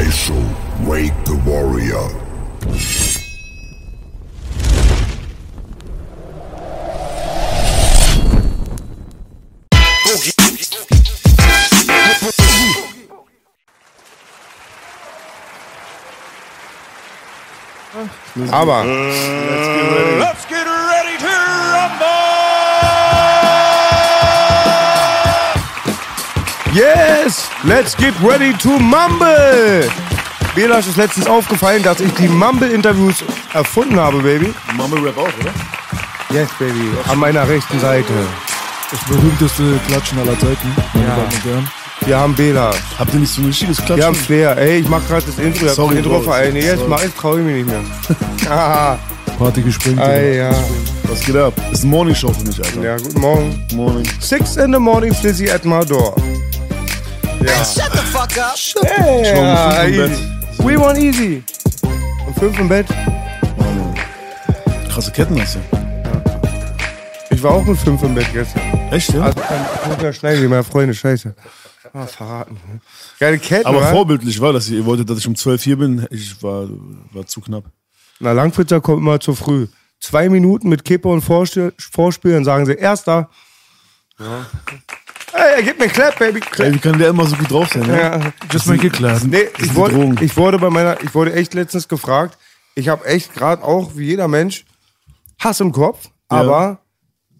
Daisho, wake the warrior. Aber Let's get ready to rumble! Yes! Let's get ready to mumble! Belasch ist letztens aufgefallen, dass ich die Mumble-Interviews erfunden habe, Baby. Mumble Rap auch, oder? Yes, Baby. An meiner rechten Seite. Das berühmteste Klatschen aller Zeiten, meine Ja. Damen und Herren. Wir haben Belasch. Habt ihr nicht so ein richtiges Klatschen? Wir haben Flair. Ey, ich mach gerade das Intro. Ich hab Sorry, Intro Bro. vereint. Jetzt mach ich, trau ich mich nicht mehr. Party gesprengt. Ey, ja. Was geht ab? Ist eine Morning Show für mich, Alter. Ja, guten Morgen. Morning. Six in the morning, Flizzy at my door. Ja. Shut the fuck up! Hey, Ich war um ja, fünf im easy. We want easy. Um fünf im Bett. Krasse Ketten hast du. Ich war auch um fünf im Bett gestern. Echt, ja? Also, ich muss ja schneiden, wie meine Freunde, scheiße. Ah, verraten. Geile Ketten, Aber wa? vorbildlich war das. Ihr wolltet, dass ich um 12 hier bin. Ich war, war zu knapp. Na, Langwitzer kommt immer zu früh. Zwei Minuten mit Kippe und Vorspiel, Vorspiel dann sagen sie, erster. Ey, er gibt mir Clap, Baby. Clap. wie kann der immer so gut drauf sein, ne? Ja. Just make it klar. Nee, ich wurde, ich wurde bei meiner, ich wurde echt letztens gefragt. Ich habe echt gerade auch, wie jeder Mensch, Hass im Kopf. Aber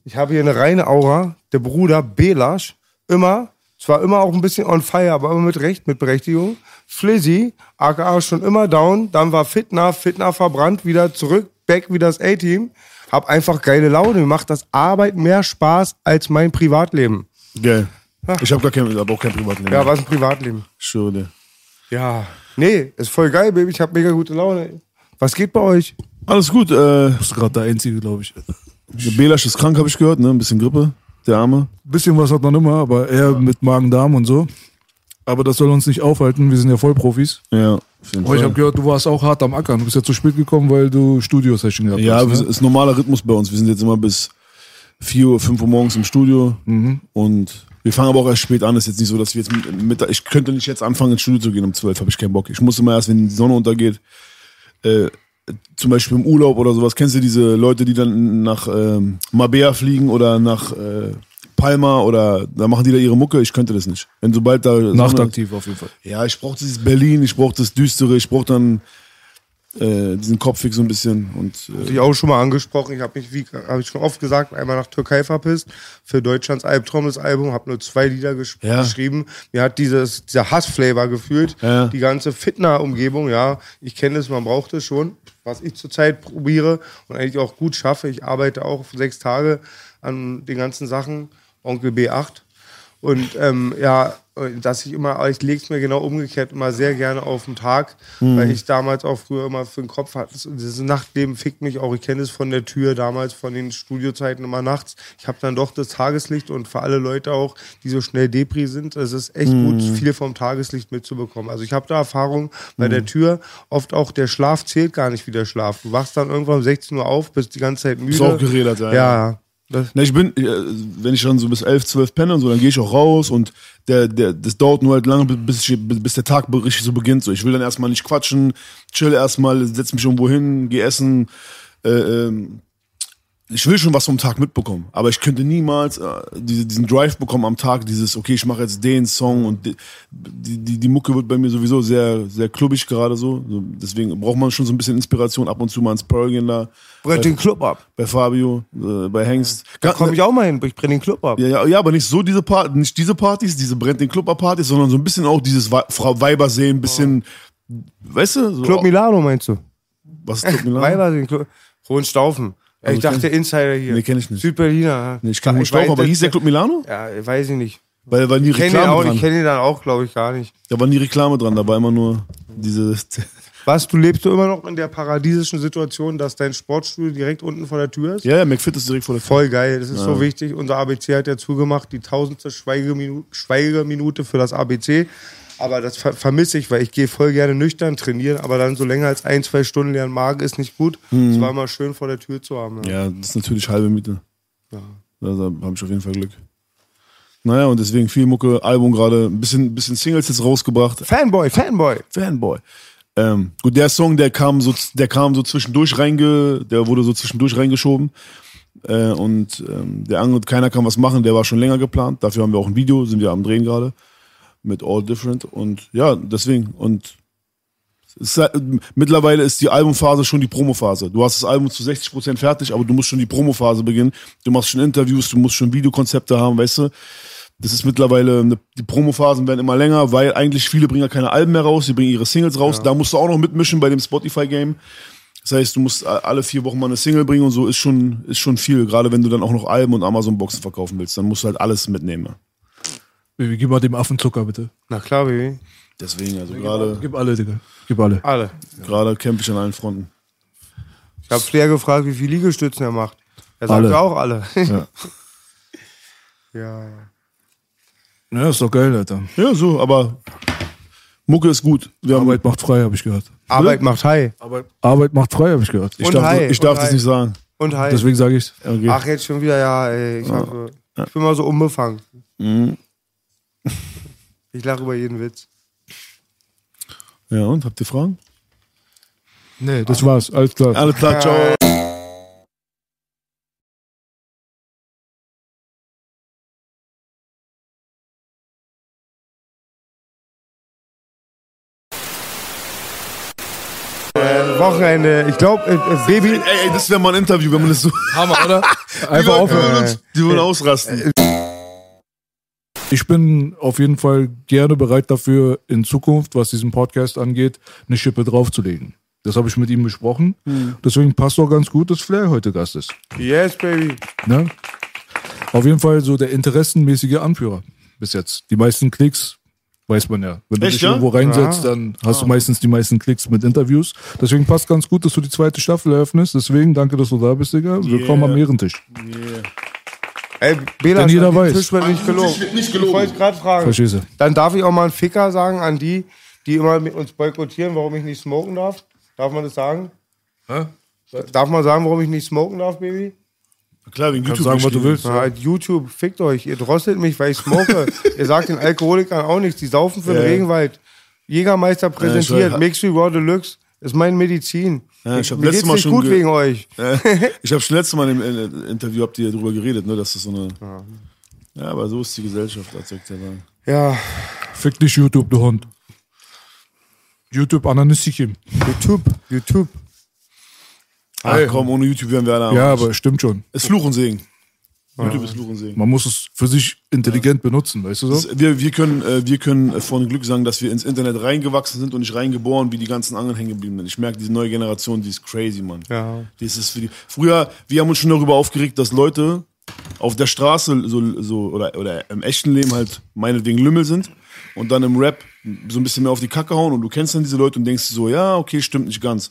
ich habe hier eine reine Aura. Der Bruder Belasch, immer, zwar immer auch ein bisschen on fire, aber immer mit Recht, mit Berechtigung. Flizzy, aka schon immer down. Dann war Fitner, Fitner verbrannt, wieder zurück, back wie das A-Team. Hab einfach geile Laune. Mir macht das Arbeit mehr Spaß als mein Privatleben. Geil. Ich habe gar kein, hab auch kein Privatleben. Ja, was ein Privatleben? Dir. Ja. Nee, ist voll geil, Baby. Ich hab mega gute Laune. Was geht bei euch? Alles gut. Äh, bist gerade der Einzige, glaube ich. Belasch ist krank, habe ich gehört. Ne? Ein bisschen Grippe. Der Arme. Bisschen was hat man immer, aber eher mit Magen-Darm und so. Aber das soll uns nicht aufhalten, wir sind ja Vollprofis. Ja. Aber ich habe gehört, du warst auch hart am Ackern. Du bist ja zu spät gekommen, weil du Studio-Session gehabt Ja, hast. wir Ne? ist normaler Rhythmus bei uns. Wir sind jetzt immer bis 4 Uhr, 5 Uhr morgens im Studio. Mhm. Und wir fangen aber auch erst spät an. ist jetzt nicht so, dass wir jetzt mit, Mittag, ich könnte nicht jetzt anfangen ins Studio zu gehen um 12, habe ich keinen Bock. Ich muss immer erst, wenn die Sonne untergeht, äh, zum Beispiel im Urlaub oder sowas. Kennst du diese Leute, die dann nach ähm, Mabea fliegen oder nach äh, Palma oder da machen die da ihre Mucke? Ich könnte das nicht. Wenn sobald da Sonne- Nachtaktiv auf jeden Fall. Ja, ich brauche dieses Berlin, ich brauche das Düstere, ich brauche dann äh, diesen Kopfweg so ein bisschen und äh, ich auch schon mal angesprochen. Ich habe mich, wie habe ich schon oft gesagt, einmal nach Türkei verpisst. Für Deutschlands Albtraum das Album, habe nur zwei Lieder gesch Ja. geschrieben. Mir hat dieses, dieser Hassflavor gefühlt. Ja. Die ganze Fitner-Umgebung, ja. Ich kenne es, man braucht es schon. Was ich zurzeit probiere und eigentlich auch gut schaffe. Ich arbeite auch sechs Tage an den ganzen Sachen. Onkel B8. Und ähm, ja, dass ich immer, ich lege es mir genau umgekehrt immer sehr gerne auf den Tag, weil ich damals auch früher immer für den Kopf hatte. Das- Dieses Nachtleben fickt mich auch. Ich kenne es von der Tür damals, von den Studiozeiten immer nachts. Ich habe dann doch das Tageslicht und für alle Leute auch, die so schnell Depri sind, es ist echt gut, viel vom Tageslicht mitzubekommen. Also ich habe da Erfahrung bei der Tür. Oft auch der Schlaf zählt gar nicht wie der Schlaf. Du wachst dann irgendwann um 16 Uhr auf, bist die ganze Zeit müde. Auch geredet, ja. Ja, Ne, ich bin, äh, wenn ich dann so bis 11, 12 penne und so, dann gehe ich auch raus und der, der, das dauert nur halt lange, bis, ich, bis der Tag richtig so beginnt. So, ich will dann erstmal nicht quatschen, chill erstmal, setz mich irgendwo hin, geh essen. Äh, ähm, ich will schon was vom Tag mitbekommen, aber ich könnte niemals äh, diese, diesen Drive bekommen am Tag, dieses, okay, ich mache jetzt den Song und die, die, die, Mucke wird bei mir sowieso sehr, sehr klubbig gerade so. so. Deswegen braucht man schon so ein bisschen Inspiration, ab und zu mal ins Pearl gehen da. brett den Club ab. Bei Fabio, äh, bei Hengst. Da komme ich auch mal hin, ich brenne den Club ab. Ja, ja, ja, aber nicht so diese Part, nicht diese Partys, diese brennt den Club ab Partys, sondern so ein bisschen auch dieses Wa- Frau Weiber sehen, ein bisschen, weißt du? So, Club Milano meinst du? Was ist Club Milano? Weibersee, Club. Hohenstaufen. Ja, ich Also dachte Insider hier. Nee, kenn ich nicht. Südberliner. Nee, ich kenn weiß- Hohenstaufen, aber hieß der Club Milano? Ja, weiß ich nicht. Weil da war nie Ich kenne ihn Reklame auch, dran. ich kenne ihn dann auch, glaube ich, gar nicht. Da war nie Reklame dran, da war immer nur diese. Was, du lebst du immer noch in der paradiesischen Situation, dass dein Sportstudio direkt unten vor der Tür ist? Ja, ja, McFit ist direkt vor der Tür. Voll geil, das ist so wichtig. Unser ABC hat ja zugemacht, die tausendste Schweigeminu Schweigeminute für das ABC. Aber das ver vermisse ich, weil ich gehe voll gerne nüchtern trainieren, aber dann so länger als ein, zwei Stunden leeren Magen ist nicht gut. Es war immer schön vor der Tür zu haben. Ja. Ja, das ist natürlich halbe Miete. Ja. Da, da habe ich auf jeden Fall Glück. Naja, und deswegen viel Mucke, Album gerade, ein bisschen, bisschen Singles jetzt rausgebracht. Fanboy, Fanboy. Fanboy. Ähm, gut, der Song, der kam so, der kam so zwischendurch reinge, der wurde so zwischendurch reingeschoben. Äh, und ähm, der andere, keiner kann was machen, der war schon länger geplant. Dafür haben wir auch ein Video, sind wir am Drehen gerade. Mit All Different. Und ja, deswegen. Und ist, mittlerweile ist die Albumphase schon die Promophase. Du hast das Album zu 60% fertig, aber du musst schon die Promophase beginnen. Du machst schon Interviews, du musst schon Videokonzepte haben, weißt du. Das ist mittlerweile, eine, die Promophasen werden immer länger, weil eigentlich viele bringen ja keine Alben mehr raus, sie bringen ihre Singles raus. Da musst du auch noch mitmischen bei dem Spotify-Game. Das heißt, du musst alle vier Wochen mal eine Single bringen und so ist schon, ist schon viel. Gerade wenn du dann auch noch Alben und Amazon-Boxen verkaufen willst, dann musst du halt alles mitnehmen. Ja. Baby, gib mal dem Affen Zucker, bitte. Na klar, Baby. Deswegen, also gerade, Gib alle, Digga. Gib alle. Alle. gerade kämpfe ich an allen Fronten. Ich habe Flair gefragt, wie viele Liegestützen er macht. Er sagt Alle. auch alle. Ja. ja. ja, ist doch geil, Alter. Ja, so, aber Mucke ist gut. Wir haben, Arbeit macht frei, habe ich gehört. Arbeit macht High. Arbeit, Arbeit macht frei, habe ich gehört. ich Und darf, Hi, ich darf und das Hi. nicht sagen. Und High. Deswegen sage ich Okay. Ach, jetzt schon wieder, ja, ey, ich, hab, so- ich bin mal so unbefangen. Mhm. Ich lache über jeden Witz. Ja, und habt ihr Fragen? Nee, das war's. Alles klar. Alles klar, ciao. Äh, Wochenende, ich glaube, äh, äh, Baby. Ey, ey, das wäre mal ein Interview, wenn man das so. Hammer, oder? Die Einfach aufhören. Die würden ausrasten. Ich bin auf jeden Fall gerne bereit dafür, in Zukunft, was diesen Podcast angeht, eine Schippe draufzulegen. Das habe ich mit ihm besprochen. Deswegen passt doch ganz gut, dass Flair heute Gast ist. Yes, Baby. Ne? Auf jeden Fall so der interessenmäßige Anführer bis jetzt. Die meisten Klicks weiß man ja. Wenn du Echt, dich ja? irgendwo reinsetzt, dann hast du meistens die meisten Klicks mit Interviews. Deswegen passt ganz gut, dass du die zweite Staffel eröffnest. Deswegen danke, dass du da bist, Digga. Willkommen Yeah. am Ehrentisch. Ey, Bela, Denn jeder der weiß. Tisch wird nicht gelogen. nicht Ich wollte gerade fragen. Du? Dann darf ich auch mal einen Ficker sagen an die, die immer mit uns boykottieren, warum ich nicht smoken darf. Darf man das sagen? Darf man sagen, warum ich nicht smoken darf, Baby? Klar, wegen Kannst YouTube. sagen, was du willst. Na, YouTube, fickt euch. Ihr drosselt mich, weil ich smoke. Ihr sagt den Alkoholikern auch nichts. Die saufen für den Ja. Regenwald. Jägermeister präsentiert. weiß. Mix Raw Deluxe. Ist meine Medizin. Ja, ich hab Mir letztes Mal schon gut ge- wegen euch. Ich habe schon letztes Mal im äh, Interview habt ihr darüber geredet, ne, dass das so eine. Ja, aber so ist die Gesellschaft, als ich ja sagen. Ja, Fick dich, YouTube, du Hund. YouTube Ananissikim. YouTube, YouTube. Ach komm, ohne YouTube wären wir alle Ja, aber stimmt schon. Es ist Fluch und Segen. Segen. Man muss es für sich intelligent benutzen, weißt du so? Das- Wir, wir können, äh, wir können äh, von Glück sagen, dass wir ins Internet reingewachsen sind und nicht reingeboren, wie die ganzen anderen hängen geblieben sind. Ich merke, diese neue Generation, die ist crazy, Mann. Ja. Die ist für die. Früher, wir haben uns schon darüber aufgeregt, dass Leute auf der Straße so, so oder, oder im echten Leben halt meinetwegen Lümmel sind und dann im Rap so ein bisschen mehr auf die Kacke hauen und du kennst dann diese Leute und denkst so, ja, okay, stimmt nicht ganz.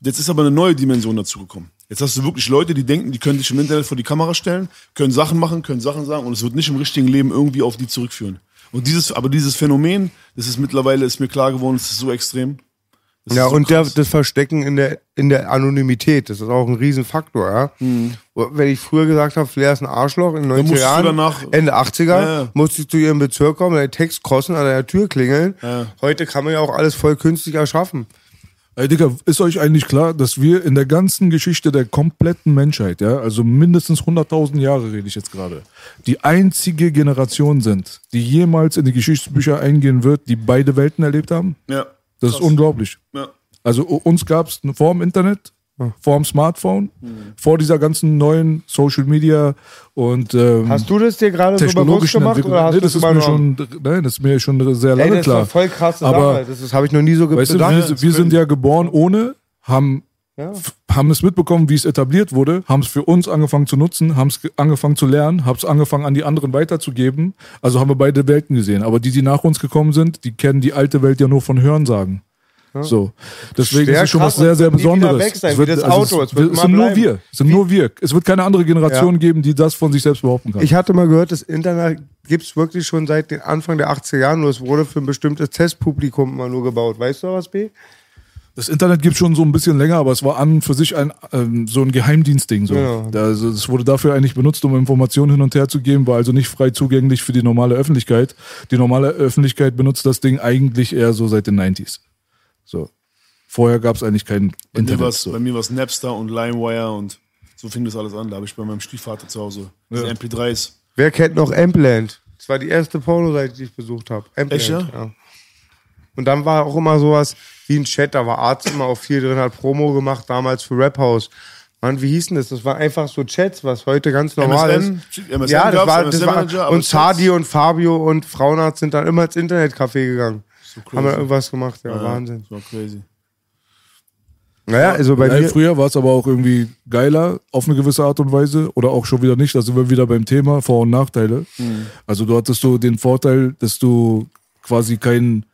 Jetzt ist aber eine neue Dimension dazu gekommen. Jetzt hast du wirklich Leute, die denken, die können sich im Internet vor die Kamera stellen, können Sachen machen, können Sachen sagen und es wird nicht im richtigen Leben irgendwie auf die zurückführen. Und dieses, aber dieses Phänomen, das ist mittlerweile, ist mir klar geworden, es ist so extrem. Das Ja, so und der, das Verstecken in der, in der Anonymität, das ist auch ein Riesenfaktor, ja. Wenn ich früher gesagt habe, Flair ist ein Arschloch in den 90er Mhm. musstest du Jahren, danach- Ende 80er, Ja, ja. musstest du ihren Bezirk kommen, deinen Text kosten, an der Tür klingeln. Heute kann man ja auch alles voll künstlich erschaffen. Ey, Digga, ist euch eigentlich klar, dass wir in der ganzen Geschichte der kompletten Menschheit, ja, also mindestens 100.000 Jahre rede ich jetzt gerade, die einzige Generation sind, die jemals in die Geschichtsbücher eingehen wird, die beide Welten erlebt haben? ja. Das ist unglaublich. Ja. Also uns gab es vor dem Internet, vor dem Smartphone, vor dieser ganzen neuen Social Media und ähm, Hast du das dir gerade so bewusst gemacht oder hast Nee, du das es ist mir schon, nein, das ist mir schon sehr Ey, lange das ist klar. eine voll krasse Aber- Sache. Das, das habe ich noch nie so Weißt du, gedacht. wir, wir sind ja geboren ohne, haben f- haben es mitbekommen, wie es etabliert wurde, haben es für uns angefangen zu nutzen, haben es ge- angefangen zu lernen, haben es angefangen an die anderen weiterzugeben. Also haben wir beide Welten gesehen. Aber die, die nach uns gekommen sind, die kennen die alte Welt ja nur von Hörensagen. So. Deswegen Schwer ist es schon was sehr, sehr Besonderes. weg sein, Es wie das Auto. Es, Es wird es sind nur wir. Es sind nur wir. Es wird keine andere Generation Ja. geben, die das von sich selbst behaupten kann. Ich hatte mal gehört, das Internet gibt es wirklich schon seit den Anfang der 80er Jahren, nur es wurde für ein bestimmtes Testpublikum immer nur gebaut. Weißt du was, B? Das Internet gibt schon so ein bisschen länger, aber es war an für sich ein, ähm, so ein Geheimdienstding. So. Ja. Da, also es wurde dafür eigentlich benutzt, um Informationen hin und her zu geben, war also nicht frei zugänglich für die normale Öffentlichkeit. Die normale Öffentlichkeit benutzt das Ding eigentlich eher so seit den 90s. So. Vorher gab es eigentlich kein Bei mir Internet. war's- So. Bei mir war es Napster und LimeWire und so fing das alles an. Da habe ich bei meinem Stiefvater zu Hause diese MP3s. Wer kennt noch Ampland? Das war die erste Pornoseite, die ich besucht habe. Echt, ja? ja? Und dann war auch immer sowas wie ein Chat, da war Arzt immer auch viel drin, hat Promo gemacht, damals für Rap House. Mann, wie hieß denn das? Das war einfach so Chats, was heute ganz normal MSN? ist. MSN ja, das war, das war und Sadi und Fabio und Frauenarzt sind dann immer ins Internetcafé gegangen. Haben wir irgendwas gemacht, ja, Wahnsinn. Das war crazy. Naja, also bei Ja, mir. früher war es aber auch irgendwie geiler auf eine gewisse Art und Weise oder auch schon wieder nicht. Da sind wir wieder beim Thema Vor- und Nachteile. Mhm. Also du hattest so den Vorteil, dass du quasi kein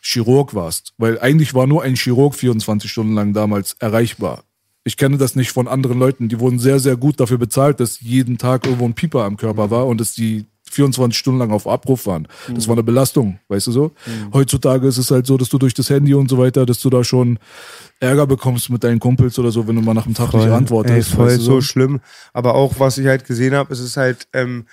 Chirurg warst, weil eigentlich war nur ein Chirurg 24 Stunden lang damals erreichbar. Ich kenne das nicht von anderen Leuten, die wurden sehr, sehr gut dafür bezahlt, dass jeden Tag irgendwo ein Pieper am Körper war und dass die 24 Stunden lang auf Abruf waren. Das war eine Belastung, weißt du so? Heutzutage ist es halt so, dass du durch das Handy und so weiter, dass du da schon Ärger bekommst mit deinen Kumpels oder so, wenn du mal nach einem Tag nicht antwortest. Ey, voll weißt du so schlimm. Aber auch, was ich halt gesehen habe, es ist halt ähm,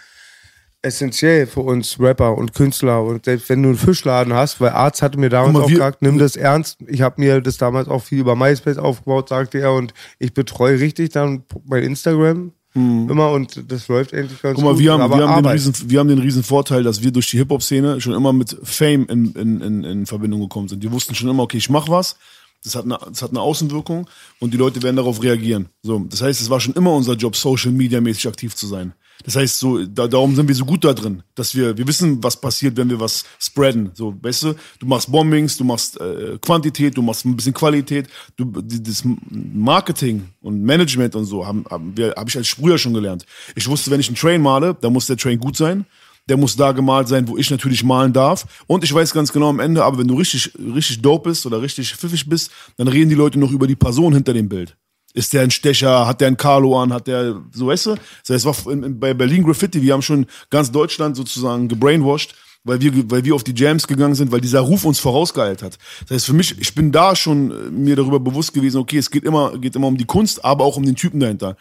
essentiell für uns Rapper und Künstler. Und selbst wenn du einen Fischladen hast, weil Arzt hatte mir damals mal, auch wir- gesagt, nimm das ernst. Ich habe mir das damals auch viel über MySpace aufgebaut, sagte er. Und ich betreue richtig dann mein Instagram immer und das läuft endlich ganz Guck mal, gut. wir haben, wir, haben den riesen, wir haben den riesen Vorteil, dass wir durch die Hip-Hop-Szene schon immer mit Fame in, in, in, in Verbindung gekommen sind. Die wussten schon immer, okay, ich mach was, das hat, eine, das hat eine Außenwirkung und die Leute werden darauf reagieren. So, das heißt, es war schon immer unser Job, Social Media mäßig aktiv zu sein. Das heißt, so, da, darum sind wir so gut da drin, dass wir, wir wissen, was passiert, wenn wir was spreaden. So, weißt du, du machst Bombings, du machst äh, Quantität, du machst ein bisschen Qualität, du, das Marketing und Management und so haben, haben wir, habe ich als früher schon gelernt. Ich wusste, wenn ich einen Train male, dann muss der Train gut sein. Der muss da gemalt sein, wo ich natürlich malen darf. Und ich weiß ganz genau am Ende, aber wenn du richtig, richtig dope bist oder richtig pfiffig bist, dann reden die Leute noch über die Person hinter dem Bild. Ist der ein Stecher? Hat der ein Carlo an? Hat der, so weißt du? Das heißt, es war in, in, bei Berlin Graffiti, wir haben schon ganz Deutschland sozusagen gebrainwashed, weil wir, weil wir auf die Jams gegangen sind, weil dieser Ruf uns vorausgeeilt hat. Das heißt, für mich, ich bin da schon äh, mir darüber bewusst gewesen, okay, es geht immer, geht immer um die Kunst, aber auch um den Typen dahinter.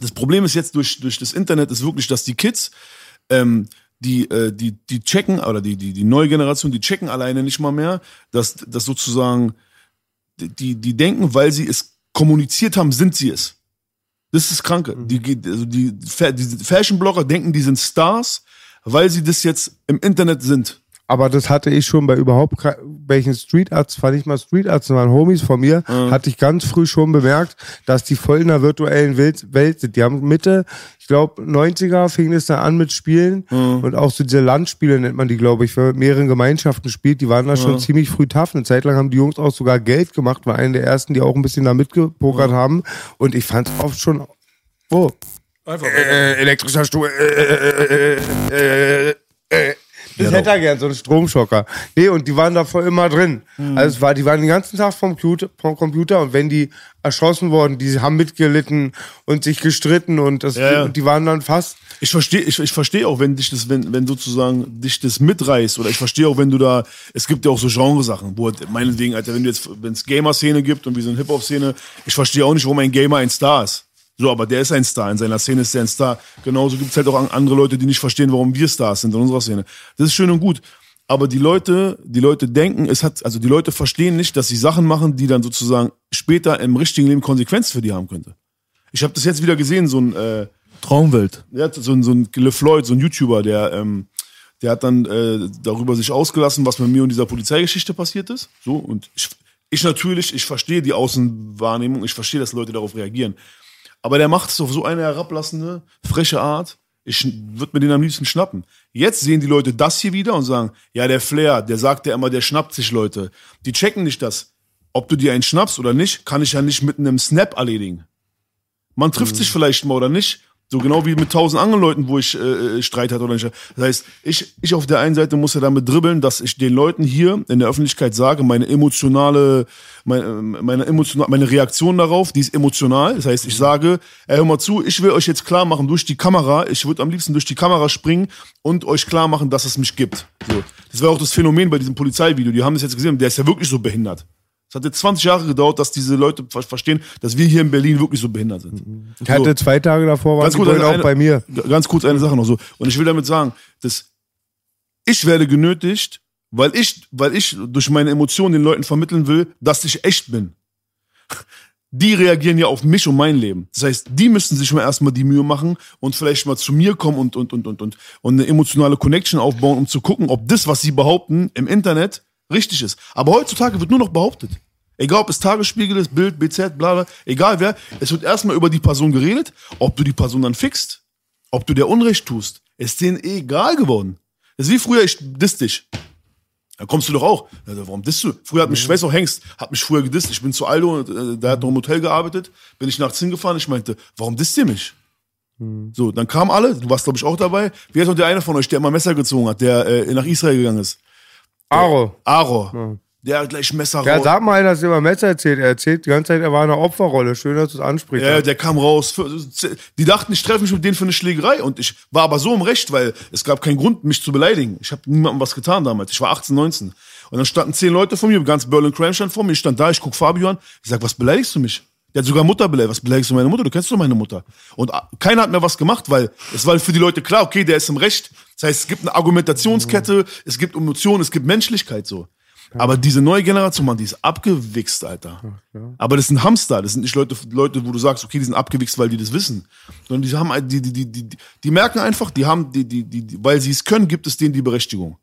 Das Problem ist jetzt durch, durch das Internet ist wirklich, dass die Kids, ähm, die, äh, die, die checken, oder die, die, die neue Generation, die checken alleine nicht mal mehr, dass, dass sozusagen, die, die denken, weil sie es kommuniziert haben, sind sie es. Das ist das Kranke. Die, geht- also die, die Fashion-Blogger denken, die sind Stars, weil sie das jetzt im Internet sind. Aber das hatte ich schon bei überhaupt welchen Streetarzt, fand ich mal Streetarzt, waren Homies von mir, hatte ich ganz früh schon bemerkt, dass die voll in der virtuellen Welt, sind. Die haben Mitte, ich glaube 90er fing es da an mit Spielen und auch so diese Landspiele nennt man die, glaube ich, wenn man mit mehreren Gemeinschaften spielt, die waren da schon ziemlich früh tough. Eine Zeit lang haben die Jungs auch sogar Geld gemacht, war einer der ersten, die auch ein bisschen da mitgepokert haben und ich fand es oft schon, oh, Einfach. äh, elektrischer Stuhl. Äh, äh, Das hätte er gern, so ein Stromschocker. Nee, und die waren da voll immer drin. Mhm. Also es war, die waren den ganzen Tag vom Computer, vom Computer und wenn die erschossen wurden, die haben mitgelitten und sich gestritten und, das, Ja, ja. und die waren dann fast. Ich verstehe, ich, ich verstehe auch, wenn dich das, wenn, wenn sozusagen dich das mitreißt, oder ich verstehe auch, wenn du da, es gibt ja auch so Genresachen, wo halt meinetwegen, Alter, wenn du jetzt, wenn es Gamer-Szene gibt und wie so eine Hip-Hop-Szene, ich verstehe auch nicht, warum ein Gamer ein Star ist. So, aber der ist ein Star, in seiner Szene ist der ein Star. Genauso gibt es halt auch an- andere Leute, die nicht verstehen, warum wir Stars sind in unserer Szene. Das ist schön und gut. Aber die Leute, die Leute denken, es hat, also die Leute verstehen nicht, dass sie Sachen machen, die dann sozusagen später im richtigen Leben Konsequenz für die haben könnte. Ich habe das jetzt wieder gesehen, so ein, äh, Traumwelt. hat so ein, so ein LeFloid, so ein YouTuber, der, ähm, der hat dann äh, darüber sich ausgelassen, was mit mir und dieser Polizeigeschichte passiert ist. So, und ich, ich natürlich, ich verstehe die Außenwahrnehmung, ich verstehe, dass Leute darauf reagieren. Aber der macht es auf so eine herablassende, freche Art. Ich würde mir den am liebsten schnappen. Jetzt sehen die Leute das hier wieder und sagen, ja, der Flair, der sagt ja immer, der schnappt sich Leute. Die checken nicht das. ob du dir einen schnappst oder nicht, kann ich ja nicht mit einem Snap erledigen. Man trifft sich vielleicht mal oder nicht. So genau wie mit tausend anderen Leuten, wo ich äh, Streit hatte oder nicht. Das heißt, ich, ich auf der einen Seite muss ja damit dribbeln, dass ich den Leuten hier in der Öffentlichkeit sage, meine emotionale, meine, meine, emotional, meine Reaktion darauf, die ist emotional. Das heißt, ich sage, ey, hör mal zu, ich will euch jetzt klar machen durch die Kamera, ich würde am liebsten durch die Kamera springen und euch klar machen, dass es mich gibt. So. Das war auch das Phänomen bei diesem Polizeivideo. Die haben das jetzt gesehen, der ist ja wirklich so behindert. Es hat jetzt 20 Jahre gedauert, dass diese Leute ver- verstehen, dass wir hier in Berlin wirklich so behindert sind. Ich hatte zwei Tage davor, waren Ganz die kurz, eine, auch bei mir. Ganz kurz eine Sache noch so. Und ich will damit sagen, dass ich werde genötigt, weil ich, weil ich durch meine Emotionen den Leuten vermitteln will, dass ich echt bin. Die reagieren ja auf mich und mein Leben. Das heißt, die müssen sich mal erstmal die Mühe machen und vielleicht mal zu mir kommen und, und, und, und, und, und eine emotionale Connection aufbauen, um zu gucken, ob das, was sie behaupten im Internet, richtig ist. Aber heutzutage wird nur noch behauptet. Egal, ob es Tagesspiegel ist, Bild, BZ, bla, bla, egal wer. Es wird erstmal über die Person geredet, ob du die Person dann fixst, ob du der Unrecht tust. Ist denen egal geworden. Das ist wie früher, ich diss dich. Da kommst du doch auch. Warum disst du? Früher hat mich, ich weiß auch, Hengst hat mich früher gedisst. Ich bin zu Aldo, äh, der hat noch im Hotel gearbeitet. Bin ich nachts hingefahren. Ich meinte, warum disst ihr mich? So, dann kamen alle. Du warst, glaube ich, auch dabei. Wie heißt noch der eine von euch, der immer Messer gezogen hat, der äh, nach Israel gegangen ist? Aro. Aro. Der hat gleich Messer Ja, raus. sag mal, dass er über Messer erzählt. Er erzählt die ganze Zeit, er war in einer Opferrolle. Schön, dass du es ansprichst. Ja, der kam raus. Die dachten, ich treffe mich mit denen für eine Schlägerei. Und ich war aber so im Recht, weil es gab keinen Grund, mich zu beleidigen. Ich habe niemandem was getan damals. Ich war 18, 19. Und dann standen zehn Leute vor mir, ganz Berlin Crime stand vor mir. Ich stand da, ich guck Fabio an. Ich sag, was beleidigst du mich? Der hat sogar Mutter beleidigt. Was beleidigst du meine Mutter? Du kennst doch meine Mutter. Und keiner hat mehr was gemacht, weil es war für die Leute klar, okay, der ist im Recht. Das heißt, es gibt eine Argumentationskette, es gibt Emotionen, es gibt Menschlichkeit so. Aber diese neue Generation, Mann, die ist abgewichst, Alter. Aber das sind Hamster, das sind nicht Leute, Leute, wo du sagst, okay, die sind abgewichst, weil die das wissen. Sondern die haben, die, die, die, die, die merken einfach, die haben, die, die, die, weil sie es können, gibt es denen die Berechtigung.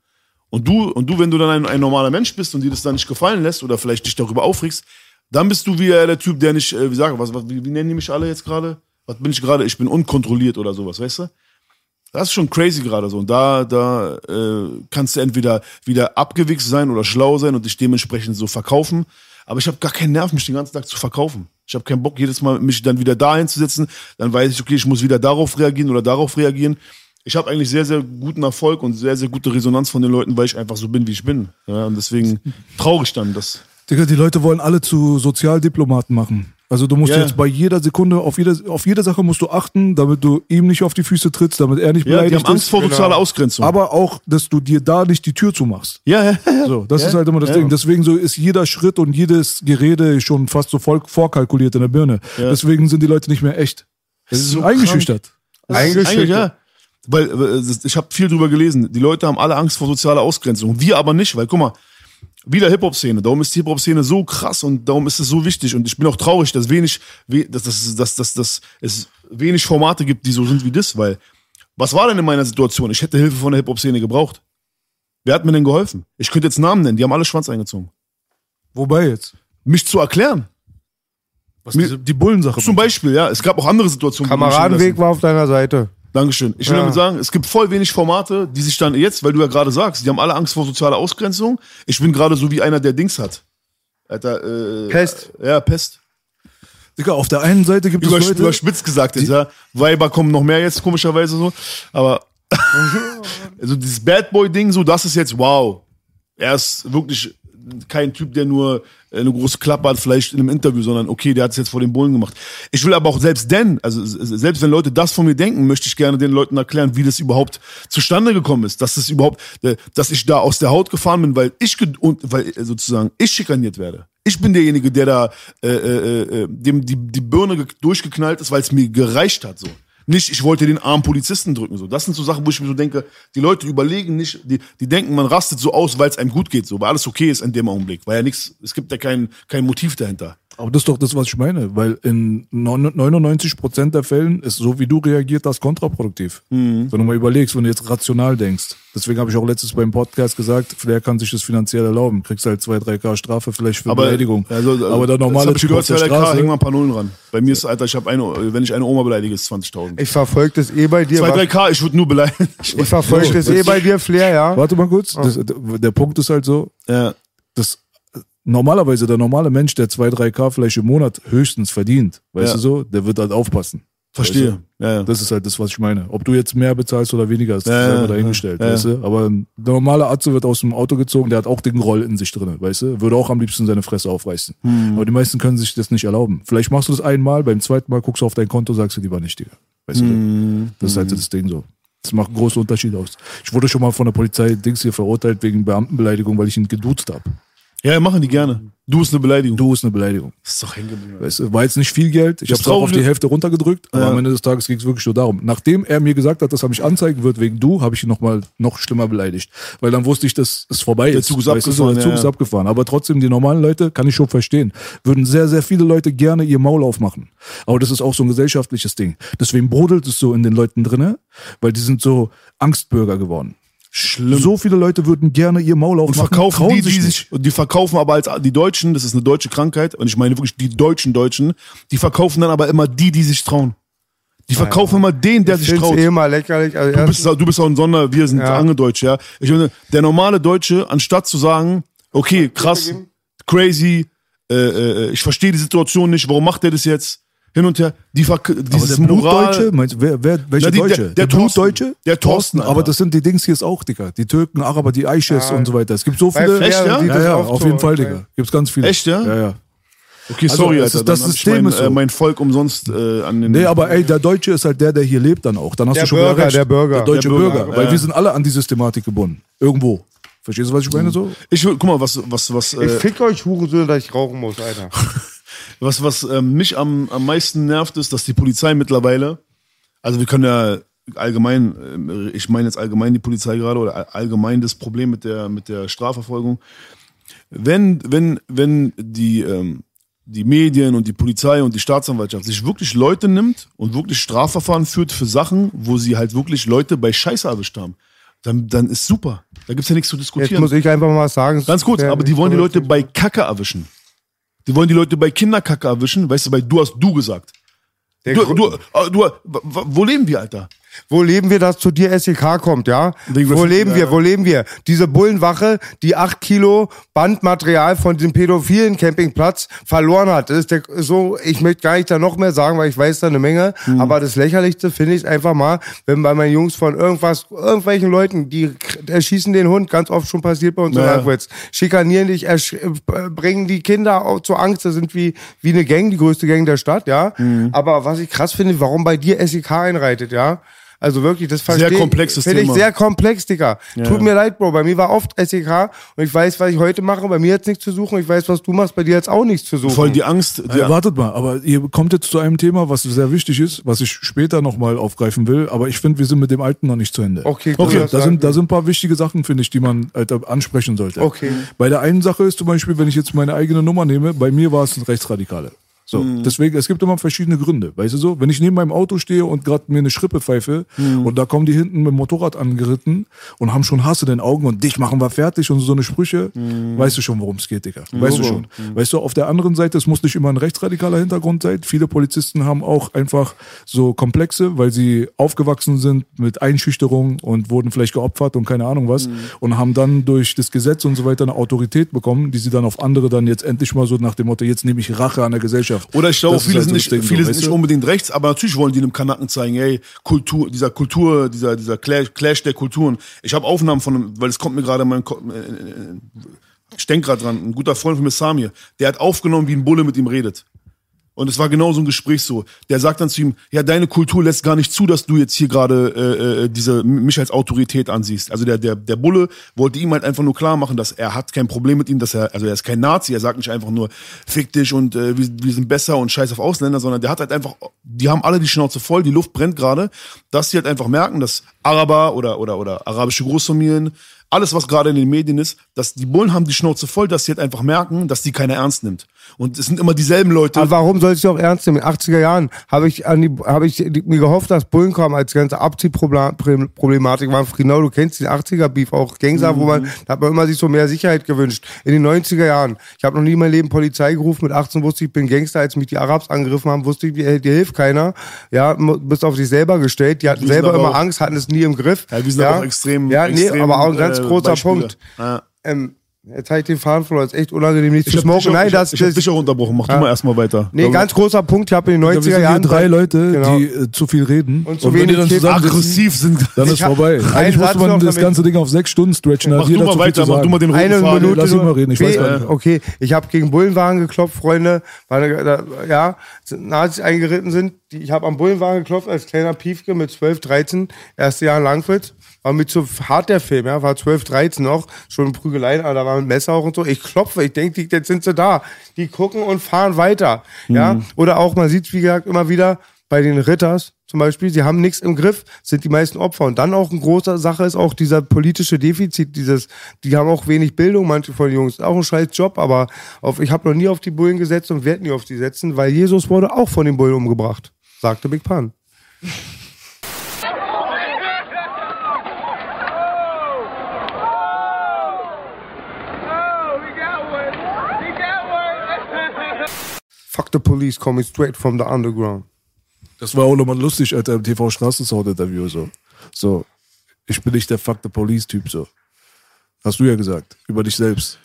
Und du, und du, wenn du dann ein, ein normaler Mensch bist und dir das dann nicht gefallen lässt oder vielleicht dich darüber aufregst, dann bist du wie äh, der Typ, der nicht, äh, wie sagen, was, was, wie, wie nennen die mich alle jetzt gerade? Was bin ich gerade? Ich bin unkontrolliert oder sowas, weißt du? Das ist schon crazy gerade so. Und da, da äh, kannst du entweder wieder abgewichst sein oder schlau sein und dich dementsprechend so verkaufen. Aber ich habe gar keinen Nerv, mich den ganzen Tag zu verkaufen. Ich habe keinen Bock, jedes Mal mich dann wieder da hinzusetzen. Dann weiß ich, okay, ich muss wieder darauf reagieren oder darauf reagieren. Ich habe eigentlich sehr, sehr guten Erfolg und sehr, sehr gute Resonanz von den Leuten, weil ich einfach so bin, wie ich bin. Ja, und deswegen traurig dann, dass Digga, die Leute wollen alle zu Sozialdiplomaten machen. Also du musst Ja. jetzt bei jeder Sekunde auf jede, auf jede Sache musst du achten, damit du ihm nicht auf die Füße trittst, damit er nicht ja, die beleidigt haben Angst ist. vor sozialer Ausgrenzung. Aber auch, dass du dir da nicht die Tür zumachst. ja, ja, ja. So, das Ja, ist halt immer das ja. Ding. Deswegen so ist jeder Schritt und jedes Gerede schon fast so voll vorkalkuliert in der Birne. Deswegen sind die Leute nicht mehr echt. Das ist so eingeschüchtert. Das ist Eingeschüchtert. Ja. Weil äh, ich habe viel drüber gelesen. Die Leute haben alle Angst vor sozialer Ausgrenzung. Wir aber nicht, weil guck mal, wieder Hip-Hop-Szene. Darum ist die Hip-Hop-Szene so krass und darum ist es so wichtig. Und ich bin auch traurig, dass wenig, we- dass, dass, dass, dass, dass es wenig Formate gibt, die so sind wie das, weil was war denn in meiner Situation? Ich hätte Hilfe von der Hip-Hop-Szene gebraucht. Wer hat mir denn geholfen? Ich könnte jetzt Namen nennen, die haben alle Schwanz eingezogen. Wobei jetzt? Mich zu erklären. Was diese, die Bullensache. Zum Beispiel, ja. Es gab auch andere Situationen. Kameradenweg war auf deiner Seite. Dankeschön. Ich will Ja. damit sagen, es gibt voll wenig Formate, die sich dann jetzt, weil du ja gerade sagst, die haben alle Angst vor sozialer Ausgrenzung. Ich bin gerade so wie einer, der Dings hat. Alter, äh, Pest. Ja, Pest. Digga, auf der einen Seite gibt Über, es Leute, überspitzt gesagt jetzt, ja. Weiber kommen noch mehr jetzt, komischerweise so. Aber, also dieses Bad Boy-Ding, so, das ist jetzt wow. Er ist wirklich kein Typ, der nur äh, eine große Klappe hat, vielleicht in einem Interview, sondern okay, der hat es jetzt vor den Bullen gemacht. Ich will aber auch selbst denn, also selbst wenn Leute das von mir denken, möchte ich gerne den Leuten erklären, wie das überhaupt zustande gekommen ist, dass das überhaupt, äh, dass ich da aus der Haut gefahren bin, weil ich und weil äh, sozusagen ich schikaniert werde. Ich bin derjenige, der da äh, äh, dem die die Birne ge- durchgeknallt ist, weil es mir gereicht hat so. Nicht, ich wollte den armen Polizisten drücken. So, das sind so Sachen, wo ich mir so denke, die Leute überlegen nicht, die, die denken, man rastet so aus, weil es einem gut geht, so, weil alles okay ist in dem Augenblick, weil ja nichts, es gibt ja kein kein Motiv dahinter. Aber das ist doch das, was ich meine, weil in 99% der Fällen ist so, wie du reagiert hast, kontraproduktiv. Mhm. Wenn du mal überlegst, wenn du jetzt rational denkst. Deswegen habe ich auch letztes beim Podcast gesagt, Flair kann sich das finanziell erlauben. Kriegst halt 2, 3K Strafe vielleicht für Beleidigung. also, aber der normale ich Typ auf gehört, der bei der K, Straße, hängen mal ein paar Nullen ran. Bei mir ist, Alter, ich habe eine, wenn ich eine Oma beleidige, ist 20.000. Ich verfolge das eh bei dir. 2, was- 3K, ich würde nur beleidigen. Ich verfolge das eh bei dir, Flair, ja. Warte mal kurz, das, der Punkt ist halt so, Ja. das, normalerweise der normale Mensch, der 2, 3K vielleicht im Monat höchstens verdient, weißt Ja. du so, der wird halt aufpassen. Verstehe. Weißt Ja, ja. du? Das ist halt das, was ich meine. Ob du jetzt mehr bezahlst oder weniger, ist Ja, selber ja, dahingestellt, ja. weißt du? Aber der normale Atze wird aus dem Auto gezogen, der hat auch den Groll in sich drin, weißt du? Würde auch am liebsten seine Fresse aufreißen. Hm. Aber die meisten können sich das nicht erlauben. Vielleicht machst du das einmal, beim zweiten Mal guckst du auf dein Konto, sagst du lieber nicht, Digga. Weißt Hm. du? Das ist halt das Ding so. Das macht einen großen Unterschied aus. Ich wurde schon mal von der Polizei Dings hier verurteilt wegen Beamtenbeleidigung, weil ich ihn geduzt habe. Ja, machen die gerne. Du bist eine Beleidigung. Du ist eine Beleidigung. Das ist doch hängen. Weißt du, war jetzt nicht viel Geld. Ich habe es auch auf die Hälfte runtergedrückt, aber Ja. am Ende des Tages ging es wirklich nur darum. Nachdem er mir gesagt hat, dass er mich anzeigen wird wegen du, habe ich ihn noch mal noch schlimmer beleidigt. Weil dann wusste ich, dass es vorbei Der ist. Zug ist Weißt du, abgefahren, der Zug ja, ist abgefahren. Aber trotzdem, die normalen Leute, kann ich schon verstehen, würden sehr, sehr viele Leute gerne ihr Maul aufmachen. Aber das ist auch so ein gesellschaftliches Ding. Deswegen brodelt es so in den Leuten drinne, weil die sind so Angstbürger geworden. Schlimm. So viele Leute würden gerne ihr Maul und aufmachen. verkaufen trauen die, die nicht. sich, und die verkaufen aber als die Deutschen, das ist eine deutsche Krankheit, und ich meine wirklich die deutschen Deutschen, die verkaufen dann aber immer die, die sich trauen. Die verkaufen immer den, der Ich sich traut. eh mal lächerlich. Also Du bist, du bist auch ein Sonder, wir sind Ja. Angedeutsche, ja. Ich meine, der normale Deutsche, anstatt zu sagen, okay, krass, crazy, äh, äh, ich verstehe die Situation nicht, warum macht der das jetzt? Hin und her, die verk Aber dieses der. Blutdeutsche, meinst, du, wer, wer, welcher Na, die- der- Deutsche? der Thorsten. Blutdeutsche? Der Thorsten, aber das sind die Dings hier ist auch, Digga. Die Türken, Araber, die Eiches und so weiter. Es gibt so viele. Echt, ja? Ja, ja, auf so jeden Fall, Digga. Gibt's ganz viele. Echt, ja? Ja, ja. Okay, Also, sorry, es Alter, ist- das System mein, ist so. äh, mein Volk umsonst äh, an den... Nee, aber ey, der Deutsche ist halt der, der hier lebt dann auch. Dann hast Der du schon Bürger, recht. der Bürger. Der deutsche Der Bürger. Bürger, Weil ja. wir sind alle an die Systematik gebunden. Irgendwo. Verstehst du, was ich meine so? Ich will, guck mal, was, was, was, Ich äh, fick euch Hurensöhne, dass ich rauchen muss, Alter. was, was äh, mich am, am meisten nervt, ist, dass die Polizei mittlerweile, also wir können ja allgemein, äh, ich meine jetzt allgemein die Polizei gerade oder all- allgemein das Problem mit der, mit der Strafverfolgung. Wenn, wenn, wenn die, ähm, die Medien und die Polizei und die Staatsanwaltschaft sich wirklich Leute nimmt und wirklich Strafverfahren führt für Sachen, wo sie halt wirklich Leute bei Scheiße erwischt haben, dann, dann ist super. Da gibt's ja nichts zu Jetzt diskutieren. muss ich einfach mal sagen. Ganz kurz, aber die wollen die Leute bei Kacke erwischen. Die wollen die Leute bei Kinderkacke erwischen, weißt du, bei du hast du gesagt. Der Du, Grund- du, äh, du, wo leben wir, Alter? Wo leben wir, dass zu dir SEK kommt, ja? Wo leben wir, wo leben wir? Diese Bullenwache, die acht Kilo Bandmaterial von diesem pädophilen Campingplatz verloren hat. Das ist der, so, ich möchte gar nicht da noch mehr sagen, weil ich weiß da eine Menge. Mhm. Aber das Lächerlichste finde ich einfach mal, wenn bei meinen Jungs von irgendwas, irgendwelchen Leuten, die erschießen den Hund, ganz oft schon passiert bei uns in Ja. Langwitz, schikanieren dich, äh, bringen die Kinder auch zur Angst, das sind wie, wie eine Gang, die größte Gang der Stadt, ja. Mhm. Aber was ich krass finde, warum bei dir SEK einreitet, ja. Also wirklich, das verstehe komplexes Finde ich Thema. sehr komplex, Digga. Tut Ja. mir leid, Bro. Bei mir war oft SEK und ich weiß, was ich heute mache. Bei mir hat's nichts zu suchen. Ich weiß, was du machst. Bei dir hat's auch nichts zu suchen. Voll die Angst. Ja. Der, wartet mal, aber ihr kommt jetzt zu einem Thema, was sehr wichtig ist, was ich später nochmal aufgreifen will, aber ich finde, wir sind mit dem Alten noch nicht zu Ende. Okay, okay. cool, Da das sagen sind, da sind ein paar wichtige Sachen, finde ich, die man halt ansprechen sollte. Okay. Bei der einen Sache ist zum Beispiel, wenn ich jetzt meine eigene Nummer nehme, bei mir war es ein Rechtsradikale. So, Mhm. deswegen, es gibt immer verschiedene Gründe. Weißt du so, wenn ich neben meinem Auto stehe und gerade mir eine Schrippe pfeife Mhm. und da kommen die hinten mit dem Motorrad angeritten und haben schon Hass in den Augen und dich machen wir fertig und so eine Sprüche, Mhm. weißt du schon, worum es geht, Digga. Weißt du schon. Weißt du, auf der anderen Seite, es muss nicht immer ein rechtsradikaler Hintergrund sein. Viele Polizisten haben auch einfach so Komplexe, weil sie aufgewachsen sind mit Einschüchterung und wurden vielleicht geopfert und keine Ahnung was und haben dann durch das Gesetz und so weiter eine Autorität bekommen, die sie dann auf andere dann jetzt endlich mal so nach dem Motto, jetzt nehme ich Rache an der Gesellschaft. Oder ich glaube, viele halt sind nicht, Ding, so, viele sind nicht unbedingt rechts, aber natürlich wollen die einem Kanaken zeigen, ey, Kultur, dieser Kultur, dieser, dieser Clash, Clash der Kulturen. Ich habe Aufnahmen von einem, weil es kommt mir gerade in meinen Kopf, äh, äh, ich denke gerade dran, ein guter Freund von mir, Samir, der hat aufgenommen, wie ein Bulle mit ihm redet. Und es war genau so ein Gespräch so. Der sagt dann zu ihm, ja, deine Kultur lässt gar nicht zu, dass du jetzt hier gerade äh, äh, diese mich als Autorität ansiehst. Also der, der, der Bulle wollte ihm halt einfach nur klar machen, dass er hat kein Problem mit ihm, dass er, also er ist kein Nazi, er sagt nicht einfach nur, fick dich und äh, wir, wir sind besser und scheiß auf Ausländer, sondern der hat halt einfach, die haben alle die Schnauze voll, die Luft brennt gerade, dass sie halt einfach merken, dass Araber oder, oder, oder arabische Großfamilien, alles, was gerade in den Medien ist, dass die Bullen haben die Schnauze voll, dass sie halt einfach merken, dass die keiner ernst nimmt. Und es sind immer dieselben Leute. Aber warum soll ich auch ernst nehmen? In den 80er Jahren habe ich, an die, habe ich die, mir gehofft, dass Bullen kommen als ganze Abziehproblematik war. Genau, du kennst den 80er-Beef, auch Gangster, wo man, da hat man immer sich so mehr Sicherheit gewünscht. In den 90er Jahren, ich habe noch nie in meinem Leben Polizei gerufen, mit 18 wusste ich, ich bin Gangster, als mich die Arabs angegriffen haben, wusste ich, dir, dir hilft keiner. Ja, bist auf dich selber gestellt, die hatten sind selber immer auch- Angst, hatten es nie im Griff. Ja, wir sind aber auch extrem- Ja, nee, extrem, aber auch ein ganz äh, großer Beispiele. Punkt. Ja. Ähm, Jetzt habe ich den Faden verloren. Das ist echt unangenehm, nicht Ich zu habe dich, smoken. Nein, ich, das, ich hab das dich auch unterbrochen. Mach du mal erstmal weiter. Nee, ganz großer Punkt. Ich habe in den Ja, wir 90er sind hier Jahren. drei Leute, Genau. die äh, zu viel reden. Und zu wenn die wenig dann Kids. zusammen sitzen, Aggressiv sind. Dann ist Ich vorbei. Eigentlich Satz muss man das ganze Ding auf sechs Stunden stretchen. Mach du mal weiter, mach du mal den roten Eine. Minute. Lass ihn mal reden, ich weiß gar nicht. Okay, ich habe gegen Bullenwagen geklopft, Freunde. Weil, ja, Nazis eingeritten sind. Die, ich habe am Bullenwagen geklopft als kleiner Piefke mit 12, 13, erste Jahr in Langwitz. War mit so hart der Film, ja, war 12, 13 noch, schon Prügeleien, aber da war mit Messer auch und so. Ich klopfe, ich denke, jetzt sind sie da. Die gucken und fahren weiter, ja. Mhm. Oder auch, man sieht, wie gesagt, immer wieder bei den Ritters zum Beispiel, sie haben nichts im Griff, sind die meisten Opfer. Und dann auch eine große Sache ist auch dieser politische Defizit, dieses, die haben auch wenig Bildung, manche von den Jungs. Auch ein scheiß Job, aber auf, ich habe noch nie auf die Bullen gesetzt und werde nie auf die setzen, weil Jesus wurde auch von den Bullen umgebracht, sagte Big Pan. Fuck the police coming straight from the underground. Das war auch nochmal lustig, Alter, im TV Straßensound-Interview so. So, ich bin nicht der Fuck the Police-Typ so. Hast du ja gesagt, über dich selbst.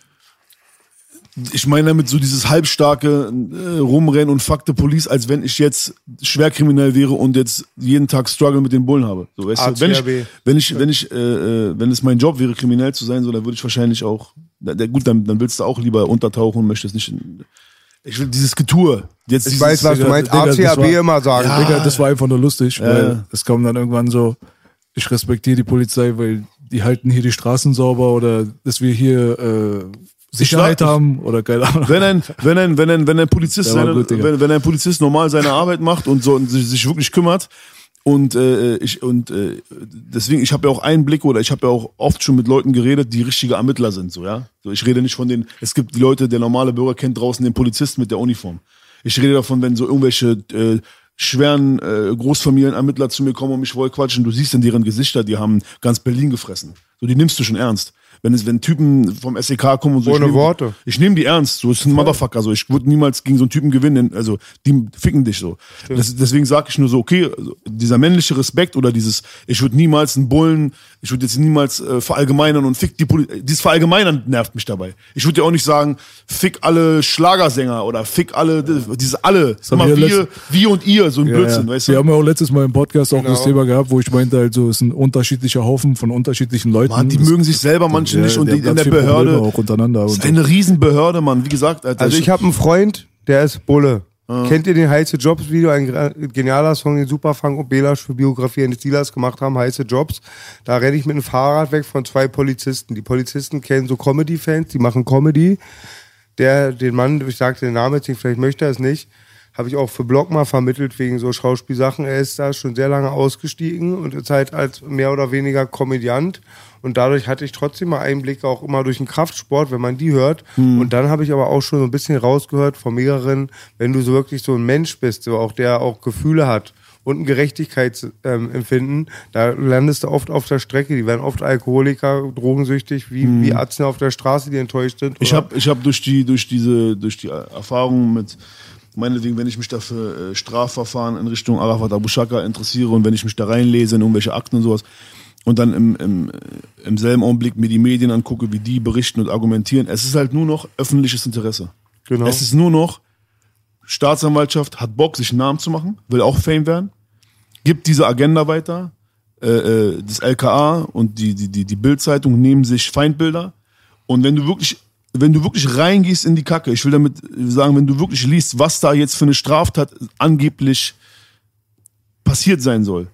Ich meine damit so dieses halbstarke äh, Rumrennen und Fuck the Police, als wenn ich jetzt schwerkriminell wäre und jetzt jeden Tag Struggle mit den Bullen habe. So, weißt du, wenn ich, wenn ich, wenn ich, äh, äh, wenn es mein Job wäre, kriminell zu sein, so, dann würde ich wahrscheinlich auch, da, gut, dann, dann willst du auch lieber untertauchen und möchtest nicht, in, ich will dieses Getue. Jetzt Ich dieses, weiß, was du Digga, meinst. Digga, das ACAB war- immer sagen. Ja. Digga, das war einfach nur lustig, weil ja. es kam dann irgendwann so, ich respektiere die Polizei, weil die halten hier die Straßen sauber oder dass wir hier äh, Sicherheit Ich- haben oder keine Ahnung. Wenn ein, wenn ein, wenn ein, wenn ein Polizist, seine, gut, wenn, wenn ein Polizist normal seine Arbeit macht und so und sich, sich wirklich kümmert und äh, ich und äh, deswegen ich habe ja auch Einblick oder ich habe ja auch oft schon mit Leuten geredet, die richtige Ermittler sind, so ja. So ich rede nicht von den. Es gibt die Leute, der normale Bürger kennt draußen den Polizisten mit der Uniform. Ich rede davon, wenn so irgendwelche äh, schweren äh, Großfamilienermittler zu mir kommen und mich wollen quatschen, du siehst in deren Gesichter, die haben ganz Berlin gefressen. So, die nimmst du schon ernst. Wenn es, wenn Typen vom SEK kommen und so. Ohne ich nehm, Worte. Ich nehme die ernst. So, es ist ein Motherfucker. So, ich würde niemals gegen so einen Typen gewinnen. Also, die ficken dich so. Das, deswegen sage ich nur so, okay, also, dieser männliche Respekt oder dieses, ich würde niemals einen Bullen, ich würde jetzt niemals äh, verallgemeinern und fick die Polizei. Dieses Verallgemeinern nervt mich dabei. Ich würde ja auch nicht sagen, fick alle Schlagersänger oder fick alle, diese alle. Immer wir wir, wir und ihr, so ein Ja, Blödsinn, ja. weißt Wir du? haben ja auch letztes Mal im Podcast auch Genau. das Thema gehabt, wo ich meinte, also es ist ein unterschiedlicher Haufen von unterschiedlichen Leuten. Mann, die Das- mögen sich selber manche Ja, nicht und die in der Probleme Behörde. auch untereinander. Das ist eine Riesenbehörde, Mann. Wie gesagt, Alter. Also ich habe einen Freund, der ist Bulle. Kennt ihr den Heiße Jobs Video? Ein genialer Song, den Superfunk und Belasch für Biografie eines Dealers gemacht haben, Heiße Jobs. Da renne ich mit dem Fahrrad weg von zwei Polizisten. Die Polizisten kennen so Comedy-Fans, die machen Comedy. Der, den Mann, ich sagte den Namen jetzt nicht, vielleicht möchte er es nicht, habe ich auch für Blog mal vermittelt wegen so Schauspielsachen. Er ist da schon sehr lange ausgestiegen und ist halt als mehr oder weniger Komödiant. Und dadurch hatte ich trotzdem mal Einblicke auch immer durch den Kraftsport, wenn man die hört. Und dann habe ich aber auch schon so ein bisschen rausgehört von mehreren, wenn du so wirklich so ein Mensch bist, so auch der auch Gefühle hat und ein Gerechtigkeitsempfinden, da landest du oft auf der Strecke. Die werden oft Alkoholiker, drogensüchtig, wie, wie Arzten auf der Straße, die enttäuscht sind. Ich oder- habe ich hab durch die durch diese durch die Erfahrung mit meinetwegen, wenn ich mich dafür äh, Strafverfahren in Richtung Arafat Abu Shaka interessiere und wenn ich mich da reinlese in irgendwelche Akten und sowas und dann im, im, äh, im selben Augenblick mir die Medien angucke, wie die berichten und argumentieren, es ist halt nur noch öffentliches Interesse. Genau. Es ist nur noch Staatsanwaltschaft hat Bock, sich einen Namen zu machen, will auch Fame werden, gibt diese Agenda weiter. Äh, äh, das LKA und die, die, die, die Bildzeitung nehmen sich Feindbilder. Und wenn du wirklich, wenn du wirklich reingehst in die Kacke, ich will damit sagen, wenn du wirklich liest, was da jetzt für eine Straftat angeblich passiert sein soll,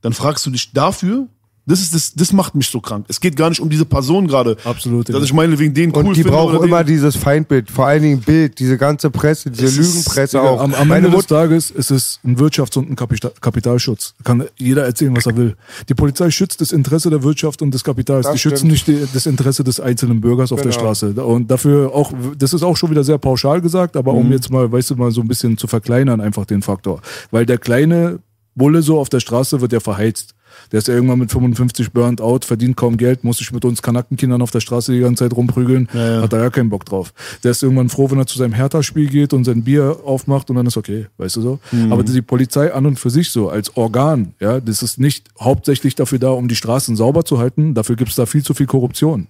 dann fragst du dich dafür, das ist das, das macht mich so krank. Es geht gar nicht um diese Person gerade. Absolut, Dass ja. ich meine, wegen den cool Und die finde brauchen oder den- immer dieses Feindbild, vor allen Dingen Bild, diese ganze Presse, diese Es ist- Lügenpresse Digga, auch. Am, am Meine Ende des Tages ist es ein Wirtschafts- und ein Kapita Kapitalschutz. Kann jeder erzählen, was er will. Die Polizei schützt das Interesse der Wirtschaft und des Kapitals. Das die schützen stimmt. nicht die, das Interesse des einzelnen Bürgers auf der Genau. Straße. Und dafür auch, das ist auch schon wieder sehr pauschal gesagt, aber Mhm. um jetzt mal, weißt du, mal so ein bisschen zu verkleinern, einfach den Faktor. Weil der kleine Bulle so auf der Straße wird ja verheizt. Der ist ja irgendwann mit 55 burnt out, verdient kaum Geld, muss sich mit uns Kanackenkindern auf der Straße die ganze Zeit rumprügeln, hat da ja keinen Bock drauf. Der ist irgendwann froh, wenn er zu seinem Hertha-Spiel geht und sein Bier aufmacht und dann ist okay, weißt du so. Aber die Polizei an und für sich so, als Organ, ja, das ist nicht hauptsächlich dafür da, um die Straßen sauber zu halten, dafür gibt's da viel zu viel Korruption.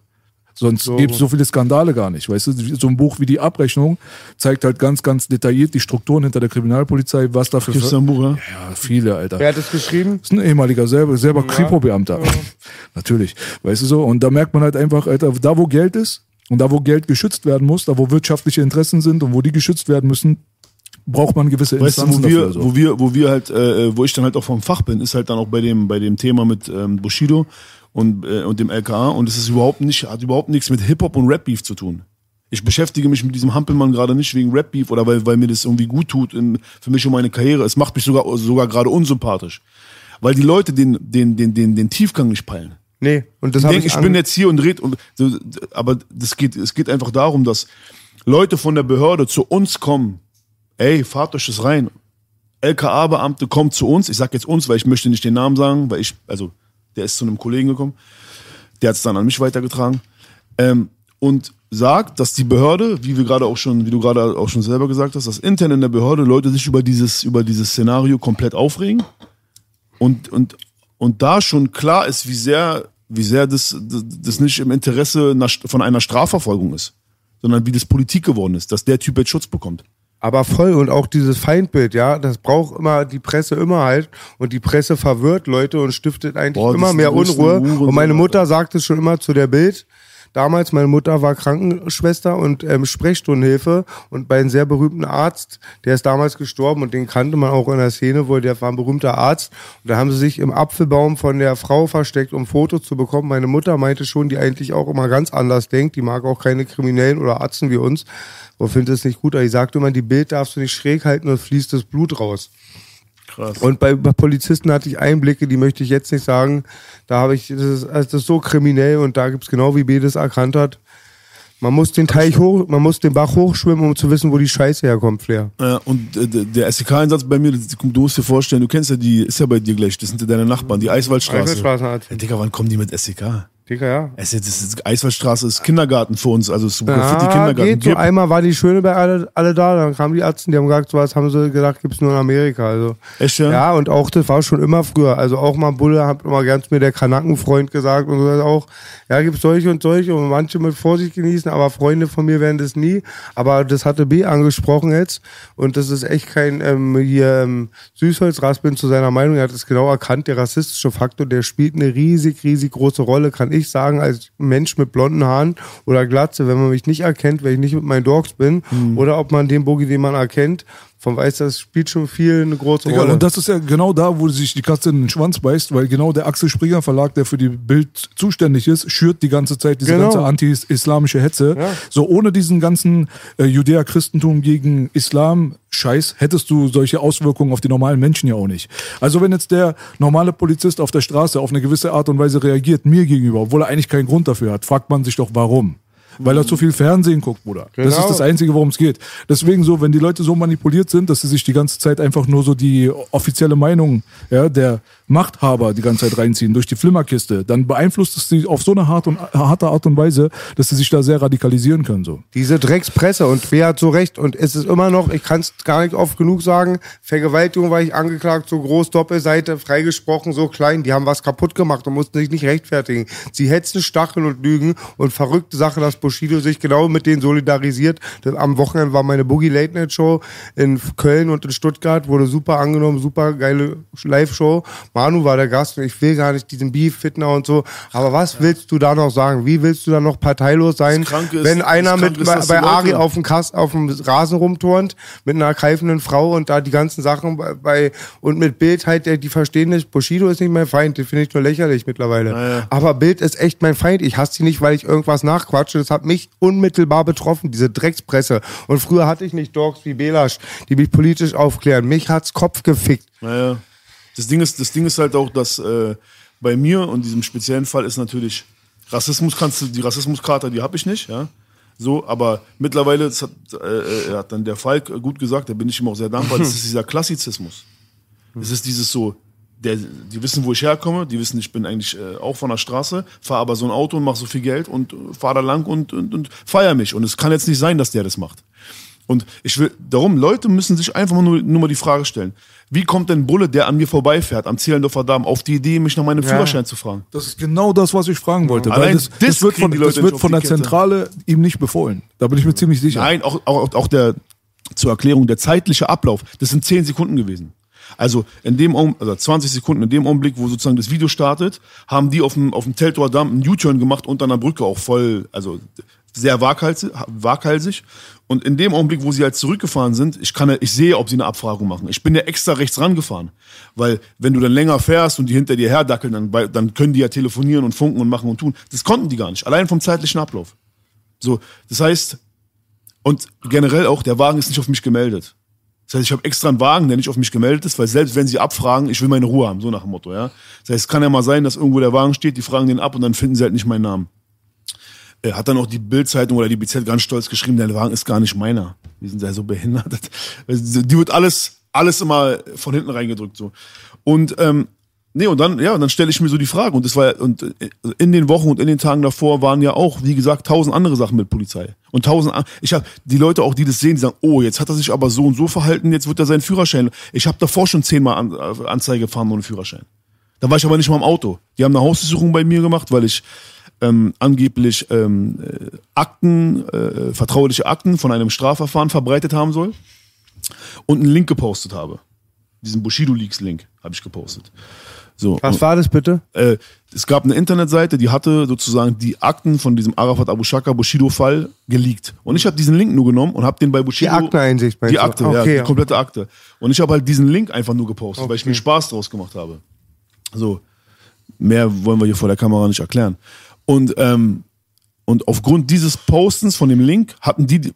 Sonst So. gäbe es so viele Skandale gar nicht. Weißt du, so ein Buch wie die Abrechnung zeigt halt ganz, ganz detailliert die Strukturen hinter der Kriminalpolizei, was da für. Gibt's da ein Buch, ja? Ja, viele, Alter. Wer hat das geschrieben? Das ist ein ehemaliger selber, selber Kripo-Beamter. Natürlich. Weißt du so? Und da merkt man halt einfach, Alter, da wo Geld ist und da wo Geld geschützt werden muss, da wo wirtschaftliche Interessen sind und wo die geschützt werden müssen, braucht man gewisse Weißt du, Instanzen wo wir, dafür. So. wo wir, wo wir halt, äh, wo ich dann halt auch vom Fach bin, ist halt dann auch bei dem, bei dem Thema mit ähm, Bushido und, äh, und dem LKA und es ist überhaupt nicht, hat überhaupt nichts mit Hip-Hop und Rap-Beef zu tun. Ich beschäftige mich mit diesem Hampelmann gerade nicht wegen Rap-Beef oder weil, weil mir das irgendwie gut tut im, für mich und meine Karriere. Es macht mich sogar, sogar gerade unsympathisch. Weil die Leute den, den, den, den, den Tiefgang nicht peilen. Nee, und das Ich habe denke, ich ich bin jetzt hier und red und aber das geht, es geht einfach darum, dass Leute von der Behörde zu uns kommen. Ey, fahrt euch das rein. LKA-Beamte kommt zu uns. Ich sag jetzt uns, weil ich möchte nicht den Namen sagen, weil ich, also der ist zu einem Kollegen gekommen. Der hat es dann an mich weitergetragen. Ähm, und sagt, dass die Behörde, wie wir gerade auch schon, wie du gerade auch schon selber gesagt hast, dass intern in der Behörde Leute sich über dieses, über dieses Szenario komplett aufregen und, und, und da schon klar ist, wie sehr, wie sehr das, das, nicht im Interesse von einer Strafverfolgung ist, sondern wie das Politik geworden ist, dass der Typ jetzt Schutz bekommt. Aber voll und auch dieses Feindbild, ja, das braucht immer die Presse immer halt und die Presse verwirrt Leute und stiftet eigentlich Boah, immer mehr Unruhe. Und meine. Mutter sagte schon immer zu der Bild, damals, meine Mutter war Krankenschwester und ähm, Sprechstundenhilfe und bei einem sehr berühmten Arzt, der ist damals gestorben und den kannte man auch in der Szene, wo der war ein berühmter Arzt und da haben sie sich im Apfelbaum von der Frau versteckt, um Fotos zu bekommen. Meine Mutter meinte schon, die eigentlich auch immer ganz anders denkt, die mag auch keine Kriminellen oder Arzten wie uns, wo findet es nicht gut, aber die sagte immer, die Bild darfst du nicht schräg halten, sonst fließt das Blut raus. Krass. Und bei, bei Polizisten hatte ich Einblicke, die möchte ich jetzt nicht sagen. Da habe ich, das ist, also das ist so kriminell und da gibt's genau wie B das erkannt hat. Man muss den Teich hoch, man muss den Bach hochschwimmen, um zu wissen, wo die Scheiße herkommt, Flair. Ja, und äh, der- SEK-Einsatz bei mir, das- du musst dir vorstellen, du kennst ja die, ist ja bei dir gleich, das sind ja deine Nachbarn, die Eiswaldstraße. Eiswaldstraße. Digga, wann kommen die mit SEK? Dicker, ja. Es ist, das ist, Eiswaldstraße ist Kindergarten für uns, also es ist Graffiti Ja, Kindergarten. geht so. Gibt- Einmal war die Schöne bei alle, alle da, dann kamen die Ärzte, die haben gesagt, sowas haben sie gedacht, gibt's nur in Amerika. Also. Echt, ja? Ja, und auch das war schon immer früher. Also auch mal Bulle hat immer ganz mir der Kanackenfreund gesagt und so auch, ja, gibt's solche und solche und manche mit Vorsicht genießen, aber Freunde von mir werden das nie. Aber das hatte B angesprochen jetzt und das ist echt kein ähm, hier ähm, Süßholzraspeln zu seiner Meinung. Er hat es genau erkannt, der rassistische Faktor, der spielt eine riesig, riesig große Rolle, kann ich sagen, als Mensch mit blonden Haaren oder Glatze, wenn man mich nicht erkennt, wenn ich nicht mit meinen Dogs bin oder ob man den Boogie, den man erkennt, von weiß, das spielt schon viel eine große Rolle. und das ist ja genau da, wo sich die Katze in den Schwanz beißt, weil genau der Axel Springer Verlag, der für die Bild zuständig ist, schürt die ganze Zeit diese Genau. ganze anti-islamische Hetze. So ohne diesen ganzen äh, Judäer-Christentum gegen Islam Scheiß hättest du solche Auswirkungen auf die normalen Menschen ja auch nicht. Also wenn jetzt der normale Polizist auf der Straße auf eine gewisse Art und Weise reagiert mir gegenüber, obwohl er eigentlich keinen Grund dafür hat, fragt man sich doch warum. Weil er zu viel Fernsehen guckt, Bruder. Das Genau. ist das Einzige, worum es geht. Deswegen so, wenn die Leute so manipuliert sind, dass sie sich die ganze Zeit einfach nur so die offizielle Meinung ja, der Machthaber die ganze Zeit reinziehen durch die Flimmerkiste, dann beeinflusst es sie auf so eine harte, und, harte Art und Weise, dass sie sich da sehr radikalisieren können. So. Diese Dreckspresse und wer hat so recht und es ist immer noch, ich kann es gar nicht oft genug sagen, Vergewaltigung war ich angeklagt, so groß, Doppelseite, freigesprochen, so klein, die haben was kaputt gemacht und mussten sich nicht rechtfertigen. Sie hetzen, stacheln und lügen und verrückte Sache, dass Bushido sich genau mit denen solidarisiert. Am Wochenende war meine Boogie Late Night Show in Köln und in Stuttgart, wurde super angenommen, super geile Live-Show. Manu war der Gast und ich will gar nicht diesen Beef, Fitner und so, aber was willst du da noch sagen? Wie willst du da noch parteilos sein, ist- wenn einer mit ist, bei, bei Ari auf dem Kast, auf dem Rasen rumturnt mit einer greifenden Frau und da die ganzen Sachen bei, bei und mit Bild halt, die verstehen nicht, Bushido ist nicht mein Feind, den finde ich nur lächerlich mittlerweile. Aber Bild ist echt mein Feind. Ich hasse sie nicht, weil ich irgendwas nachquatsche. Das hat mich unmittelbar betroffen, diese Dreckspresse. Und früher hatte ich nicht Dogs wie Belasch, die mich politisch aufklären. Mich hat's Kopf gefickt. Naja. Das Ding ist, das Ding ist halt auch, dass äh, bei mir und diesem speziellen Fall ist natürlich Rassismus kannst du, die Rassismuskarte, die habe ich nicht, ja. So, aber mittlerweile, das hat, äh, äh, hat dann der Falk gut gesagt, da bin ich ihm auch sehr dankbar, das ist dieser Klassizismus. Es ist dieses so, der, die wissen, wo ich herkomme, die wissen, ich bin eigentlich äh, auch von der Straße, fahre aber so ein Auto und mache so viel Geld und äh, fahre da lang und, und, und feier mich. Und es kann jetzt nicht sein, dass der das macht. Und ich will, darum, Leute müssen sich einfach nur, nur mal die Frage stellen. Wie kommt denn ein Bulle, der an mir vorbeifährt, am Zehlendorfer Damm, auf die Idee, mich nach meinem Führerschein zu fragen? Das ist genau das, was ich fragen wollte. Weil Allein das, das wird von, das wird von der Kette. Zentrale ihm nicht befohlen. Da bin ich mir ziemlich sicher. Nein, auch, auch, auch der, zur Erklärung, der zeitliche Ablauf, das sind 10 Sekunden gewesen. Also in dem also 20 Sekunden, in dem Augenblick, wo sozusagen das Video startet, haben die auf dem, auf dem Teltower Damm einen U-Turn gemacht unter einer Brücke, auch voll, also sehr waghalsig, waghalsig. Und in dem Augenblick, wo sie halt zurückgefahren sind, ich kann, ich sehe, ob sie eine Abfragung machen. Ich bin ja extra rechts rangefahren. Weil, wenn du dann länger fährst und die hinter dir herdackeln, dann, dann können die ja telefonieren und funken und machen und tun. Das konnten die gar nicht. Allein vom zeitlichen Ablauf. So, das heißt, und generell auch, der Wagen ist nicht auf mich gemeldet. Das heißt, ich habe extra einen Wagen, der nicht auf mich gemeldet ist, weil selbst wenn sie abfragen, ich will meine Ruhe haben, so nach dem Motto, ja. Das heißt, es kann ja mal sein, dass irgendwo der Wagen steht, die fragen den ab und dann finden sie halt nicht meinen Namen. Er hat dann auch die Bildzeitung oder die BZ ganz stolz geschrieben, der Wagen ist gar nicht meiner. Die sind ja so behindert. Die wird alles, alles immer von hinten reingedrückt, so. Und, ähm, Nee, und dann, ja, dann stelle ich mir so die Frage. Und das war, und äh, in den Wochen und in den Tagen davor waren ja auch, wie gesagt, tausend andere Sachen mit Polizei. Und tausend, ich habe die Leute auch, die das sehen, die sagen, oh, jetzt hat er sich aber so und so verhalten, jetzt wird er seinen Führerschein. Ich habe davor schon zehnmal an, äh, Anzeige gefahren ohne Führerschein. Da war ich aber nicht mal im Auto. Die haben eine Hausdurchsuchung bei mir gemacht, weil ich ähm, angeblich ähm, äh, Akten, äh, vertrauliche Akten von einem Strafverfahren verbreitet haben soll und einen Link gepostet habe. Diesen Bushido Leaks Link habe ich gepostet. So. Was war das bitte? Äh, es gab eine Internetseite, die hatte sozusagen die Akten von diesem Arafat Abu Shaka Bushido Fall geleakt. Und ich habe diesen Link nur genommen und habe den bei Bushido Die Akteneinsicht meinst die du? Akte, Okay, ja, die ja. komplette Akte. Und ich habe halt diesen Link einfach nur gepostet, weil ich mir Spaß draus gemacht habe. So, mehr wollen wir hier vor der Kamera nicht erklären. Und ähm, und aufgrund dieses Postens von dem Link hatten die,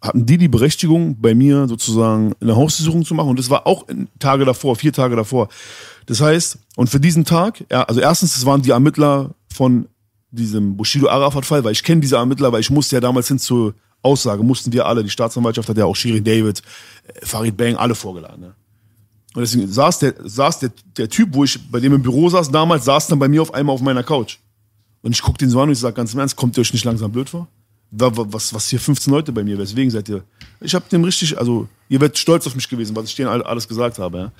hatten die die Berechtigung, bei mir sozusagen eine Hausdurchsuchung zu machen. Und das war auch Tage davor, vier Tage davor. Das heißt, und für diesen Tag, ja, also erstens, das waren die Ermittler von diesem Bushido Arafat-Fall, weil ich kenne diese Ermittler, weil ich musste ja damals hin zur Aussage, mussten wir alle, die Staatsanwaltschaft hat ja auch Shirin David, äh, Farid Bang, alle vorgeladen. Ne? Und deswegen saß der, saß der, der Typ, wo ich bei dem im Büro saß damals, saß dann bei mir auf einmal auf meiner Couch. Und ich guck den so an und ich sag ganz im Ernst, kommt ihr euch nicht langsam blöd vor? Wa- wa- Was, was hier 15 Leute bei mir, weswegen seid ihr? Ich hab dem richtig, also ihr werdet stolz auf mich gewesen, was ich denen all- alles gesagt habe. Ja?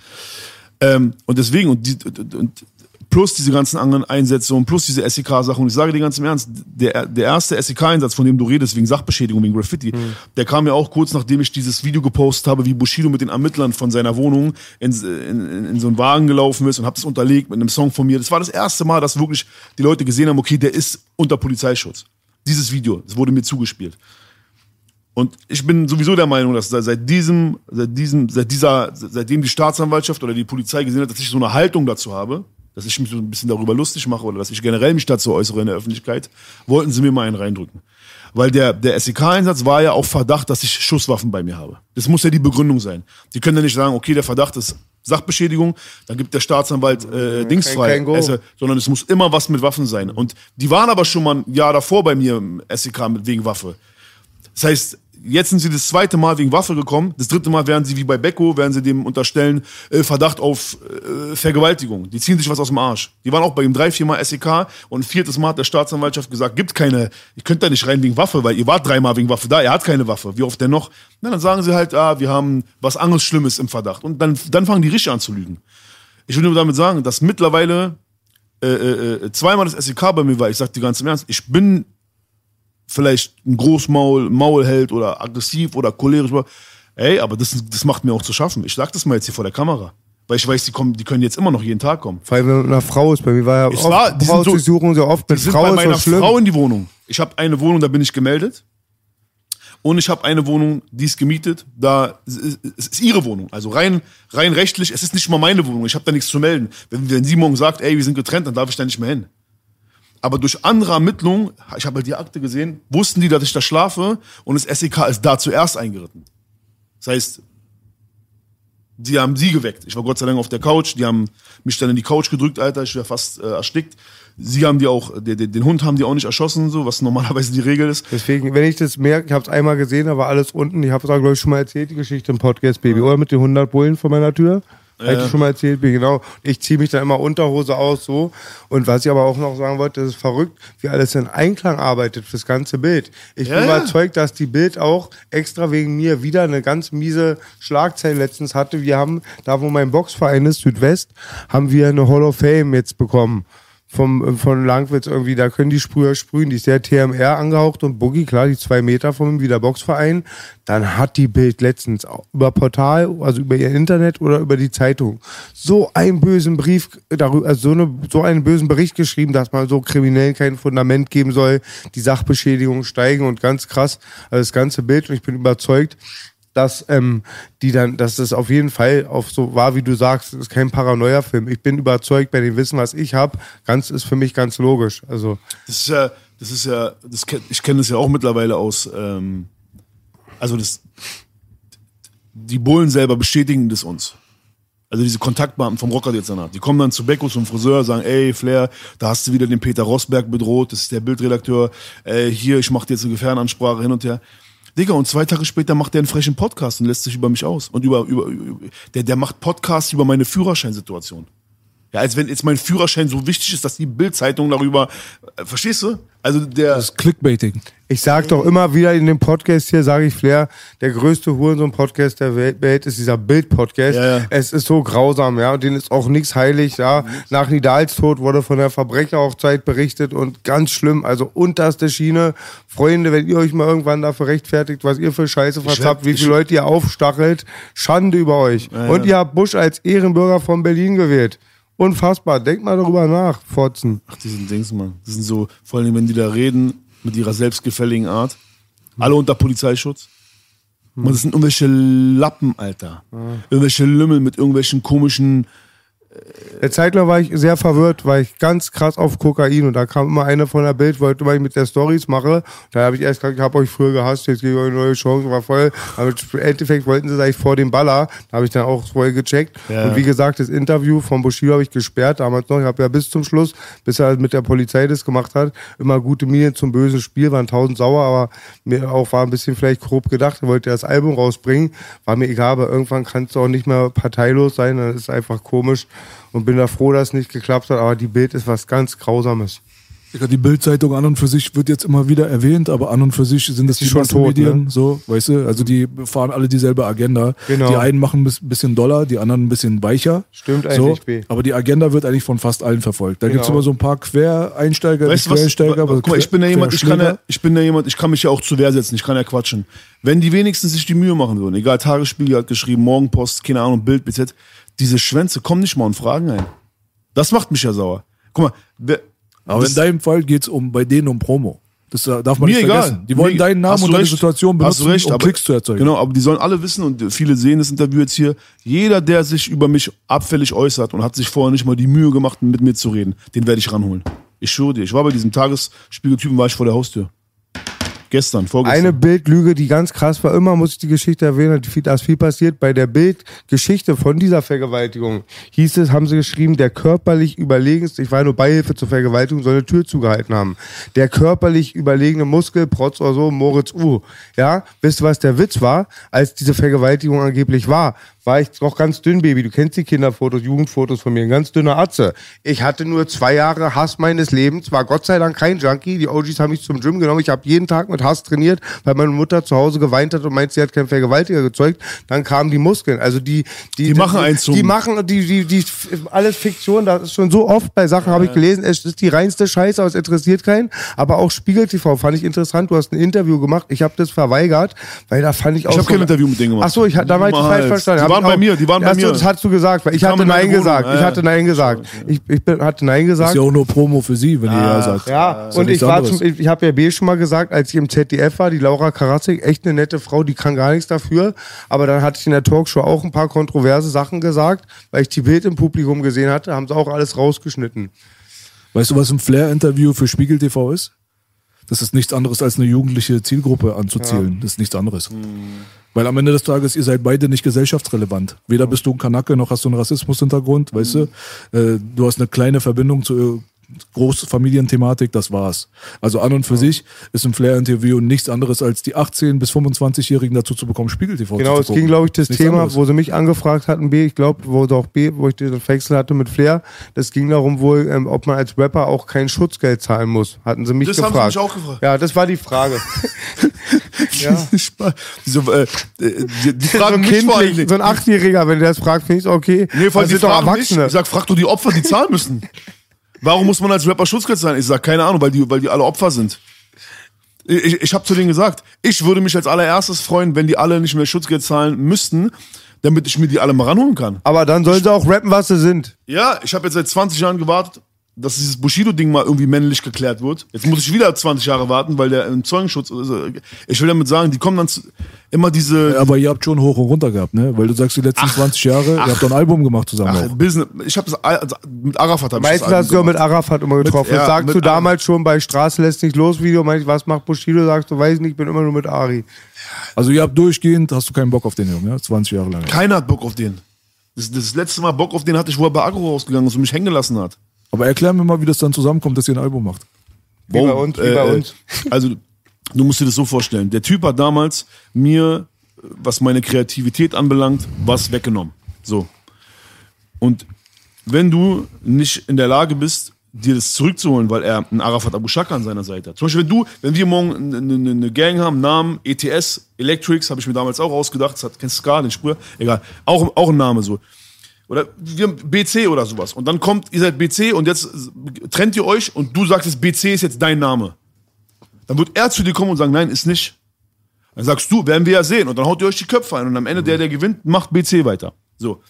Ähm, und deswegen, und, die, und, und plus diese ganzen anderen Einsätze und plus diese SEK-Sachen, und ich sage dir ganz im Ernst, der, der erste SEK-Einsatz, von dem du redest, wegen Sachbeschädigung, wegen Graffiti, der kam ja auch kurz nachdem ich dieses Video gepostet habe, wie Bushido mit den Ermittlern von seiner Wohnung in, in, in so einen Wagen gelaufen ist und habe das unterlegt mit einem Song von mir. Das war das erste Mal, dass wirklich die Leute gesehen haben, okay, der ist unter Polizeischutz. Dieses Video, das wurde mir zugespielt. Und ich bin sowieso der Meinung, dass seit diesem, seit diesem, seit dieser, seitdem die Staatsanwaltschaft oder die Polizei gesehen hat, dass ich so eine Haltung dazu habe, dass ich mich so ein bisschen darüber lustig mache oder dass ich generell mich dazu äußere in der Öffentlichkeit, wollten sie mir mal einen reindrücken. Weil der, der SEK-Einsatz war ja auf Verdacht, dass ich Schusswaffen bei mir habe. Das muss ja die Begründung sein. Die können ja nicht sagen, okay, der Verdacht ist Sachbeschädigung, dann gibt der Staatsanwalt äh, Dings frei. Also, sondern es muss immer was mit Waffen sein. Und die waren aber schon mal ein Jahr davor bei mir im SEK mit wegen Waffe. Das heißt, jetzt sind sie das zweite Mal wegen Waffe gekommen. Das dritte Mal werden sie wie bei Becko, werden sie dem unterstellen, äh, Verdacht auf äh, Vergewaltigung. Die ziehen sich was aus dem Arsch. Die waren auch bei ihm drei, viermal SEK und viertes Mal hat der Staatsanwaltschaft gesagt, gibt keine, ihr könnt da nicht rein wegen Waffe, weil ihr wart dreimal wegen Waffe da, er hat keine Waffe. Wie oft denn noch? Na, dann sagen sie halt, ah, wir haben was anderes Schlimmes im Verdacht. Und dann, dann fangen die richtig an zu lügen. Ich will nur damit sagen, dass mittlerweile äh, äh, äh, zweimal das SEK bei mir war. Ich sag dir ganz im Ernst, ich bin vielleicht ein Großmaul, Maulheld oder aggressiv oder cholerisch. aber- Ey, aber das, das macht mir auch zu schaffen. Ich sag das mal jetzt hier vor der Kamera. Weil ich weiß, die, kommen, die können jetzt immer noch jeden Tag kommen. Vor allem, wenn man mit einer Frau ist. Bei mir war ja Ich oft war- die sind so- Hausdurchsuchung so oft Die mit sind Frau bei ist meiner schlimm. Frau in die Wohnung. Ich habe eine Wohnung, da bin ich gemeldet. Und ich habe eine Wohnung, die ist gemietet. Da es ist, es ist ihre Wohnung. Also rein, rein rechtlich, es ist nicht mal meine Wohnung. Ich habe da nichts zu melden. Wenn, wenn sie morgen sagt, ey, wir sind getrennt, dann darf ich da nicht mehr hin. Aber durch andere Ermittlungen, ich habe halt die Akte gesehen, wussten die, dass ich da schlafe und das SEK ist da zuerst eingeritten. Das heißt, die haben sie geweckt. Ich war Gott sei Dank auf der Couch, die haben mich dann in die Couch gedrückt, Alter, ich wäre fast äh, erstickt. Sie haben die auch, den, den Hund haben die auch nicht erschossen, so was normalerweise die Regel ist. Deswegen, wenn ich das merke, ich habe es einmal gesehen, da war alles unten. Ich habe es auch, glaube ich, schon mal erzählt, die Geschichte im Podcast, Baby. Oder mit den 100 Bullen vor meiner Tür. Hätte ich schon mal erzählt, genau. Ich ziehe mich dann immer Unterhose aus, so. Und was ich aber auch noch sagen wollte, das ist verrückt, wie alles in Einklang arbeitet fürs ganze Bild. Ich Ja, bin ja. überzeugt, dass die Bild auch extra wegen mir wieder eine ganz miese Schlagzeile letztens hatte. Wir haben, da wo mein Boxverein ist, Südwest, haben wir eine Hall of Fame jetzt bekommen. Vom, von Langwitz irgendwie, da können die Sprüher sprühen, die ist sehr TMR angehaucht und Boogie, klar, die zwei Meter von ihm, wie der Boxverein. Dann hat die Bild letztens über Portal, also über ihr Internet oder über die Zeitung, so einen bösen Brief darüber, also so, eine, so einen bösen Bericht geschrieben, dass man so Kriminellen kein Fundament geben soll, die Sachbeschädigungen steigen und ganz krass, also das ganze Bild. Und ich bin überzeugt, dass ähm, die dann, dass das auf jeden Fall auf so war, wie du sagst, ist kein Paranoia-Film. Ich bin überzeugt bei dem Wissen, was ich habe, ganz ist für mich ganz logisch. Also Das ist ja, das ist ja, das, ich kenne das ja auch mittlerweile aus, ähm, also das, die Bullen selber bestätigen das uns. Also diese Kontaktbeamten vom Rockerdezernat, die kommen dann zu Becko zum Friseur, sagen, ey Flair, da hast du wieder den Peter Rosberg bedroht, das ist der Bildredakteur, ey, hier, ich mach dir jetzt eine Gefährdenansprache hin und her. Digga, und zwei Tage später macht der einen frechen Podcast und lässt sich über mich aus. Und über, über, über der, der macht Podcasts über meine Führerscheinsituation. Ja, als wenn jetzt mein Führerschein so wichtig ist, dass die Bildzeitung darüber, äh, verstehst du? Also der, Das ist Clickbaiting. ich sage doch immer wieder in dem Podcast hier, sage ich Flair, der größte Hurensohn-Podcast der Welt ist dieser Bild-Podcast. Ja, ja. Es ist so grausam, ja, und denen ist auch nichts heilig, ja. Nach Nidals Tod wurde von der Verbrecheraufzeit berichtet und ganz schlimm, also unterste Schiene. Freunde, wenn ihr euch mal irgendwann dafür rechtfertigt, was ihr für Scheiße verzappt, wie viele Leute ihr aufstachelt, Schande über euch. Und ihr habt Bush als Ehrenbürger von Berlin gewählt. Unfassbar. Denkt mal darüber nach, Fotzen. Ach, die sind Dings, Mann. Die sind so, vor allem, wenn die da reden, mit ihrer selbstgefälligen Art. Alle unter Polizeischutz. Man, das sind irgendwelche Lappen, Alter. Irgendwelche Lümmel mit irgendwelchen komischen. Eine Zeit lang war ich sehr verwirrt, weil ich ganz krass auf Kokain und da kam immer einer von der Bild, wollte, weil ich mit der Stories mache. Da habe ich erst gesagt, ich habe euch früher gehasst, jetzt gebe ich euch eine neue Chance, war voll. Aber im Endeffekt wollten sie, sag ich, vor dem Baller. Da habe ich dann auch voll gecheckt. Ja. Und wie gesagt, das Interview von Bushido habe ich gesperrt damals noch. Ich habe ja bis zum Schluss, bis er mit der Polizei das gemacht hat, immer gute Miene zum bösen Spiel, waren tausend sauer, aber mir auch war ein bisschen vielleicht grob gedacht. Er wollte das Album rausbringen, war mir egal, aber irgendwann kannst du auch nicht mehr parteilos sein, dann ist es einfach komisch und bin da froh, dass es nicht geklappt hat, aber die Bild ist was ganz Grausames. Die Bildzeitung an und für sich wird jetzt immer wieder erwähnt, aber an und für sich sind das die die schon tot, Massenmedien, ne? so, weißt du? Also die fahren alle dieselbe Agenda. Genau. Die einen machen ein bis- bisschen doller, die anderen ein bisschen weicher. Stimmt so, eigentlich, B. Aber die Agenda wird eigentlich von fast allen verfolgt. Da gibt's Genau. immer so ein paar Quereinsteiger, Weißt was? Quereinsteiger, aber Guck mal, ich bin ja jemand, ich kann ja, ich bin ja jemand, ich kann mich ja auch zu Wehr setzen, ich kann ja quatschen. Wenn die wenigstens sich die Mühe machen würden, egal, Tagesspiegel hat geschrieben, Morgenpost, keine Ahnung, Bild, BZ, diese Schwänze kommen nicht mal und fragen ein. Das macht mich ja sauer. Guck mal, wer, Aber in deinem Fall geht's um bei denen um Promo. Das äh, darf man Mir nicht egal. vergessen. Die wollen Mir- deinen Namen und deine. Situation Hast benutzen, recht, um aber- Klicks zu erzeugen. Genau, aber die sollen alle wissen und viele sehen das Interview jetzt hier. Jeder, der sich über mich abfällig äußert und hat sich vorher nicht mal die Mühe gemacht, mit mir zu reden, den werde ich ranholen. Ich schwöre dir, ich war bei diesem Tagesspiegeltypen, war ich vor der Haustür. Gestern, vorgestern. Eine Bildlüge, die ganz krass war, immer muss ich die Geschichte erwähnen, da ist viel passiert. Bei der Bildgeschichte von dieser Vergewaltigung hieß es, haben sie geschrieben, der körperlich überlegenste, ich war nur Beihilfe zur Vergewaltigung, soll eine Tür zugehalten haben. Der körperlich überlegene Muskelprotz oder so, Moritz U. Ja, wisst ihr, was der Witz war? Als diese Vergewaltigung angeblich war, war ich noch ganz dünn, Baby. Du kennst die Kinderfotos, Jugendfotos von mir, ein ganz dünner Atze. Ich hatte nur zwei Jahre Hass meines Lebens, war Gott sei Dank kein Junkie. Die OGs haben mich zum Gym genommen. Ich habe jeden Tag mit Hass trainiert, weil meine Mutter zu Hause geweint hat und meint, sie hat keinen Vergewaltiger gezeugt. Dann kamen die Muskeln. Also die, die, Die machen eins Die machen, die, die, die, alles Fiktion. Das ist schon so oft bei Sachen, habe ich gelesen. Es ist die reinste Scheiße, aber es interessiert keinen. Aber auch Spiegel TV fand ich interessant. Du hast ein Interview gemacht. Ich habe das verweigert, weil da fand ich auch Ich habe so- kein Interview mit denen gemacht. Ach so, ich, da war ich falsch verstanden. Waren ich bei mir, die waren bei mir. Das hast du gesagt, weil ich hatte Nein gesagt. Ja, Ich hatte Nein gesagt. Ich, ich bin, hatte Nein Das gesagt. ist ja auch nur Promo für sie, wenn ihr ja sagt. Ja, und ich war zum, ich, ich habe ja B schon mal gesagt, als ich im ZDF war, die Laura Karazik, echt eine nette Frau, die kann gar nichts dafür. Aber dann hatte ich in der Talkshow auch ein paar kontroverse Sachen gesagt, weil ich die Bild im Publikum gesehen hatte, haben sie auch alles rausgeschnitten. Weißt du, was ein Flair-Interview für Spiegel TV ist? Das ist nichts anderes als eine jugendliche Zielgruppe anzuzielen. Das ist nichts anderes. Weil am Ende des Tages, ihr seid beide nicht gesellschaftsrelevant. Weder bist du ein Kanake, noch hast du einen Rassismushintergrund, weißt du? Äh, du hast eine kleine Verbindung zu Großfamilienthematik, das war's. Also an und für sich ist ein Flair-Interview nichts anderes als die 18- bis 25-Jährigen dazu zu bekommen, Spiegel TV Genau, zu es ging, glaube ich, das Nichts Thema, anderes. wo sie mich angefragt hatten, B, ich glaube, wo doch B, wo ich den Wechsel hatte mit Flair, das ging darum wohl, ähm, ob man als Rapper auch kein Schutzgeld zahlen muss. Hatten sie mich Das haben sie gefragt. mich auch gefragt. Ja, das war die Frage. ja. Diese, äh, die, die so fragen ein mich vor allem Kind, nicht. so ein Achtjähriger, wenn der das fragt, finde ich okay. Nee, vor allem das die sind doch. Erwachsene. Ich sag, frag doch die Opfer, die zahlen müssen. Warum muss man als Rapper Schutzgeld zahlen? Ich sag, keine Ahnung, weil die, weil die alle Opfer sind. Ich, ich, ich habe zu denen gesagt, ich würde mich als allererstes freuen, wenn die alle nicht mehr Schutzgeld zahlen müssten, damit ich mir die alle mal ranholen kann. Aber dann sollen sie auch rappen, was sie sind. Ja, ich habe jetzt seit 20 Jahren gewartet, dass dieses Bushido-Ding mal irgendwie männlich geklärt wird. Jetzt muss ich wieder 20 Jahre warten, weil der im Zeugenschutz. Also, ich will damit sagen, die kommen dann zu, immer diese. Aber ihr habt schon hoch und runter gehabt, ne? Weil du sagst, die letzten 20 Jahre, ihr habt doch ein Album gemacht zusammen Ach, auch. Business. Ich habe das also mit Arafat hab Meistens hast du ja mit. Arafat immer getroffen. ja, das sagst mit du damals schon bei Straße lässt nicht los Video. Ich, was macht Bushido? Sagst du, weiß ich nicht, ich bin immer nur mit Ari. Also ihr habt durchgehend, hast du keinen Bock auf den Jungen, ja? 20 Jahre lang. Keiner hat Bock auf den. Das, das letzte Mal Bock auf den hatte ich, wo er bei Agro rausgegangen ist und mich hängen gelassen hat. Aber erklär mir mal, wie das dann zusammenkommt, dass ihr ein Album macht. Wie bei uns, wie bei uns. Also, du musst dir das so vorstellen. Der Typ hat damals mir, was meine Kreativität anbelangt, was weggenommen. So. Und wenn du nicht in der Lage bist, dir das zurückzuholen, weil er einen Arafat Abu Shaka an seiner Seite hat. Zum Beispiel, wenn du, wenn wir morgen eine, eine, eine Gang haben, Namen, ETS, Electrics, habe ich mir damals auch ausgedacht, das hat, kennst du Ska, den Spur? Egal. Auch, auch ein Name so. Oder wir haben BC oder sowas. Und dann kommt, ihr seid BC und jetzt trennt ihr euch und du sagst, jetzt BC ist jetzt dein Name. Dann wird er zu dir kommen und sagen, nein, ist nicht. Dann sagst du, werden wir ja sehen. Und dann haut ihr euch die Köpfe ein. Und am Ende der, der gewinnt, macht BC weiter. So.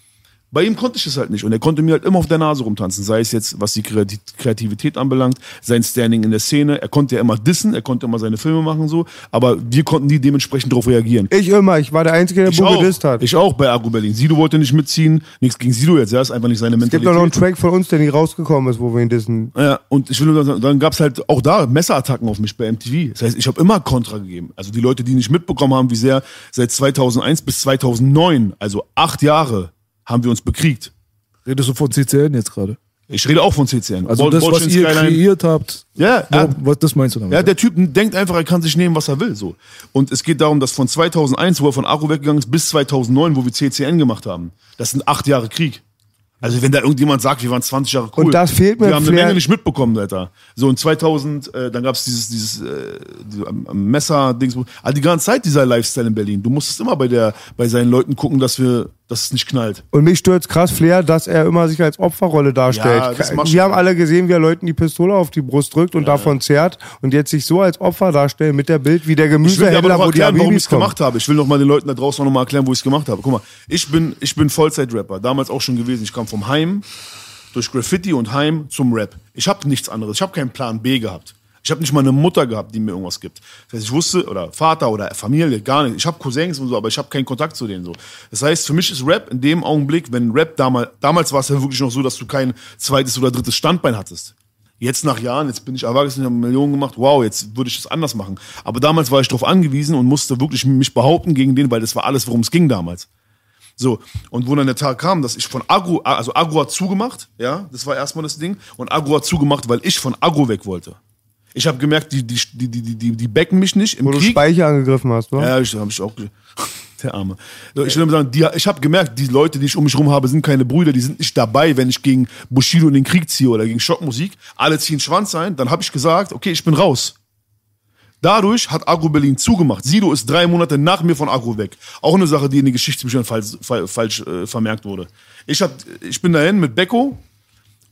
Bei ihm konnte ich es halt nicht. Und er konnte mir halt immer auf der Nase rumtanzen. Sei es jetzt, was die Kreati- Kreativität anbelangt, sein Standing in der Szene. Er konnte ja immer dissen, er konnte immer seine Filme machen, so. Aber wir konnten nie dementsprechend darauf reagieren. Ich immer, ich war der Einzige, der auch, gedisst hat. ich auch bei Agro Berlin. Sido wollte nicht mitziehen. Nichts gegen Sido jetzt. Ja, ist einfach nicht seine es gibt Mentalität. doch noch einen Track von uns, der nie rausgekommen ist, wo wir ihn dissen. Ja, und ich will nur sagen, dann gab's halt auch da Messerattacken auf mich bei MTV. Das heißt, ich habe immer Kontra gegeben. Also die Leute, die nicht mitbekommen haben, wie sehr seit 2001 bis 2009, also acht Jahre, haben wir uns bekriegt. Redest du von CCN jetzt gerade? Ich rede auch von CCN. Also Ball- das, was Ballchain ihr Skyline. kreiert habt, Ja, warum, ja. was, das meinst du damit? Ja, der Typ denkt einfach, er kann sich nehmen, was er will. So. Und es geht darum, dass von 2001, wo er von Agro weggegangen ist, bis 2009, wo wir CCN gemacht haben, das sind acht Jahre Krieg. Also wenn da irgendjemand sagt, wir waren 20 Jahre cool. Und das fehlt mir Wir haben eine Menge nicht mitbekommen, Alter. So und 2000, äh, dann gab's dieses, dieses äh, Messer-Dings. Also die ganze Zeit dieser Lifestyle in Berlin. Du musstest immer bei der, bei seinen Leuten gucken, dass wir, dass es nicht knallt. Und mich stört krass Flair, dass er immer sich als Opferrolle darstellt. Ja, das macht wir haben alle gesehen, wie er Leuten die Pistole auf die Brust drückt und davon zerrt und jetzt sich so als Opfer darstellen mit der Bild wie der Gemüsehändler, wo die erklären, warum ich es gemacht habe. Ich will noch mal den Leuten da draußen noch mal erklären, wo ich es gemacht habe. Guck mal, ich bin, ich bin Vollzeit-Rapper. Damals auch schon gewesen. Ich kam vom Heim durch Graffiti und Heim zum Rap. Ich habe nichts anderes. Ich habe keinen Plan B gehabt. Ich habe nicht mal eine Mutter gehabt, die mir irgendwas gibt. Das heißt, ich wusste, oder Vater oder Familie, gar nicht. Ich habe Cousins und so, aber ich habe keinen Kontakt zu denen so. Das heißt, für mich ist Rap in dem Augenblick, wenn Rap damals, damals war es ja wirklich noch so, dass du kein zweites oder drittes Standbein hattest. Jetzt nach Jahren, jetzt bin ich erwachsen, ich habe Millionen gemacht, wow, jetzt würde ich das anders machen. Aber damals war ich darauf angewiesen und musste wirklich mich behaupten gegen den, weil das war alles, worum es ging damals. So, und wo dann der Tag kam, dass ich von Agro, also Agro hat zugemacht, ja, das war erstmal das Ding, und Agro hat zugemacht, weil ich von Agro weg wollte. Ich habe gemerkt, die, die, die, die, die, die becken mich nicht im Wo du Krieg. Speicher angegriffen hast, ne? Ja, ich habe ich auch. Der Arme. Ich will nur sagen, die, ich habe gemerkt, die Leute, die ich um mich rum habe, sind keine Brüder, die sind nicht dabei, wenn ich gegen Bushido in den Krieg ziehe oder gegen Schockmusik. Alle ziehen Schwanz ein. Dann habe ich gesagt, okay, ich bin raus. Dadurch hat Agro Berlin zugemacht. Sido ist drei Monate nach mir von Agro weg. Auch eine Sache, die in den Geschichtsbüchern falsch, falsch äh, vermerkt wurde. Ich, hab, ich bin dahin mit Becco,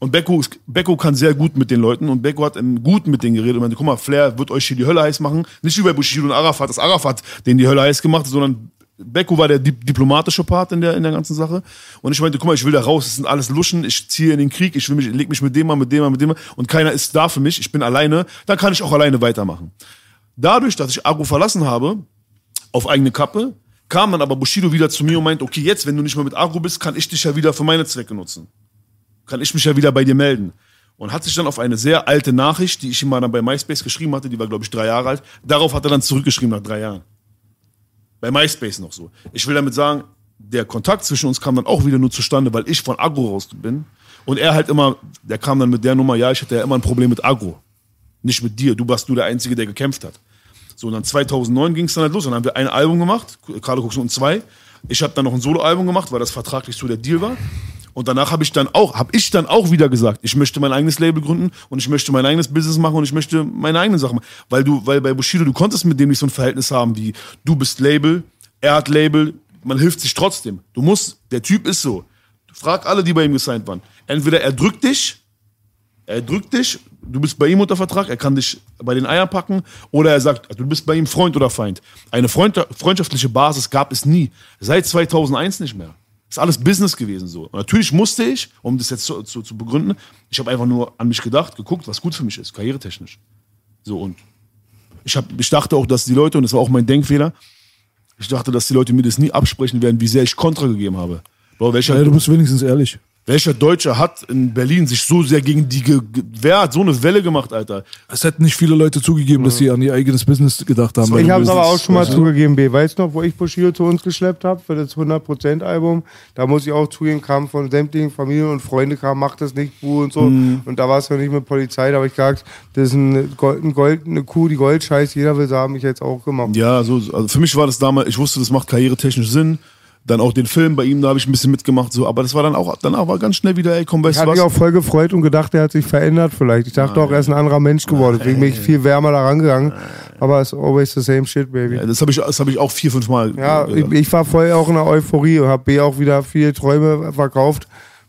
und Becco, ist- Becco kann sehr gut mit den Leuten und Becco hat gut mit denen geredet und meinte, guck mal, Flair wird euch hier die Hölle heiß machen. Nicht bei Bushido und Arafat, dass Arafat denen die Hölle heiß gemacht hat, sondern Becco war der dip diplomatische Part in der, in der ganzen Sache. Und ich meinte, guck mal, ich will da raus, das sind alles Luschen, ich ziehe in den Krieg, ich will mich, leg mich mit dem mal, mit dem mal, mit dem mal und keiner ist da für mich, ich bin alleine, dann kann ich auch alleine weitermachen. Dadurch, dass ich Agro verlassen habe, auf eigene Kappe, kam dann aber Bushido wieder zu mir und meinte, okay, jetzt, wenn du nicht mehr mit Agro bist, kann ich dich ja wieder für meine Zwecke nutzen kann ich mich ja wieder bei dir melden. Und hat sich dann auf eine sehr alte Nachricht, die ich ihm mal dann bei MySpace geschrieben hatte, die war, glaube ich, drei Jahre alt, darauf hat er dann zurückgeschrieben nach drei Jahren. Bei MySpace noch so. Ich will damit sagen, der Kontakt zwischen uns kam dann auch wieder nur zustande, weil ich von Agro raus bin. Und er halt immer, der kam dann mit der Nummer, ja, ich hatte ja immer ein Problem mit Agro. Nicht mit dir, du warst nur der Einzige, der gekämpft hat. So, und dann 2009 ging es dann halt los. Dann haben wir ein Album gemacht, Carlo Cox und zwei. Ich habe dann noch ein Soloalbum gemacht, weil das vertraglich so der Deal war. Und danach habe ich dann auch, habe ich dann auch wieder gesagt, ich möchte mein eigenes Label gründen und ich möchte mein eigenes Business machen und ich möchte meine eigenen Sachen machen. Weil du, weil bei Bushido, du konntest mit dem nicht so ein Verhältnis haben wie du bist Label, er hat Label, man hilft sich trotzdem. Du musst, der Typ ist so. Frag alle, die bei ihm gesigned waren. Entweder er drückt dich, er drückt dich, du bist bei ihm unter Vertrag, er kann dich bei den Eiern packen, oder er sagt, du bist bei ihm Freund oder Feind. Eine Freund freundschaftliche Basis gab es nie. Seit 2001 nicht mehr. Ist alles Business gewesen so. Und natürlich musste ich, um das jetzt zu, zu, zu begründen, ich habe einfach nur an mich gedacht, geguckt, was gut für mich ist, karrieretechnisch. So und ich, hab, ich dachte auch, dass die Leute, und das war auch mein Denkfehler, ich dachte, dass die Leute mir das nie absprechen werden, wie sehr ich Kontra gegeben habe. Bro, welcher, Ja, du bist wenigstens ehrlich. Welcher Deutsche hat in Berlin sich so sehr gegen die, ge ge- wer hat so eine Welle gemacht, Alter? Es hätten nicht viele Leute zugegeben, dass sie an ihr eigenes Business gedacht haben. Ich habe es aber auch schon mal du? zugegeben, B. Weißt du noch, wo ich Bushido zu uns geschleppt habe für das 100%-Album? Da muss ich auch zugeben, kam von sämtlichen Familien und Freunde kam, macht das nicht, Bu und so. Mhm. Und da war es ja nicht mit Polizei, da habe ich gesagt, das ist eine, Gold, ein Gold, eine Kuh, die Gold scheißt, jeder will sagen, ich jetzt auch gemacht. Ja, so, also für mich war das damals, ich wusste, das macht karrieretechnisch Sinn. Dann auch den Film bei ihm, da habe ich ein bisschen mitgemacht, so, aber das war dann auch, danach war ganz schnell wieder, ey, komm, Ich weißt du hatte mich auch was? voll gefreut und gedacht, er hat sich verändert vielleicht. Ich dachte auch, er ist ein anderer Mensch geworden, deswegen bin ich viel wärmer da rangegangen. Aber es ist always the same shit, baby. Ja, Das habe ich, das hab ich auch vier, fünf Mal. Ja, ich, ich war voll auch in der Euphorie und habe B auch wieder viele Träume verkauft.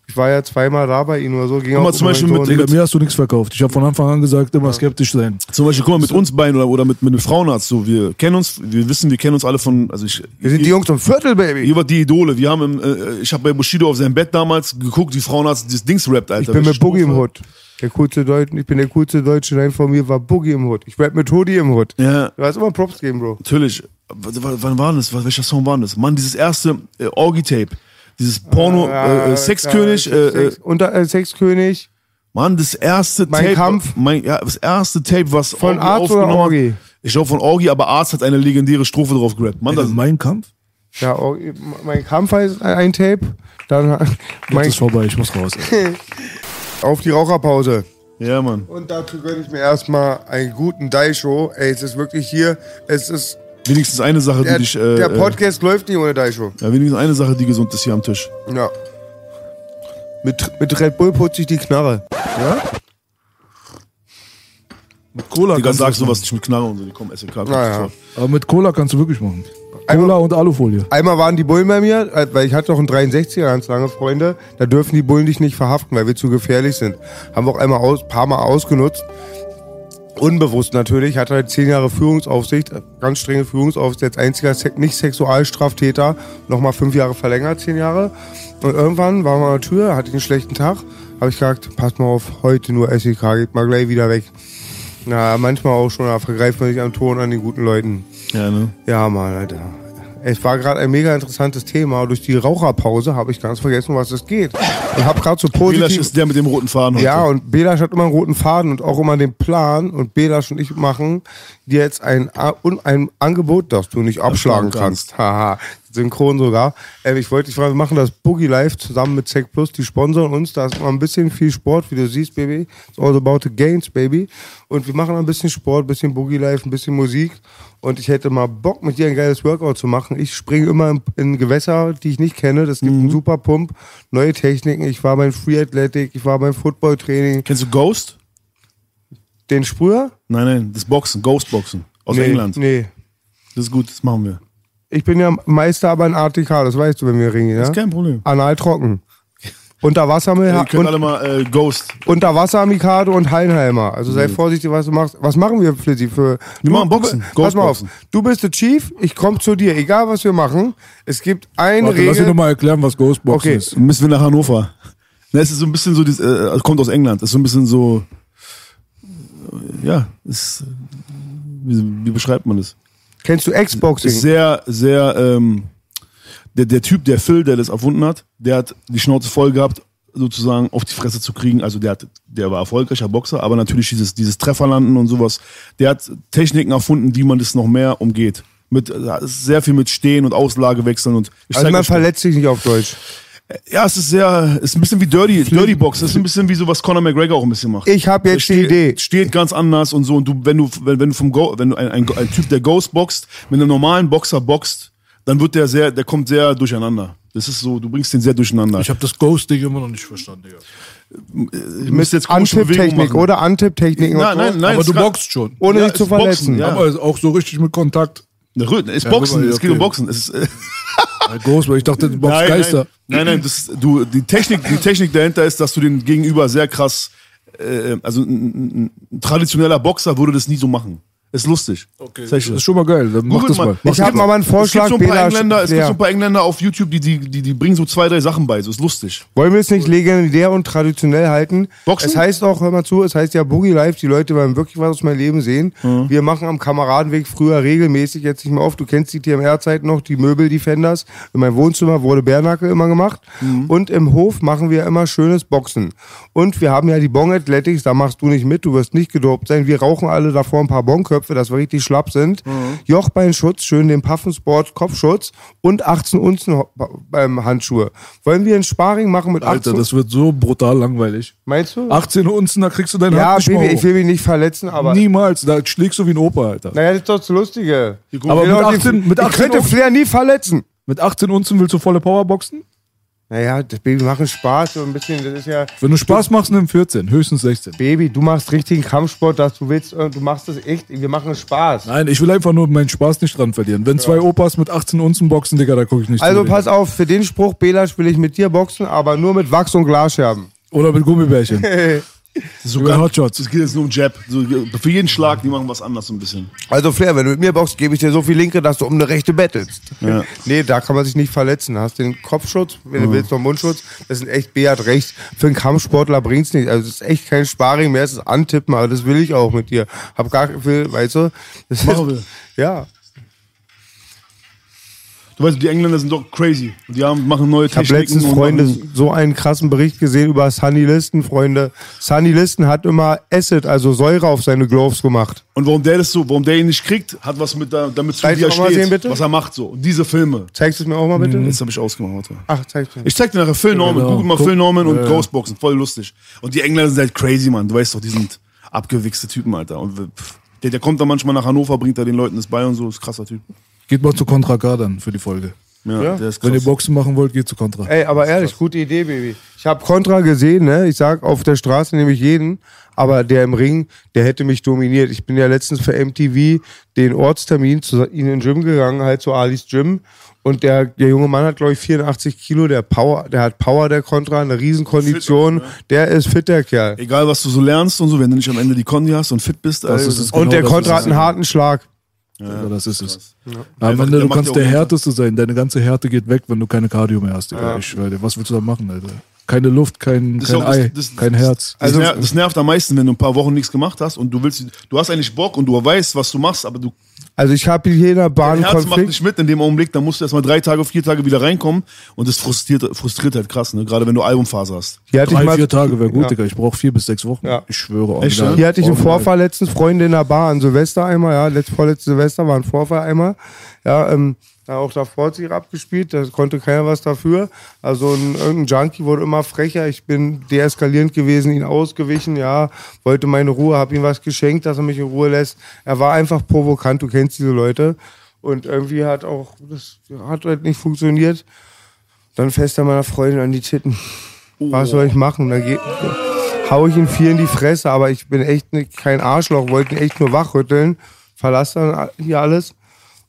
Ich war ja zweimal da bei ihnen oder so. Ging Guck mal, auch zum um Beispiel mit-. Digga, mir hast du nichts verkauft. Ich habe von Anfang an gesagt, immer skeptisch sein. Zum Beispiel, guck mal, mit uns beiden oder, oder mit, mit einem Frauenarzt, so, wir kennen uns, wir wissen, wir kennen uns alle von, also ich, Wir sind die Jungs vom Viertel, Baby. ihr wart die Idole, wir haben, im, äh, ich habe bei Bushido auf seinem Bett damals geguckt, wie Frauenarzt dieses Dings rappt, Alter. Ich bin mit Boogie im. Hood. Der coolste Deutsche, ich bin der coolste Deutsche, nein, von mir war Boogie im Hood. Ich rap mit Hoodie im Hood. Ja, Du hast immer Props geben, Bro. natürlich. W- Wann war das? Was- Welcher Song war das? Mann, dieses erste äh, Orgi-Tape. Dieses Porno, äh, äh, Sexkönig, Ja, äh, äh, Sex, unter, äh, Sexkönig Mann, das erste Mein Tape. Kampf. Mein, ja, das erste Tape, was von Orgi Arzt oder. Orgi? Ich glaube von Orgi, aber Arzt hat eine legendäre Strophe drauf gerappt. Mann, das, mein Kampf? Ja, Orgi, mein Kampf heißt ein Tape. Dann Jetzt mein, ist vorbei, ich muss raus. Auf die Raucherpause. ja, Mann. Und dazu gönne ich mir erstmal einen guten Daisho. Ey, es ist wirklich hier, es ist, Wenigstens eine Sache, die der, dich. Äh, der äh, Podcast läuft nicht ohne Daisho. ja, wenigstens eine Sache, die gesund ist hier am Tisch. Ja. Mit, mit Red Bull putze ich die Knarre. Ja? Mit Cola Digga, kannst sagst du was nicht mit Knarre und so, die kommen SLK. Naja. Aber mit Cola kannst du wirklich machen. Cola Einmal- und Alufolie. Einmal waren die Bullen bei mir, äh, weil ich hatte noch einen 63er ganz lange Freunde. Da dürfen die Bullen dich nicht verhaften, weil wir zu gefährlich sind. Haben wir auch einmal aus, paar Mal ausgenutzt. Unbewusst natürlich, hatte halt zehn Jahre Führungsaufsicht, ganz strenge Führungsaufsicht, als einziger Se nicht Sexualstraftäter, nochmal fünf Jahre verlängert, zehn Jahre. Und irgendwann war man an der Tür, hatte ich einen schlechten Tag, habe ich gesagt, pass mal auf, heute nur SEK, geht mal gleich wieder weg. Na, manchmal auch schon, da vergreift man sich am Ton an den guten Leuten. Ja, ne? Ja, Mann, Alter. Es war gerade ein mega interessantes Thema. Durch die Raucherpause habe ich ganz vergessen, was es geht. Und habe gerade so Belasch positiv... ist der mit dem roten Faden heute. Ja, und Belasch hat immer einen roten Faden und auch immer den Plan. Und Belasch und ich machen dir jetzt ein, ein Angebot, das du nicht abschlagen Abschlagen kannst. Haha, synchron sogar. Äh, ich wollte dich fragen, wir machen das Boogie Live zusammen mit Sec Plus. Die sponsoren uns. Da ist mal ein bisschen viel Sport, wie du siehst, Baby. It's all about the gains, Baby. Und wir machen ein bisschen Sport, ein bisschen Boogie Live, ein bisschen Musik. Und ich hätte mal Bock, mit dir ein geiles Workout zu machen. Ich springe immer in, in Gewässer, die ich nicht kenne. Das gibt einen super Pump, neue Techniken. Ich war beim Free Athletic, ich war beim Football Training. Kennst du Ghost? Den Sprüher? Nein, nein, das Boxen, Ghostboxen. Aus nee, England. Nee. Das ist gut, das machen wir. Ich bin ja Meister aber in ATK, das weißt du, wenn wir ringen, ja? Das ist kein Problem. Anal trocken. Unter Wasser Ihr mit könnt und, alle mal äh, Ghost. unter Wasser Mikado und Heinheimer. Also sei vorsichtig, was du machst. Was machen wir, Flizzy? Für Wir machen Boxen, Du, pass mal auf. Ghostboxen. Du bist der Chief, ich komme zu dir, egal was wir machen. Es gibt eine Warte, lass mich Regel. nochmal erklären, was Ghostboxen Okay. ist. Müssen wir nach Hannover. Na, es ist so ein bisschen so, dieses, äh, kommt aus England. Es ist so ein bisschen so, äh, ja, ist, wie, wie beschreibt man das? Kennst du X-Boxing? Sehr, sehr, ähm, der, der Typ, der Phil, der das erfunden hat, der hat die Schnauze voll gehabt, sozusagen auf die Fresse zu kriegen. Also der hat, der war erfolgreicher Boxer, aber natürlich dieses, dieses Trefferlanden und sowas. Der hat Techniken erfunden, wie man das noch mehr umgeht. Mit, äh, sehr viel mit Stehen und Auslage wechseln und ich Also man verletzt sich nicht auf Deutsch. Ja, es ist sehr, es ist ein bisschen wie Dirty, Dirty Box. Es ist ein bisschen wie so, was Conor McGregor auch ein bisschen macht. Ich habe jetzt die Idee. steht ganz anders und so. Und du, wenn du, wenn, wenn du vom Go, wenn du ein, ein, ein Typ, der Ghost boxt, mit einem normalen Boxer boxt, dann wird der sehr, der kommt sehr durcheinander. Das ist so, du bringst den sehr durcheinander. Ich habe das Ghost-Ding immer noch nicht verstanden, Digga. ich müsste jetzt machen. oder Antip-Techniken und Nein, nein, nein. Aber du boxst schon. Ohne Ja, dich zu es Boxen, verletzen. ja. Aber auch so richtig mit Kontakt. Ne, Rö- ist Ja, Boxen, mal, es geht um. Boxen. Es ist, äh, Ghost, weil ich dachte, du boxst nein, Geister. nein, nein, nein, das, du, die Technik, die Technik dahinter ist, dass du den Gegenüber sehr krass, äh, also ein, ein, ein traditioneller Boxer würde das nie so machen. Ist lustig. Okay, das ist schon mal geil. Dann mach Googelt das mal. Mach Ich habe mal mal einen Es gibt Vorschlag, so ein paar Engländer, es gibt so ein paar Engländer auf YouTube, die, die, die, die bringen so zwei, drei Sachen bei. So ist lustig. Wollen wir es nicht legendär und traditionell halten? Boxen? Es heißt auch, hör mal zu, es heißt ja Boogie Live, die Leute wollen wirklich was aus meinem Leben sehen. Mhm. Wir machen am Kameradenweg früher regelmäßig, jetzt nicht mehr oft, du kennst die TMR-Zeit noch, die Möbel-Defenders. In meinem Wohnzimmer wurde Bärnacke immer gemacht. Mhm. Und im Hof machen wir immer schönes Boxen. Und wir haben ja die Bong Athletics, da machst du nicht mit, du wirst nicht gedopt sein. Wir rauchen alle davor ein paar Bongköpfe, dass wir richtig schlapp sind. Mhm. Jochbeinschutz, schön den Puffensport Kopfschutz und 18 Unzen beim Handschuhe. Wollen wir ein Sparring machen mit 18 Alter, das wird so brutal langweilig. Meinst du? 18 Unzen, da kriegst du deine ja, Baby, ich will mich nicht verletzen, aber. Niemals, da schlägst du wie ein Opa, Alter. Naja, das ist doch das Lustige. Aber Ich mit doch die- 18, mit ich 18 könnte Unzen, Flair nie verletzen. mit 18 Unzen willst du volle Powerboxen? Naja, das Baby macht Spaß so ein bisschen. Das ist ja. Wenn du Spaß machst, nimm 14, höchstens 16. Baby, du machst richtigen Kampfsport, dass du willst, äh, du machst das echt. Wir machen Spaß. Nein, ich will einfach nur meinen Spaß nicht dran verlieren. Wenn zwei Opas mit 18 Unzen boxen, Digga, da gucke ich nicht Also pass auf, für den Spruch, Belasch, will ich mit dir boxen, aber nur mit Wachs- und Glasscherben. Oder mit Gummibärchen. So Über Hotshots. Es geht jetzt nur um Jab. So, für jeden Schlag, die machen was anderes so ein bisschen. Also Flair, wenn du mit mir boxst, gebe ich dir so viel Linke, dass du um eine rechte bettelst. Ja. Nee, da kann man sich nicht verletzen. Hast den Kopfschutz, wenn du willst, noch Mundschutz. Das sind echt Beat rechts. Für einen Kampfsportler bringt's nicht. Also es ist echt kein Sparring mehr, es ist Antippen, aber das will ich auch mit dir. Hab gar viel, weißt du? Das Machen ist, Ja. Du weißt, die Engländer sind doch crazy. Die haben, machen neue Ich habe Techniken. letztens, und Freunde, so einen krassen Bericht gesehen über Sunny Listen, Freunde. Sunny Listen hat immer Acid, also Säure auf seine Gloves gemacht. Und warum der das so, warum der ihn nicht kriegt, hat was mit da, damit zu tun, Zeigst wie er du auch mal steht, sehen, bitte? was er macht so. Und diese Filme. Zeigst du es mir auch mal bitte? Jetzt habe ich ausgemacht. Warte. Ach, zeig's mir. Ich zeig dir nachher Phil Norman, Genau. google mal Guck. Phil Norman und Ja, ja. Ghostboxen, voll lustig. Und die Engländer sind halt crazy, Mann. Du weißt doch, die sind abgewichste Typen, Alter. Und pff, der, der kommt dann manchmal nach Hannover, bringt da den Leuten das bei und so, ist krasser Typ. Geht mal zu Contra K dann für die Folge. Ja, der ist Wenn ihr. Boxen machen wollt, geht zu Contra. Ey, aber ehrlich, gute Idee, Baby. Ich habe Contra gesehen, ne? Ich sag, auf der Straße nehme ich jeden, aber der im Ring, der hätte mich dominiert. Ich bin ja letztens für MTV den Ortstermin zu ihnen in den Gym gegangen, halt zu Alis Gym. Und der, der junge Mann hat, glaube ich, 84 Kilo, der Power, der hat Power, der Contra, eine Riesenkondition. Der ist fit, der Kerl. Egal, was du so lernst und so, wenn du nicht am Ende die Kondi hast und fit bist, Das ey, ist es. Und Genau der Contra hat einen harten Schlag. Ja, das ist es. Einfach, Am Ende, der du kannst ja der Härteste sein. Deine ganze Härte geht weg, wenn du keine Cardio mehr hast. Digga. Ich schwör dir. Was willst du da machen, Alter? Keine Luft, kein, Das kein auch das- Ei, das- kein das- Herz. Das, Also- ner das nervt am meisten, wenn du ein paar Wochen nichts gemacht hast und du willst, du hast eigentlich Bock und du weißt, was du machst, aber du Also ich habe hier in der Bahn dein Herz macht nicht mit in dem Augenblick, dann musst du erstmal drei Tage, vier Tage wieder reinkommen und das frustriert, frustriert halt krass, ne? gerade wenn du Albumphase hast. Hier hatte ich Drei, mal, vier Tage wäre gut, Ja. Digga. Ich brauche vier bis sechs Wochen. Ja. Ich schwöre. Echt, ja? Hier hatte ich einen. Vorfall letztens, Freunde in der Bar, an Silvester einmal, ja, letzt, vorletztes Silvester war ein Vorfall einmal. Ja, ähm, da auch davor hat sich abgespielt, da konnte keiner was dafür. Also ein, irgendein Junkie wurde immer frecher, ich bin deeskalierend gewesen, ihn ausgewichen, ja, wollte meine Ruhe, habe ihm was geschenkt, dass er mich in Ruhe lässt. Er war einfach provokant, du kennst diese Leute. Und irgendwie hat auch, das hat halt nicht funktioniert. Dann fest er meiner Freundin an die Titten. Was soll ich machen? Da geht, hau ich ihn viel in die Fresse, aber ich bin echt ne, kein Arschloch, wollte ihn echt nur wachrütteln, verlasse dann hier alles.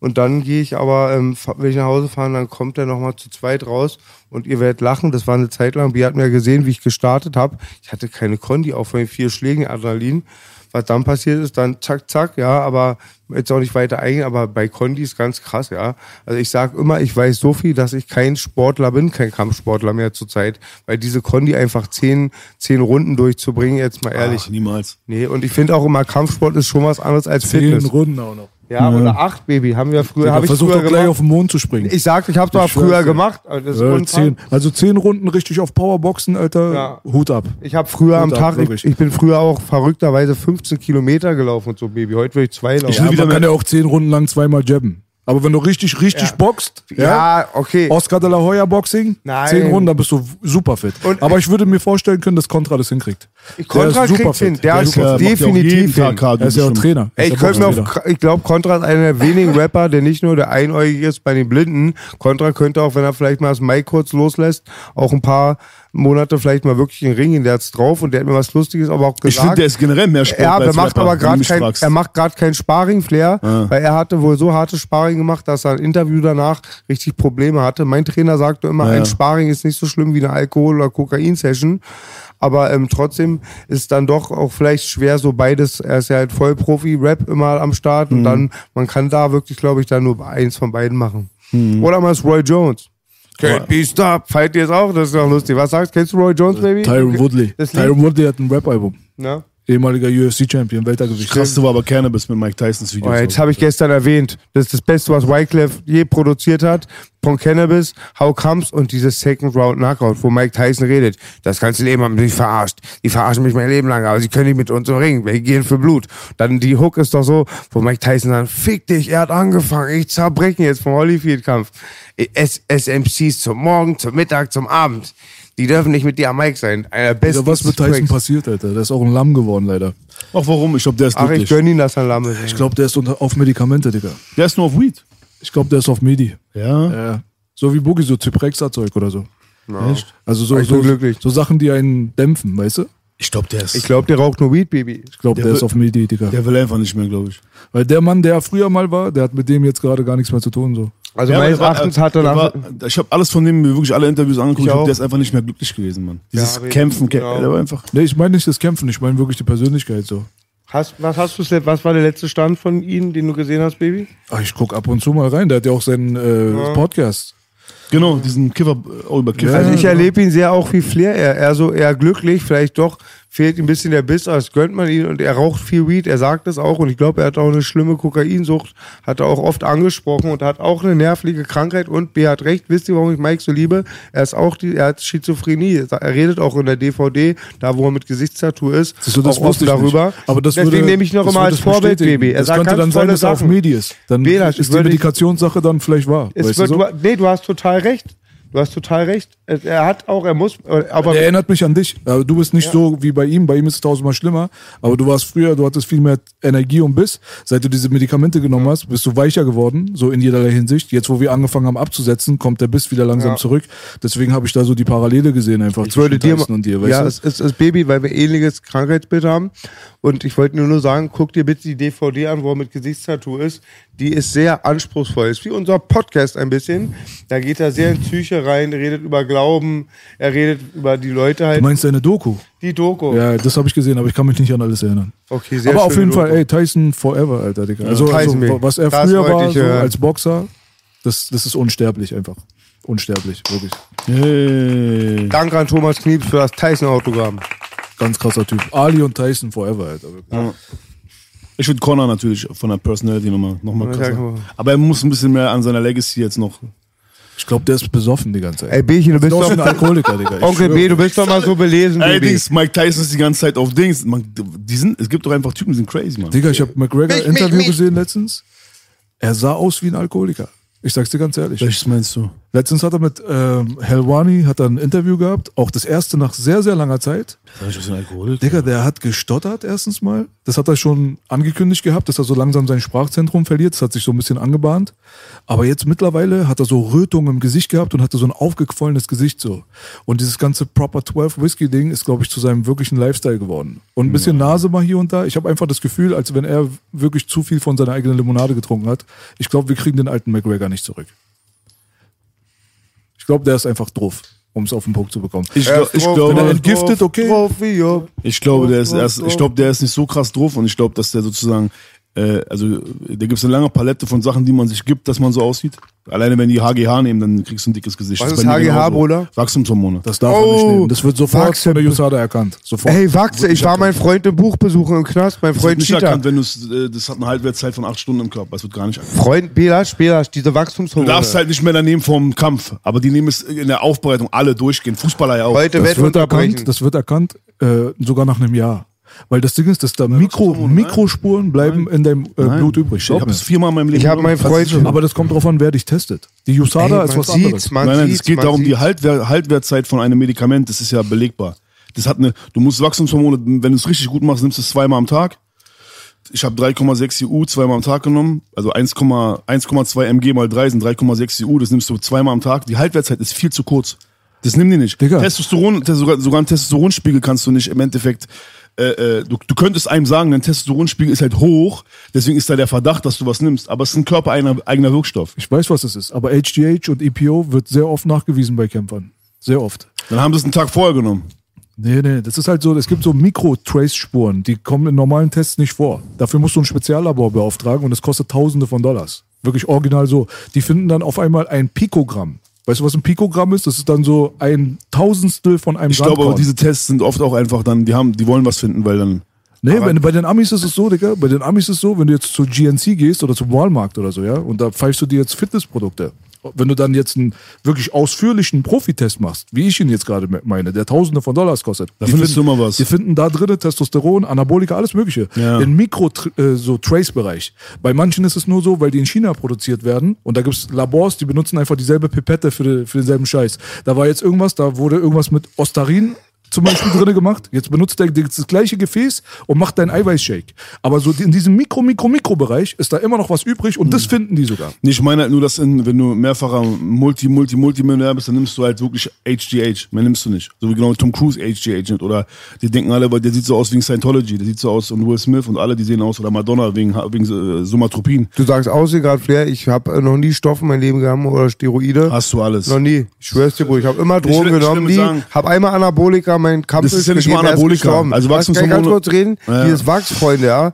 Und dann gehe ich aber, ähm, wenn ich nach Hause fahre, dann kommt er nochmal zu zweit raus und ihr werdet lachen. Das war eine Zeit lang. Wir hatten ja gesehen, wie ich gestartet habe. Ich hatte keine Kondi, auch von den vier Schlägen Adrenalin. Was dann passiert ist, dann zack, zack, ja, aber jetzt auch nicht weiter eingehen, aber bei Kondi ist ganz krass, ja. Also ich sage immer, ich weiß so viel, dass ich kein Sportler bin, kein Kampfsportler mehr zurzeit, weil diese Kondi einfach zehn, zehn Runden durchzubringen, jetzt mal ehrlich. Ach, niemals. Nee, und ich finde auch immer, Kampfsport ist schon was anderes als Zehn Fitness. Runden auch noch. Ja, oder acht, Baby, haben wir früher, Digga, habe ich versuch früher doch gleich gemacht. auf den Mond zu springen. Ich sag, ich habe doch früher gemacht. Ja, unfassbar. zehn, also zehn Runden richtig auf Powerboxen, Alter. Ja. Hut ab. Ich habe früher am Hut ab, Tag, ich, ich bin früher auch verrückterweise 15 Kilometer gelaufen und so, Baby. Heute will ich zwei laufen. Ich will Ja, wieder man kann ja auch zehn Runden lang zweimal jabben. Aber wenn du richtig, richtig boxt, ja, Ja, okay. Oscar de la Hoya Boxing, Nein. zehn Runden, dann bist du super fit. Und- Aber ich würde mir vorstellen können, dass Contra das hinkriegt. Contra super kriegt's hin. fit. Der Der ist ist ja- macht ja auch jeden definitiv hin. Er ist ja auch. Trainer. Ey, ich ja ich glaube, Contra ist einer der wenigen Rapper, der nicht nur der Einäugige ist bei den Blinden. Contra könnte auch, wenn er vielleicht mal das Mic kurz loslässt, auch ein paar Monate vielleicht mal wirklich in den Ring gehen. Der hat's drauf und der hat mir was Lustiges aber auch gesagt. Ich finde, der ist generell mehr Sport Ja, er macht aber gerade kein, er macht gerade kein Sparring-Flair, weil er hatte wohl so hartes Sparring gemacht, dass er ein Interview danach richtig Probleme hatte. Mein Trainer sagte immer, Ja, ein. Sparring ist nicht so schlimm wie eine Alkohol- oder Kokain-Session. Aber ähm, trotzdem ist dann doch auch vielleicht schwer so beides. Er ist ja halt voll Profi-Rap immer am Start Mhm. und dann, man kann da wirklich, glaube ich, dann nur eins von beiden machen. Mhm. Oder mal ist Roy Jones. Can't be stopped. Fight jetzt auch, das ist doch lustig. Was sagst du? Kennst du Roy Jones, Baby? Tyron Woodley. Tyron Woodley hat ein Rap-Album. Na? Ehemaliger UFC-Champion, Weltergewicht. Krasseste war aber Cannabis mit Mike Tysons Oh, Videos. jetzt habe ich gestern erwähnt, das ist das Beste, was Wyclef je produziert hat. Von Cannabis, How Comes und dieses Second Round Knockout, wo Mike Tyson redet. Das ganze Leben haben mich verarscht. Die verarschen mich mein Leben lang, aber sie können nicht mit uns im Ring. Wir gehen für Blut. Dann die Hook ist doch so, wo Mike Tyson sagt, fick dich, er hat angefangen, ich zerbrechen jetzt vom Holyfield-Kampf. SMCs zum Morgen, zum Mittag, zum Abend. Die dürfen nicht mit dir am Mike sein. Einer der besten Ja, was mit Tyson Tracks. passiert, Alter? Der ist auch ein Lamm geworden, leider. Ach, warum? Ich glaube, der ist Ach, ich glücklich. gönn ihn, dass er lamm ist. Ich glaube, der ist unter, auf Medikamente, Digga. Der ist nur auf Weed. Ich glaube, der ist auf Medi. Ja. Ja. So wie Boogie, so Zyprexa-Zeug oder so. Echt? Also so, Ich so, so Sachen, die einen dämpfen, weißt du? Ich glaube, der ist. Ich glaube, der raucht nur Weed, Baby. Ich glaube, Der der, ist auf Medi, Digga. der will einfach nicht mehr, glaube ich. Weil der Mann, der früher mal war, der hat mit dem jetzt gerade gar nichts mehr zu tun. So. Also Ja, meines Erachtens hat er war, Ich habe alles von dem, mir wirklich alle Interviews angeguckt. Ich Ich glaub, der ist einfach nicht mehr glücklich gewesen, Mann. Dieses aber- Kämpfen, Kä genau. der war einfach. Nee, ich meine nicht das Kämpfen, ich meine wirklich die Persönlichkeit so. Hast, was hast du, was war der letzte Stand von Ihnen, den du gesehen hast, Baby? Ach, ich guck ab und zu mal rein, der hat ja auch seinen äh, Podcast. Genau, diesen Kiffer, oh, über Kiffer. Also ich erlebe ihn sehr auch wie Flair. Er, er so eher glücklich, vielleicht doch fehlt ihm ein bisschen der Biss, aber das gönnt man ihn und er raucht viel Weed, er sagt es auch und ich glaube, er hat auch eine schlimme Kokainsucht, hat er auch oft angesprochen und hat auch eine nervliche Krankheit und B hat recht, wisst ihr, warum ich Mike so liebe? Er ist auch die, er hat Schizophrenie, er redet auch in der DVD, da wo er mit Gesichtstattoo ist, Siehst du, das auch ich darüber. Nicht. Aber das Deswegen würde, nehme ich noch das immer als Vorbild. Baby. Er das sagt könnte dann sein, dass er auf Sachen. Medi ist. Dann ich ist die Medikationssache dann vielleicht wahr. Weißt du so? du, nee, du hast total recht. Du hast total recht. Er hat auch, er muss, aber Er erinnert mich an dich. Du bist nicht so wie bei ihm. Bei ihm ist es tausendmal schlimmer. Aber du warst früher, du hattest viel mehr Energie und Biss. Seit du diese Medikamente genommen hast, bist du weicher geworden, so in jederlei Hinsicht. Jetzt, wo wir angefangen haben abzusetzen, kommt der Biss wieder langsam Ja. zurück. Deswegen habe ich da so die Parallele gesehen einfach Ich würde dir, und dir. Ja, es ist das Baby, weil wir ähnliches Krankheitsbild haben. Und ich wollte nur, nur sagen, guck dir bitte die DVD an, wo er mit Gesichtstattoo ist. Die ist sehr anspruchsvoll. Ist wie unser Podcast ein bisschen. Da geht er sehr in Psyche rein, redet über Glauben, er redet über die Leute Du halt. meinst deine Doku? Die Doku. Ja, das habe ich gesehen, aber ich kann mich nicht an alles erinnern. Okay, sehr aber auf jeden Fall, Doku. ey, Tyson forever, Alter, Digga. Also, Tyson also was er Das früher war, ich so als Boxer, das, das ist unsterblich einfach. Unsterblich, wirklich. Hey. Danke an Thomas Knieps für das Tyson-Autogramm. Ganz krasser Typ. Ali und Tyson forever, Alter. Ich finde Connor natürlich von der Personality nochmal noch mal Ja, krasser. Aber er muss ein bisschen mehr an seiner Legacy jetzt noch. Ich glaube, der ist besoffen die ganze Zeit. Ey, Bierchen, du bist Doch doch ein Alkoholiker, Digga. Ich Onkel. B, du bist doch mal so belesen, Baby. Allerdings, Mike Tyson ist die ganze Zeit auf Dings. Man, die sind, es gibt doch einfach Typen, die sind crazy, man. Digga, ich habe McGregor Mich, Interview mich, mich. gesehen letztens. Er sah aus wie ein Alkoholiker. Ich sag's dir ganz ehrlich. Welches meinst du? Letztens hat er mit ähm, Helwani hat er ein Interview gehabt, auch das erste nach sehr, sehr langer Zeit. Was für ein Alkoholiker? Digga, der hat gestottert erstens mal. Das hat er schon angekündigt gehabt, dass er so langsam sein Sprachzentrum verliert. Das hat sich so ein bisschen angebahnt. Aber jetzt mittlerweile hat er so Rötungen im Gesicht gehabt und hatte so ein aufgequollenes Gesicht so. Und dieses ganze Proper 12 Whisky Ding ist, glaube ich, zu seinem wirklichen Lifestyle geworden. Und ein bisschen Nase mal hier und da. Ich habe einfach das Gefühl, als wenn er wirklich zu viel von seiner eigenen Limonade getrunken hat. Ich glaube, wir kriegen den alten McGregor nicht zurück. Ich glaube, der ist einfach drauf, um es auf den Punkt zu bekommen. Ich, Er glaub, ist ich, drauf, glaube, Wenn er drauf, entgiftet, okay. drauf, ich glaube, der ist erst, ich glaube, der ist nicht so krass drauf und ich glaube, dass der sozusagen, äh, also da gibt es eine lange Palette von Sachen, die man sich gibt, dass man so aussieht. Alleine wenn die HGH nehmen, dann kriegst du ein dickes Gesicht. Was Das ist HGH. Bruder? Wachstumshormone. Das darf man nicht Oh, nehmen. Das wird sofort Wachse- von der USADA erkannt. Sofort. Ey, Wachse, ich war mein Freund im Buch besuchen im Knast, mein Das wird Freund nicht erkannt, wenn du äh, das hat eine Halbwertszeit von acht Stunden im Körper. Es wird gar nicht erkannt. Freund Belasch, Belasch, diese Du Wachstumshormone. darfst halt nicht mehr daneben vom Kampf, aber die nehmen es in der Aufbereitung alle durchgehen. Fußballer ja auch. Heute das wird erkannt, das wird erkannt äh, sogar nach einem Jahr. Weil das Ding ist, dass da Mikro, Mikrospuren bleiben in deinem äh, Nein. Blut übrig. Ich habe es viermal in meinem Leben Ich hab genommen. meinen Freund Aber das kommt drauf an, wer dich testet. Die USADA Ey, ist was sieht's, anderes. man nein, nein, es geht man darum, die sieht's. Haltwer Haltwertzeit von einem Medikament, das ist ja belegbar. Das hat eine, du musst Wachstumshormone, wenn du es richtig gut machst, nimmst du es zweimal am Tag. Ich habe 3,6 EU zweimal am Tag genommen, also 1,2 1,2 mg mal 3 sind 3,6 EU, das nimmst du zweimal am Tag. Die Haltwertzeit ist viel zu kurz. Das nimm die nicht. Digga. Testosteron, tes- sogar, sogar einen Testosteronspiegel kannst du nicht im Endeffekt. Äh, äh, du, du könntest einem sagen, dein Testosteronspiegel ist halt hoch, deswegen ist da der Verdacht, dass du was nimmst. Aber es ist ein körpereigener eigener Wirkstoff. Ich weiß, was es ist. Aber HGH und EPO wird sehr oft nachgewiesen bei Kämpfern. Sehr oft. Dann haben sie es einen Tag vorher genommen. Nee, nee, das ist halt so, es gibt so Mikro-Trace-Spuren, die kommen in normalen Tests nicht vor. Dafür musst du ein Speziallabor beauftragen und es kostet Tausende von Dollars. Wirklich original so. Die finden dann auf einmal ein Pikogramm. Weißt du, was ein Pikogramm ist? Das ist dann so ein Tausendstel von einem Ich glaube aber, diese Tests sind oft auch einfach dann, die haben, die wollen was finden, weil dann. Nee, wenn, bei den Amis ist es so, Digga, bei den Amis ist es so, wenn du jetzt zu GNC gehst oder zum Walmart oder so, ja, und da pfeifst du dir jetzt Fitnessprodukte. Wenn du dann jetzt einen wirklich ausführlichen Profitest machst, wie ich ihn jetzt gerade meine, der Tausende von Dollars kostet. Da die findest finden- du immer was. Die finden da drinnen Testosteron, Anabolika, alles Mögliche. Ja. In Mikro, äh, so Trace-Bereich. Bei manchen ist es nur so, weil die in China produziert werden und da gibt's Labors, die benutzen einfach dieselbe Pipette für, für denselben Scheiß. Da war jetzt irgendwas, da wurde irgendwas mit Ostarin zum Beispiel drinne gemacht. Jetzt benutzt er das gleiche Gefäß und macht deinen Eiweißshake. Aber so in diesem Mikro, Mikro, Mikro-Bereich ist da immer noch was übrig und das finden die sogar. Nee, ich meine halt nur, dass in, wenn du mehrfacher Multi, Multi, Multimillionär bist, dann nimmst du halt wirklich HGH. Mehr nimmst du nicht. So wie genau Tom Cruise HGH nimmt. Oder die denken alle, weil der sieht so aus wegen Scientology, der sieht so aus und Will Smith und alle, die sehen aus, oder Madonna wegen, wegen äh, Somatropin. Du sagst aussehen gerade, Flair, ich habe noch nie Stoff in meinem Leben gehabt oder Steroide. Hast du alles. Noch nie. Ich schwör's dir, Bruder. Ich habe immer Drogen will- ich will genommen, nie. sagen- Hab einmal Anabolika, mein Kampf Das ist ja nicht mal Anabolika. Also Also Kann ich ganz Wachstumshormone- kurz reden? Ja. Dieses Wachs, Freunde, ja.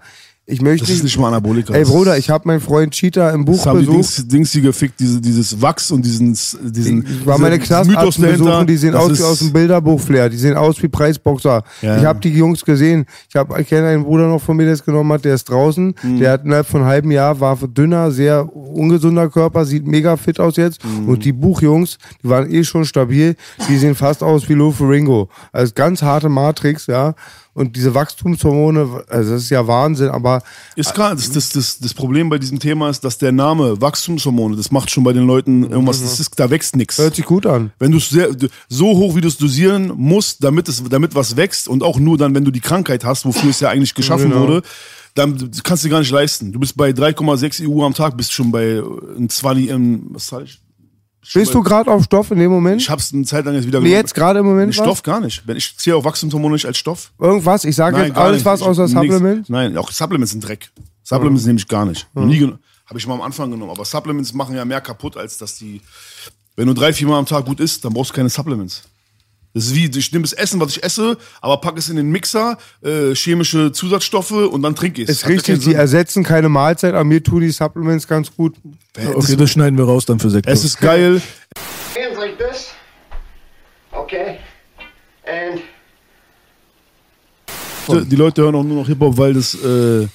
Ich möchte Das ist nicht mal Anabolika. Ey Bruder, ich habe meinen Freund Cheetah im Buch Das haben die besucht. Dings, Dings hier gefickt, diese, dieses Wachs und diesen, diesen Ich war meine dahinter. besuchen, die sehen Das aus wie aus dem Bilderbuch, Flair. Die sehen aus wie Preisboxer. Ja. Ich habe die Jungs gesehen. Ich, hab, ich kenne einen Bruder noch von mir, der es genommen hat, der ist draußen. Mhm. Der hat innerhalb von einem halben Jahr, war dünner, sehr ungesunder Körper, sieht mega fit aus jetzt. Mhm. Und die Buchjungs, die waren eh schon stabil, die sehen fast aus wie Lou Ferringo. Also ganz harte Matrix, ja. Und diese Wachstumshormone, also das ist ja Wahnsinn, aber Ist klar, das, das, das, das Problem bei diesem Thema ist, dass der Name Wachstumshormone, das macht schon bei den Leuten irgendwas, das ist, da wächst nichts. hört sich gut an. Wenn du es sehr, so hoch wie du es dosieren musst, damit es, damit was wächst und auch nur dann, wenn du die Krankheit hast, wofür es ja eigentlich geschaffen Genau. wurde, dann kannst du dir gar nicht leisten. Du bist bei 3,6 EU am Tag, bist schon bei ein 20, ähm, was zahl ich? Bist du gerade auf Stoff in dem Moment? Ich hab's eine Zeit lang jetzt wieder Nee, jetzt gerade im Moment Nee, was? Stoff gar nicht. Wenn ich zähle auch Wachstumshormone nicht als Stoff. Irgendwas? Ich sage jetzt alles was Ich- außer nix. Supplement? Nein, auch Supplements sind Dreck. Supplements nehme ich gar nicht. Noch nie. Habe ich mal am Anfang genommen. Aber Supplements machen ja mehr kaputt, als dass die. Wenn du drei, vier Mal am Tag gut isst, dann brauchst du keine Supplements. Das ist wie, ich nehme das Essen, was ich esse, aber packe es in den Mixer, äh, chemische Zusatzstoffe und dann trinke ich es. Ist richtig, Sinn. ersetzen keine Mahlzeit, aber mir tun die Supplements ganz gut. Okay, das schneiden wir raus dann für Sektor. Es ist geil. hands like this. Okay. And Die Leute hören auch nur noch Hip-Hop, weil das äh,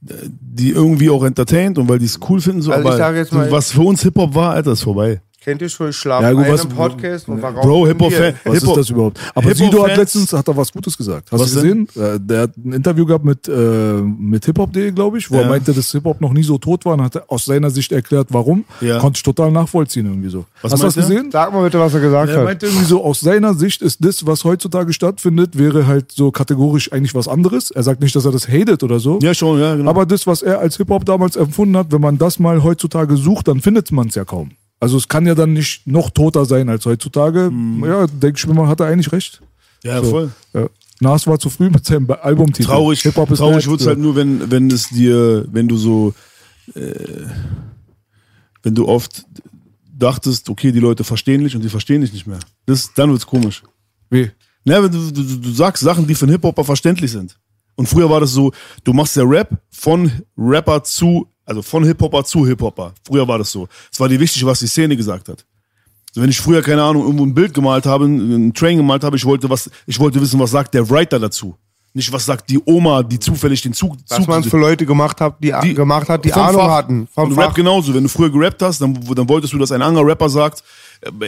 die irgendwie auch entertaint und weil die es cool finden. So. Also ich aber sag jetzt mal- was für uns Hip-Hop war, Alter, ist vorbei. Kennt ihr schon Schlaf Ja, gut, einen was- Podcast und warum Bro, Hip-Hop-Fan. Was Hip-Hop- ist das überhaupt? Aber Sido hat letztens hat er was Gutes gesagt. Hast Was du gesehen? Äh, Der hat ein Interview gehabt mit, äh, mit hiphop.de, glaube ich, wo Ja. er meinte, dass Hip-Hop noch nie so tot war und hat aus seiner Sicht erklärt, warum. Ja. Konnte ich total nachvollziehen irgendwie so. Was Hast du das er? gesehen? Sag mal bitte, was er gesagt Er hat. meinte irgendwie so, aus seiner Sicht ist das, was heutzutage stattfindet, wäre halt so kategorisch eigentlich was anderes. Er sagt nicht, dass er das hatet oder so. Ja, schon, ja, genau. Aber das, was er als Hip-Hop damals empfunden hat, wenn man das mal heutzutage sucht, dann findet man es ja kaum. Also es kann ja dann nicht noch toter sein als heutzutage. Ja, denke ich mir mal, hat er eigentlich recht. ja, So. voll. Ja. Nas war zu früh mit seinem Albumtitel. Traurig, traurig dead. wird's halt nur, wenn, wenn es dir, wenn du so, äh, wenn du oft dachtest, okay, die Leute verstehen dich und die verstehen dich nicht mehr. Das, dann wird's komisch. Wie? Ja, wenn du, du, du sagst Sachen, die für einen Hip-Hopper verständlich sind. Und früher war das so, du machst ja Rap von Rapper zu, also von Hip-Hopper zu Hip-Hopper. Früher war das so. Es war dir wichtig, was die Szene gesagt hat. Also wenn ich früher, keine Ahnung, irgendwo ein Bild gemalt habe, ein Train gemalt habe, ich wollte was, ich wollte wissen, was sagt der Writer dazu. Nicht, was sagt die Oma, die zufällig den Zug, Was Zug man für Leute gemacht hat, die, die- gemacht hat, die Ahnung Fach. hatten. Vom und Rap genauso. Wenn du früher gerappt hast, dann, dann wolltest du, dass ein anderer Rapper sagt,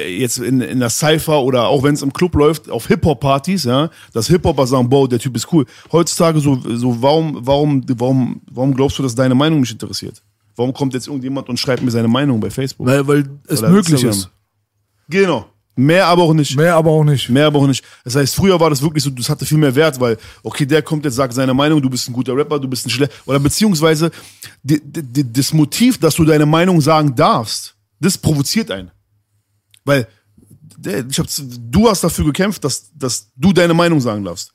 jetzt in, in der Cypher oder auch wenn es im Club läuft, auf Hip-Hop-Partys, ja, dass Hip-Hopper sagen, boah, der Typ ist cool. Heutzutage so, so warum, warum, warum, warum glaubst du, dass deine Meinung mich interessiert? Warum kommt jetzt irgendjemand und schreibt mir seine Meinung bei Facebook? Weil, weil es Oder möglich Instagram. ist. Genau. Mehr aber auch nicht. Mehr aber auch nicht. Mehr aber auch nicht. Das heißt, früher war das wirklich so, das hatte viel mehr Wert, weil, okay, der kommt jetzt, sagt seine Meinung, du bist ein guter Rapper, du bist ein schlechter. Oder beziehungsweise die, die, die, das Motiv, dass du deine Meinung sagen darfst, das provoziert einen. Weil ich hab, du hast dafür gekämpft, dass, dass du deine Meinung sagen darfst.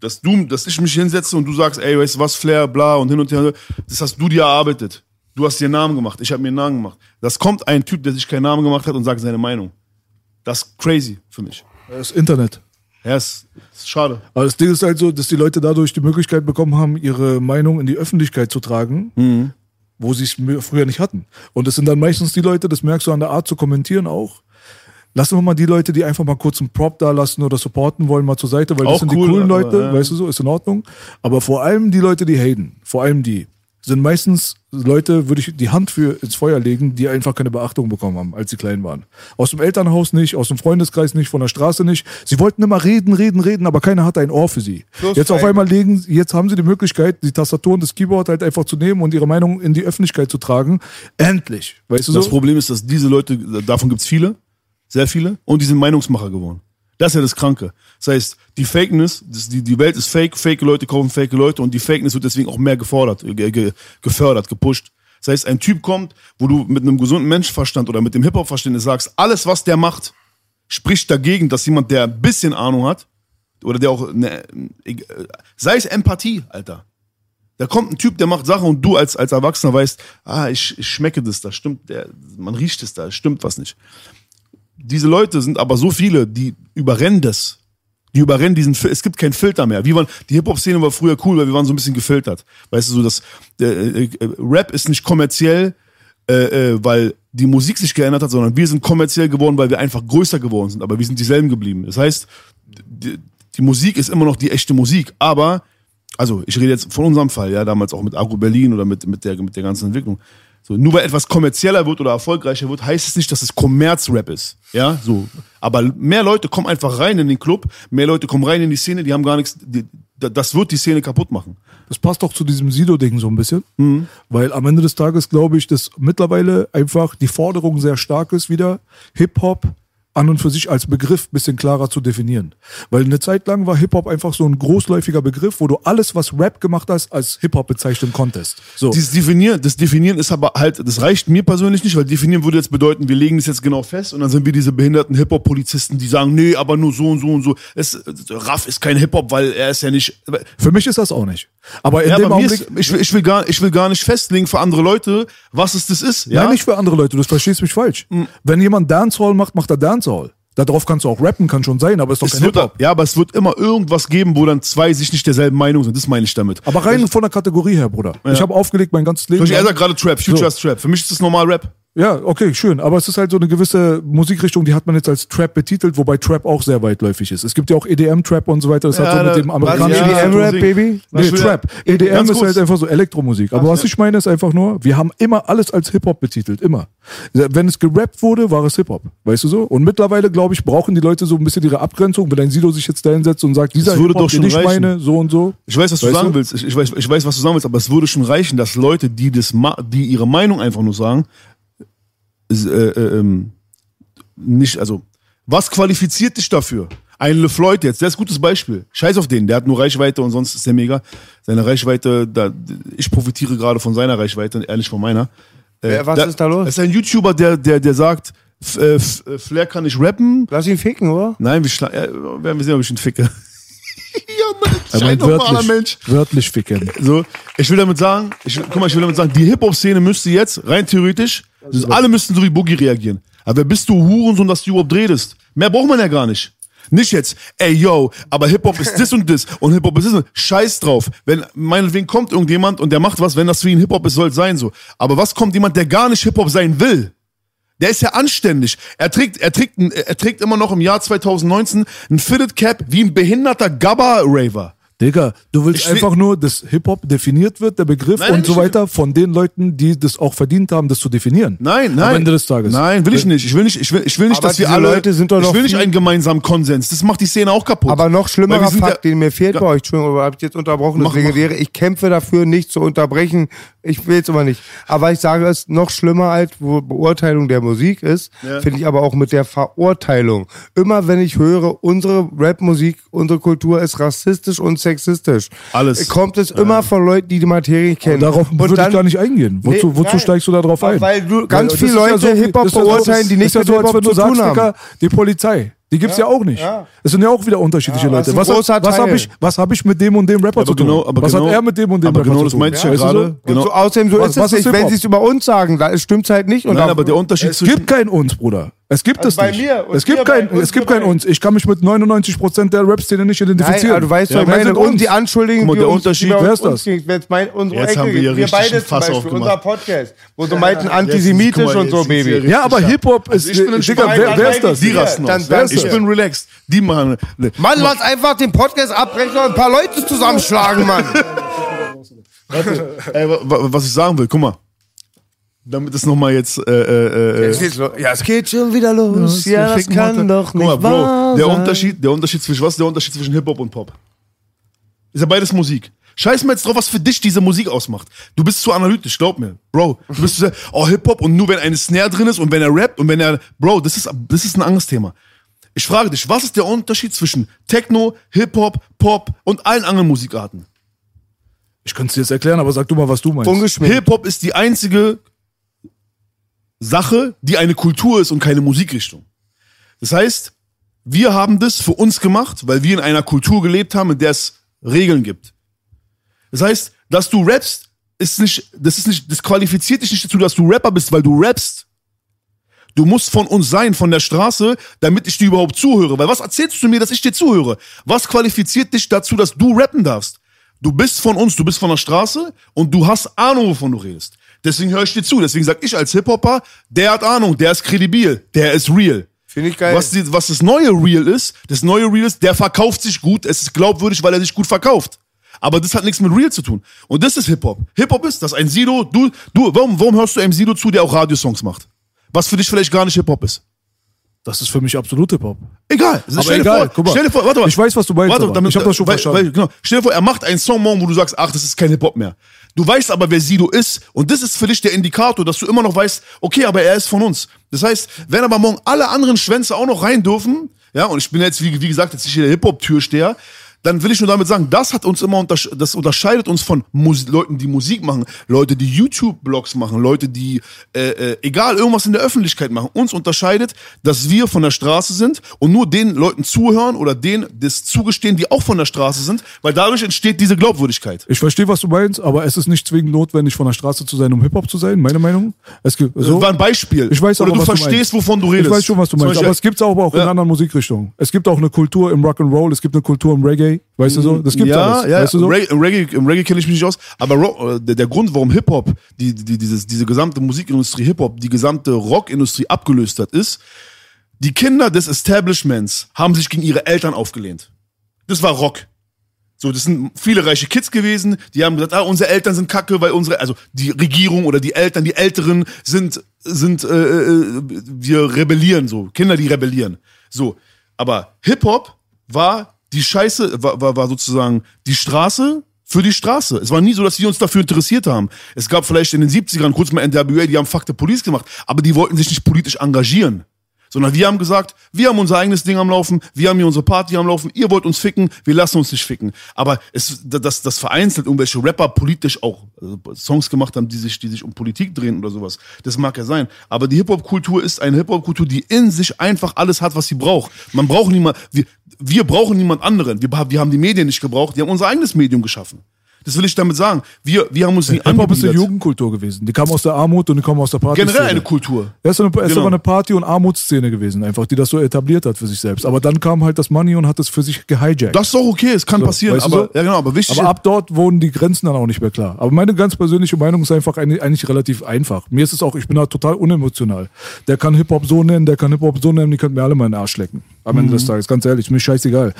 Dass du, dass ich mich hinsetze und du sagst, ey, weißt du was, Flair, bla und hin und her, das hast du dir erarbeitet. Du hast dir einen Namen gemacht, ich habe mir einen Namen gemacht. Das kommt ein Typ, der sich keinen Namen gemacht hat und sagt seine Meinung. Das ist crazy für mich. Das Internet. Ja, ist, ist schade. Aber das Ding ist halt so, dass die Leute dadurch die Möglichkeit bekommen haben, ihre Meinung in die Öffentlichkeit zu tragen, Mhm. wo sie es früher nicht hatten. Und das sind dann meistens die Leute, das merkst du an der Art zu kommentieren auch. Lassen wir mal die Leute, die einfach mal kurz einen Prop da lassen oder supporten wollen, mal zur Seite, weil das Auch sind cool, die coolen aber, Leute, ja. weißt du so, ist in Ordnung. Aber vor allem die Leute, die haten, vor allem die, sind meistens Leute, würde ich die Hand für ins Feuer legen, die einfach keine Beachtung bekommen haben, als sie klein waren. Aus dem Elternhaus nicht, aus dem Freundeskreis nicht, von der Straße nicht. Sie wollten immer reden, reden, reden, aber keiner hatte ein Ohr für sie. Plus jetzt auf ein- einmal legen, jetzt haben sie die Möglichkeit, die Tastatur und das Keyboard halt einfach zu nehmen und ihre Meinung in die Öffentlichkeit zu tragen. Endlich. Weißt du Das so? Problem ist, dass diese Leute, davon gibt's viele, sehr viele, und die sind Meinungsmacher geworden. Das ist ja das Kranke. Das heißt, die Fakeness, das, die, die Welt ist fake, fake Leute kaufen fake Leute und die Fakeness wird deswegen auch mehr gefordert, ge, ge, gefördert, gepusht. Das heißt, ein Typ kommt, wo du mit einem gesunden Menschenverstand oder mit dem Hip-Hop-Verständnis sagst, alles, was der macht, spricht dagegen, dass jemand, der ein bisschen Ahnung hat, oder der auch, ne, sei es Empathie, Alter. Da kommt ein Typ, der macht Sachen und du als, als Erwachsener weißt, ah, ich, ich schmecke das, da stimmt, der, man riecht es da, stimmt was nicht. Diese Leute sind aber so viele, die überrennen das. Die überrennen diesen, es gibt keinen Filter mehr. Wie waren, die Hip-Hop-Szene war früher cool, weil wir waren so ein bisschen gefiltert. Weißt du, so dass, äh, äh, Rap ist nicht kommerziell, äh, äh, weil die Musik sich geändert hat, sondern wir sind kommerziell geworden, weil wir einfach größer geworden sind, aber wir sind dieselben geblieben. Das heißt, die, die Musik ist immer noch die echte Musik, aber, also ich rede jetzt von unserem Fall, ja, damals auch mit Agro Berlin oder mit, mit, der, mit der ganzen Entwicklung. So, nur weil etwas kommerzieller wird oder erfolgreicher wird, heißt es nicht, dass es Kommerzrap ist. Ja, so. Aber mehr Leute kommen einfach rein in den Club, mehr Leute kommen rein in die Szene, die haben gar nichts, die, das wird die Szene kaputt machen. Das passt doch zu diesem Sido-Ding so ein bisschen. Mhm. Weil am Ende des Tages glaube ich, dass mittlerweile einfach die Forderung sehr stark ist, wieder Hip-Hop an und für sich als Begriff bisschen klarer zu definieren. Weil eine Zeit lang war Hip-Hop einfach so ein großläufiger Begriff, wo du alles, was Rap gemacht hast, als Hip-Hop bezeichnen konntest. So. Dieses Definieren, das Definieren ist aber halt, das reicht mir persönlich nicht, weil definieren würde jetzt bedeuten, wir legen das jetzt genau fest und dann sind wir diese behinderten Hip-Hop-Polizisten, die sagen, nee, aber nur so und so und so. Es, Raff ist kein Hip-Hop, weil er ist ja nicht. Für mich ist das auch nicht. Aber in Ja, dem Augenblick. ist, ich, will, ich, will gar, ich will gar nicht festlegen für andere Leute, was es das ist. Ja? Nein, nicht für andere Leute, du verstehst mich falsch. Wenn jemand Dancehall macht, macht er Dancehall. Darauf kannst du auch rappen, kann schon sein, aber ist doch es kein Hip-Hop. ja, aber es wird immer irgendwas geben, wo dann zwei sich nicht derselben Meinung sind. Das meine ich damit. Aber rein von der Kategorie her, Bruder. Ich habe aufgelegt mein ganzes Leben. Beispiel, er sagt gerade Trap, Future So. Trap. Für mich ist das normal Rap. Ja, okay, schön. Aber es ist halt so eine gewisse Musikrichtung, die hat man jetzt als Trap betitelt, wobei Trap auch sehr weitläufig ist. Es gibt ja auch EDM-Trap und so weiter. Das Ja, hat so da- mit dem amerikanischen. ja, EDM-Rap. Baby? Nee, Trap. EDM ist halt einfach so Elektromusik. Aber was ich meine, ist einfach nur, wir haben immer alles als Hip-Hop betitelt. Immer. Wenn es gerappt wurde, war es Hip-Hop. Weißt du so? Und mittlerweile, glaube ich, brauchen die Leute so ein bisschen ihre Abgrenzung. Wenn ein Sido sich jetzt da hinsetzt und sagt, dieser würde Hip-Hop, doch schon den ich reichen. meine, so und so. Ich weiß, was du Weißt sagen du? willst. Ich, ich, weiß, ich weiß, was du sagen willst, aber es würde schon reichen, dass Leute, die das, die ihre Meinung einfach nur sagen, äh, äh, ähm, nicht, also, was qualifiziert dich dafür? Ein LeFloid jetzt, der ist ein gutes Beispiel. Scheiß auf den, der hat nur Reichweite und sonst ist der mega. Seine Reichweite, da, ich profitiere gerade von seiner Reichweite, ehrlich von meiner. Äh, was ist da los? Das ist ein YouTuber, der, der, der sagt, äh, äh, Flair kann nicht rappen. Lass ihn ficken, oder? Nein, wir schla- äh, werden wir sehen, ob ich ihn ficke. ja, Mann, Er scheiß meint normaler Mensch. wörtlich ficken. So, ich will damit sagen, ich, guck mal, ich will damit sagen, die Hip-Hop-Szene müsste jetzt, rein theoretisch, Also alle müssten so wie Boogie reagieren. Aber wer bist du Hurensohn, dass du überhaupt redest? Mehr braucht man ja gar nicht. Nicht jetzt, ey yo, aber Hip-Hop ist das und das und Hip-Hop ist das Scheiß drauf. Wenn, meinetwegen kommt irgendjemand und der macht was, wenn das für ihn Hip-Hop ist, soll es sein so. Aber was kommt jemand, der gar nicht Hip-Hop sein will? Der ist ja anständig. Er trägt, er trägt, er trägt immer noch im Jahr 2019 ein Fitted Cap wie ein behinderter Gabba-Raver. Digga, du willst Ich will- einfach nur, dass Hip-Hop definiert wird, der Begriff Nein, und so weiter, von den Leuten, die das auch verdient haben, das zu definieren. Nein, nein. Am Ende des Tages. Nein, will ich nicht. Ich will nicht, ich will, ich will nicht, Aber dass wir alle. Leute sind doch ich will nicht einen gemeinsamen Konsens. Das macht die Szene auch kaputt. Aber noch schlimmerer Fakt, den mir fehlt Ja. bei euch, Entschuldigung, aber hab ich jetzt unterbrochen, Mach, deswegen mach. wäre, ich kämpfe dafür, nicht zu unterbrechen. Ich will es aber nicht. Aber ich sage es noch schlimmer als wo Beurteilung der Musik ist, Ja. finde ich aber auch mit der Verurteilung. Immer wenn ich höre, unsere Rapmusik, unsere Kultur ist rassistisch und sexistisch. Alles. Kommt es immer von Leuten, die die Materie kennen. Darauf Und würde ich gar nicht eingehen. Wozu, Nee, wozu steigst du da drauf ein? Weil du ganz das viele ist ja Leute wie- Hip-Hop das ist ja so- beurteilen, die ist nichts ja mit so, als Hip-Hop zu tun haben. Die Polizei. Die gibt's ja, auch nicht. Ja. Es sind ja auch wieder unterschiedliche Ja, das Leute. Was, was habe ich, was hab ich mit dem und dem Rapper aber zu tun? genau, aber was genau, hat er mit dem und dem aber Rapper genau zu das tun? meinte ich ja Weißt du gerade. so? Genau. Und so, außerdem so Was- ist was es ist nicht, wenn sie es über uns sagen, da stimmt's halt nicht. Und Nein, aber der Unterschied Es zwischen. gibt kein uns, Bruder. Es gibt Also es bei nicht. mir und es gibt kein, es gibt kein uns. Ich kann mich mit 99% der Rap-Szene nicht Nein, identifizieren. aber du weißt, ja, wer meine. sind Und uns? die Anschuldigungen, Guck mal, der uns- Unterschied- wer uns ist das? ging, Jetzt mein, unsere Jetzt Ecke, haben wir hier richtig beide ein zum Fass Beispiel, aufgemacht. unser Podcast, wo du meinten antisemitisch mal, und so, Baby. Ja, aber Hip-Hop ist, ich bin Digga, entspannt. wer, wer ist das? Die rasten Dann aus. danke. Ich bin relaxed. Die machen. Ne. Mann, lass einfach den Podcast abbrechen und ein paar Leute zusammenschlagen, Mann. Ey, wa- wa- was ich sagen will, guck mal. Damit es nochmal jetzt. Äh, äh, äh, Es geht's los. Ja, es geht schon wieder los. Ja, das Ficken kann doch Guck nicht mal, Bro, wahr der sein. Unterschied, der Unterschied zwischen was ist der Unterschied zwischen Hip Hop und Pop? Ist ja beides Musik. Scheiß mal jetzt drauf, was für dich diese Musik ausmacht. Du bist zu analytisch, glaub mir. Bro, du bist zu sehr, oh Hip Hop und nur wenn eine Snare drin ist und wenn er rappt und wenn er Bro, das ist das ist ein anderes Thema. Ich frage dich, was ist der Unterschied zwischen Techno, Hip Hop, Pop und allen anderen Musikarten? Ich könnte es dir jetzt erklären, aber sag du mal, was du meinst. Ungeschminkt. Hip Hop ist die einzige Sache, die eine Kultur ist und keine Musikrichtung. Das heißt, wir haben das für uns gemacht, weil wir in einer Kultur gelebt haben, in der es Regeln gibt. Das heißt, dass du rappst, ist nicht, das ist nicht, das qualifiziert dich nicht dazu, dass du Rapper bist, weil du rappst. Du musst von uns sein, von der Straße, damit ich dir überhaupt zuhöre. Weil was erzählst du mir, dass ich dir zuhöre? Was qualifiziert dich dazu, dass du rappen darfst? Du bist von uns, du bist von der Straße und du hast Ahnung, wovon du redest. Deswegen höre ich dir zu. Deswegen sag ich als Hip-Hopper, der hat Ahnung, der ist kredibil, der ist real. Finde ich geil. Was, die, was das neue Real ist, das neue Real ist, der verkauft sich gut, es ist glaubwürdig, weil er sich gut verkauft. Aber das hat nichts mit Real zu tun. Und das ist Hip-Hop. Hip-Hop ist, dass ein Sido, du, du, warum, warum hörst du einem Sido zu, der auch Radiosongs macht? Was für dich vielleicht gar nicht Hip-Hop ist. Das ist für mich absolut Hip-Hop. Egal. Aber stell, egal, dir vor, guck mal. stell dir vor, warte mal. Ich weiß, was du meinst, aber ich hab das schon weil, verstanden. Weil, genau, stell dir vor, er macht einen Song morgen, wo du sagst, ach, das ist kein Hip-Hop mehr. Du weißt aber, wer Sido ist und das ist für dich der Indikator, dass du immer noch weißt, okay, aber er ist von uns. Das heißt, wenn aber morgen alle anderen Schwänze auch noch rein dürfen, ja, und ich bin jetzt, wie, wie gesagt, jetzt nicht hier der Hip-Hop-Türsteher, dann will ich nur damit sagen, das hat uns immer untersch das unterscheidet uns von Mus Leuten, die Musik machen, Leute, die YouTube-Blogs machen, Leute, die äh, äh, egal irgendwas in der Öffentlichkeit machen. Uns unterscheidet, dass wir von der Straße sind und nur den Leuten zuhören oder denen das zugestehen, die auch von der Straße sind, weil dadurch entsteht diese Glaubwürdigkeit. Ich verstehe, was du meinst, aber es ist nicht zwingend notwendig, von der Straße zu sein, um Hip-Hop zu sein, meine Meinung. Es gibt, Das so, war ein Beispiel. ich weiß oder aber, du was verstehst, du wovon du redest. Ich weiß schon, was du meinst, aber es gibt auch, auch in Ja. anderen Musikrichtungen. Es gibt auch eine Kultur im Rock'n'Roll, es gibt eine Kultur im Reggae, weißt du so? Das gibt ja, alles, ja, weißt du so? Reggae, im Reggae, im Reggae kenne ich mich nicht aus, aber Rock, der, der Grund, warum Hip-Hop, die, die, dieses, diese gesamte Musikindustrie Hip-Hop, die gesamte Rockindustrie abgelöst hat, ist, die Kinder des Establishments haben sich gegen ihre Eltern aufgelehnt. Das war Rock. So, das sind viele reiche Kids gewesen, die haben gesagt, ah, unsere Eltern sind kacke, weil unsere, also die Regierung oder die Eltern, die Älteren sind, sind, äh, äh, wir rebellieren so, Kinder, die rebellieren. So, aber Hip-Hop war die Scheiße, war, war, war sozusagen die Straße für die Straße. Es war nie so, dass wir uns dafür interessiert haben. Es gab vielleicht in den 70ern kurz mal NWA, die haben Fuck the Police gemacht, aber die wollten sich nicht politisch engagieren. Sondern wir haben gesagt, wir haben unser eigenes Ding am Laufen, wir haben hier unsere Party am Laufen, ihr wollt uns ficken, wir lassen uns nicht ficken. Aber es, das, das vereinzelt irgendwelche Rapper politisch auch also Songs gemacht haben, die sich, die sich um Politik drehen oder sowas. Das mag ja sein. Aber die Hip-Hop-Kultur ist eine Hip-Hop-Kultur, die in sich einfach alles hat, was sie braucht. Man braucht niemand, wir, wir brauchen niemand anderen. Wir, wir haben die Medien nicht gebraucht, die haben unser eigenes Medium geschaffen. Das will ich damit sagen. Wir, wir haben uns nie Hip-Hop ist eine. Jugendkultur gewesen. Die kam aus der Armut und die kommen aus der Party. Generell eine Kultur. Ja, ist, eine, ist Genau. aber eine Party- und Armutsszene gewesen, einfach, die das so etabliert hat für sich selbst. Aber dann kam halt das Money und hat es für sich gehijackt. Das ist doch okay, es kann So, passieren. Aber, so? ja, genau, aber wichtig Aber ab dort wurden die Grenzen dann auch nicht mehr klar. Aber meine ganz persönliche Meinung ist einfach eigentlich relativ einfach. Mir ist es auch, ich bin da total unemotional. Der kann Hip-Hop so nennen, der kann Hip-Hop so nennen, die könnten mir alle mal in den Arsch lecken. Am Ende des Tages, ganz ehrlich, mir scheißegal.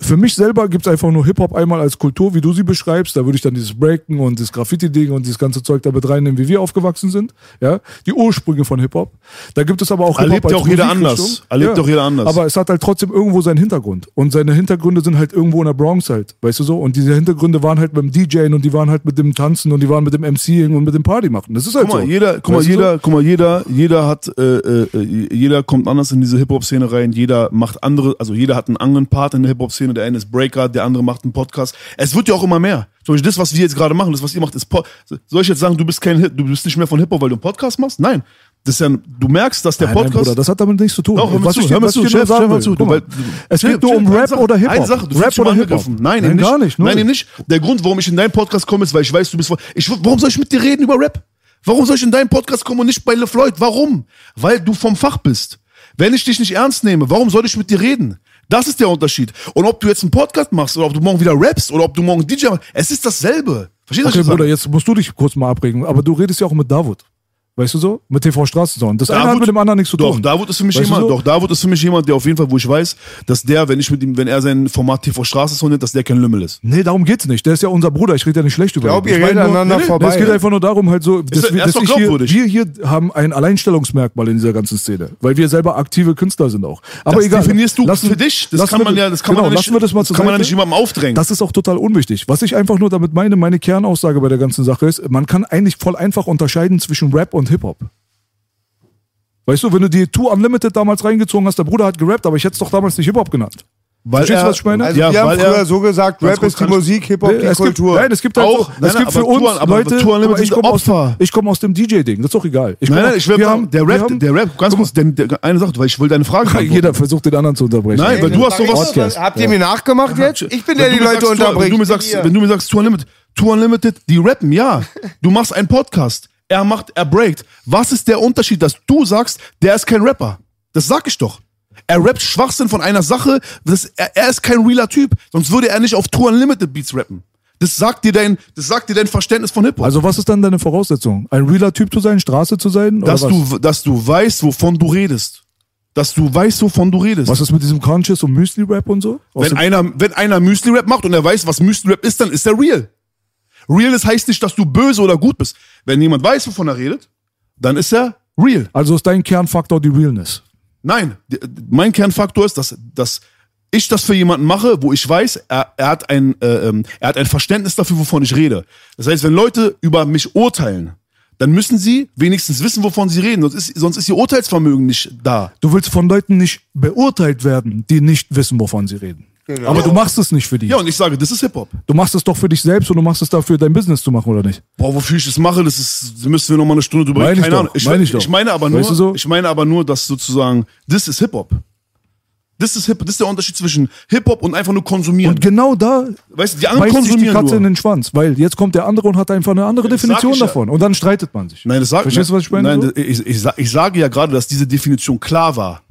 Für mich selber gibt's einfach nur Hip-Hop einmal als Kultur, wie du sie beschreibst. Da würde ich dann dieses Breaken und das Graffiti-Ding und dieses ganze Zeug damit reinnehmen, wie wir aufgewachsen sind. Ja, die Ursprünge von Hip-Hop. Da gibt es aber auch Erlebt Hip-Hop ja als auch jeder anders. Erlebt auch jeder anders. Aber es hat halt trotzdem irgendwo seinen Hintergrund. Und seine Hintergründe sind halt irgendwo in der Bronx halt, weißt du so? Und diese Hintergründe waren halt beim DJing und die waren halt mit dem Tanzen und die waren mit dem MCing und mit dem Party machen. Das ist halt Guck mal, so. jeder, guck mal, du so? jeder, guck mal, jeder, jeder hat, äh, äh, jeder kommt anders in diese Hip-Hop-Szene rein, jeder macht andere, also jeder hat einen anderen Part in der Hip-Hop-Szene, der eine ist Breaker, der andere macht einen Podcast. Es wird ja auch immer mehr. Zum Beispiel das, was wir jetzt gerade machen, das, was ihr macht, ist Po- Soll ich jetzt sagen, du bist kein Hip, du bist nicht mehr von Hip-Hop, weil du einen Podcast machst? Nein. Das ist ja, du merkst, dass der Nein, nein, Podcast. Bruder, das hat damit nichts zu tun. Doch, hör was zu, hör was zu, Chef, hör mal zu. Du, mal, weil- es geht nur um Rap Sache, oder Hip-Hop. Eine Sache, du Rap oder mal Hip-Hop. Nein, Nein, gar nicht. Nein, eben nicht. Der Grund, warum ich in deinen Podcast komme, ist, weil ich weiß, du bist von. Ich, warum soll ich mit dir reden über Rap? Warum soll ich in deinen Podcast kommen und nicht bei LeFloid? Warum? Weil du vom Fach bist. Wenn ich dich nicht ernst nehme, warum soll ich mit dir reden? Das ist der Unterschied. Und ob du jetzt einen Podcast machst oder ob du morgen wieder rappst oder ob du morgen DJ machst, es ist dasselbe. Verstehst du, Okay, Bruder, jetzt musst du dich kurz mal abregen. Aber du redest ja auch mit Davut. Weißt du so? Mit TV Straßensound. Das eine hat mit dem anderen nichts zu Doch, tun. Davut ist für mich Weißt jemand, so? doch, Davut ist für mich jemand, der auf jeden Fall, wo ich weiß, dass der, wenn ich mit ihm, wenn er sein Format TV Straße so nennt, dass der kein Lümmel ist. Nee, darum geht's nicht. Der ist ja unser Bruder. Ich rede ja nicht schlecht über glaub, ihn. ihr Ich meine redet nur- aneinander Nee, vorbei. Es geht einfach nur darum, halt so, dass, wir, ist dass doch ich hier, wir hier haben ein Alleinstellungsmerkmal in dieser ganzen Szene. Weil wir selber aktive Künstler sind auch. Aber Das egal. definierst du Lassen- für dich. Das kann man ja, das kann genau, man ja nicht, wir das mal kann man ja nicht jemandem aufdrängen. Das ist auch total unwichtig. Was ich einfach nur damit meine, meine Kernaussage bei der ganzen Sache ist, man kann eigentlich voll einfach unterscheiden zwischen Rap und Hip-Hop. Weißt du, wenn du die Two Unlimited damals reingezogen hast, der Bruder hat gerappt, aber ich hätte es doch damals nicht Hip-Hop genannt. weil Verstehst du, was ich meine? Also ja, wir haben früher er, so gesagt, Rap ist die Musik, Hip-Hop die es gibt, Kultur. nein, es gibt halt Auch, so, nein, es gibt für uns Tour- aber Leute, aber ich komme aus, Opfer. dem- ich komm aus dem DJ-Ding, das ist doch egal. Ich Nein, nein, ich will, wir haben, der wir Rap, haben, der Rap, ganz kurz, der, der, eine Sache, weil ich will deine Frage beantworten. Jeder versucht den anderen zu unterbrechen. Nein, weil du hast sowas. Podcast. Habt ihr mir nachgemacht jetzt? Ich bin der, Wenn die Leute sagst, unterbringt. Wenn du mir sagst, wenn du mir sagst, Tour Unlimited, Tour Unlimited, die rappen, ja. Du machst einen Podcast. Er macht, er breakt. Was ist der Unterschied, dass du sagst, der ist kein Rapper? Das sag ich doch. Er rappt Schwachsinn von einer Sache, das, er, er ist kein realer Typ. Sonst würde er nicht auf Tour Unlimited Beats rappen. Das sagt dir dein, das sagt dir dein Verständnis von Hip-Hop. Also was ist dann deine Voraussetzung? Ein realer Typ zu sein, Straße zu sein? Dass du, dass du weißt, wovon du redest. Dass du weißt, wovon du redest. was ist mit diesem Conscious und Müsli-Rap und so? Wenn einer, wenn einer Müsli-Rap macht und er weiß, was Müsli-Rap ist, dann ist er real. Real ist heißt nicht, dass du böse oder gut bist. Wenn jemand weiß, wovon er redet, dann ist er real. also ist dein Kernfaktor die Realness. Nein, mein Kernfaktor ist, dass, dass ich das für jemanden mache, wo ich weiß, er, er, hat ein, äh, ähm, er hat ein Verständnis dafür, wovon ich rede. Das heißt, wenn Leute über mich urteilen, dann müssen sie wenigstens wissen, wovon sie reden. Sonst ist, sonst ist ihr Urteilsvermögen nicht da. Du willst von Leuten nicht beurteilt werden, die nicht wissen, wovon sie reden. Genau. Aber du machst es nicht für die. Ja, und ich sage, das ist Hip-Hop. Du machst es doch für dich selbst und du machst es dafür, dein Business zu machen, oder nicht? Boah, wofür ich das mache, das ist, da müssen wir noch mal eine Stunde drüber reden. ich Keine Ahnung. Ich, meine ich doch. ich meine aber nur, Weißt du so? ich meine aber nur, dass sozusagen, das ist Hip-Hop. Das ist Hip, das ist der Unterschied zwischen Hip-Hop und einfach nur konsumieren. Und genau da weißt du, die anderen sich die konsumieren Katze nur. in den Schwanz, weil jetzt kommt der andere und hat einfach eine andere sag Definition ich ja. davon. Und dann streitet man sich. Nein, das sagt Verstehst du, was ich meine? Nein, so? ich, ich, ich sage ja gerade, dass diese Definition klar war.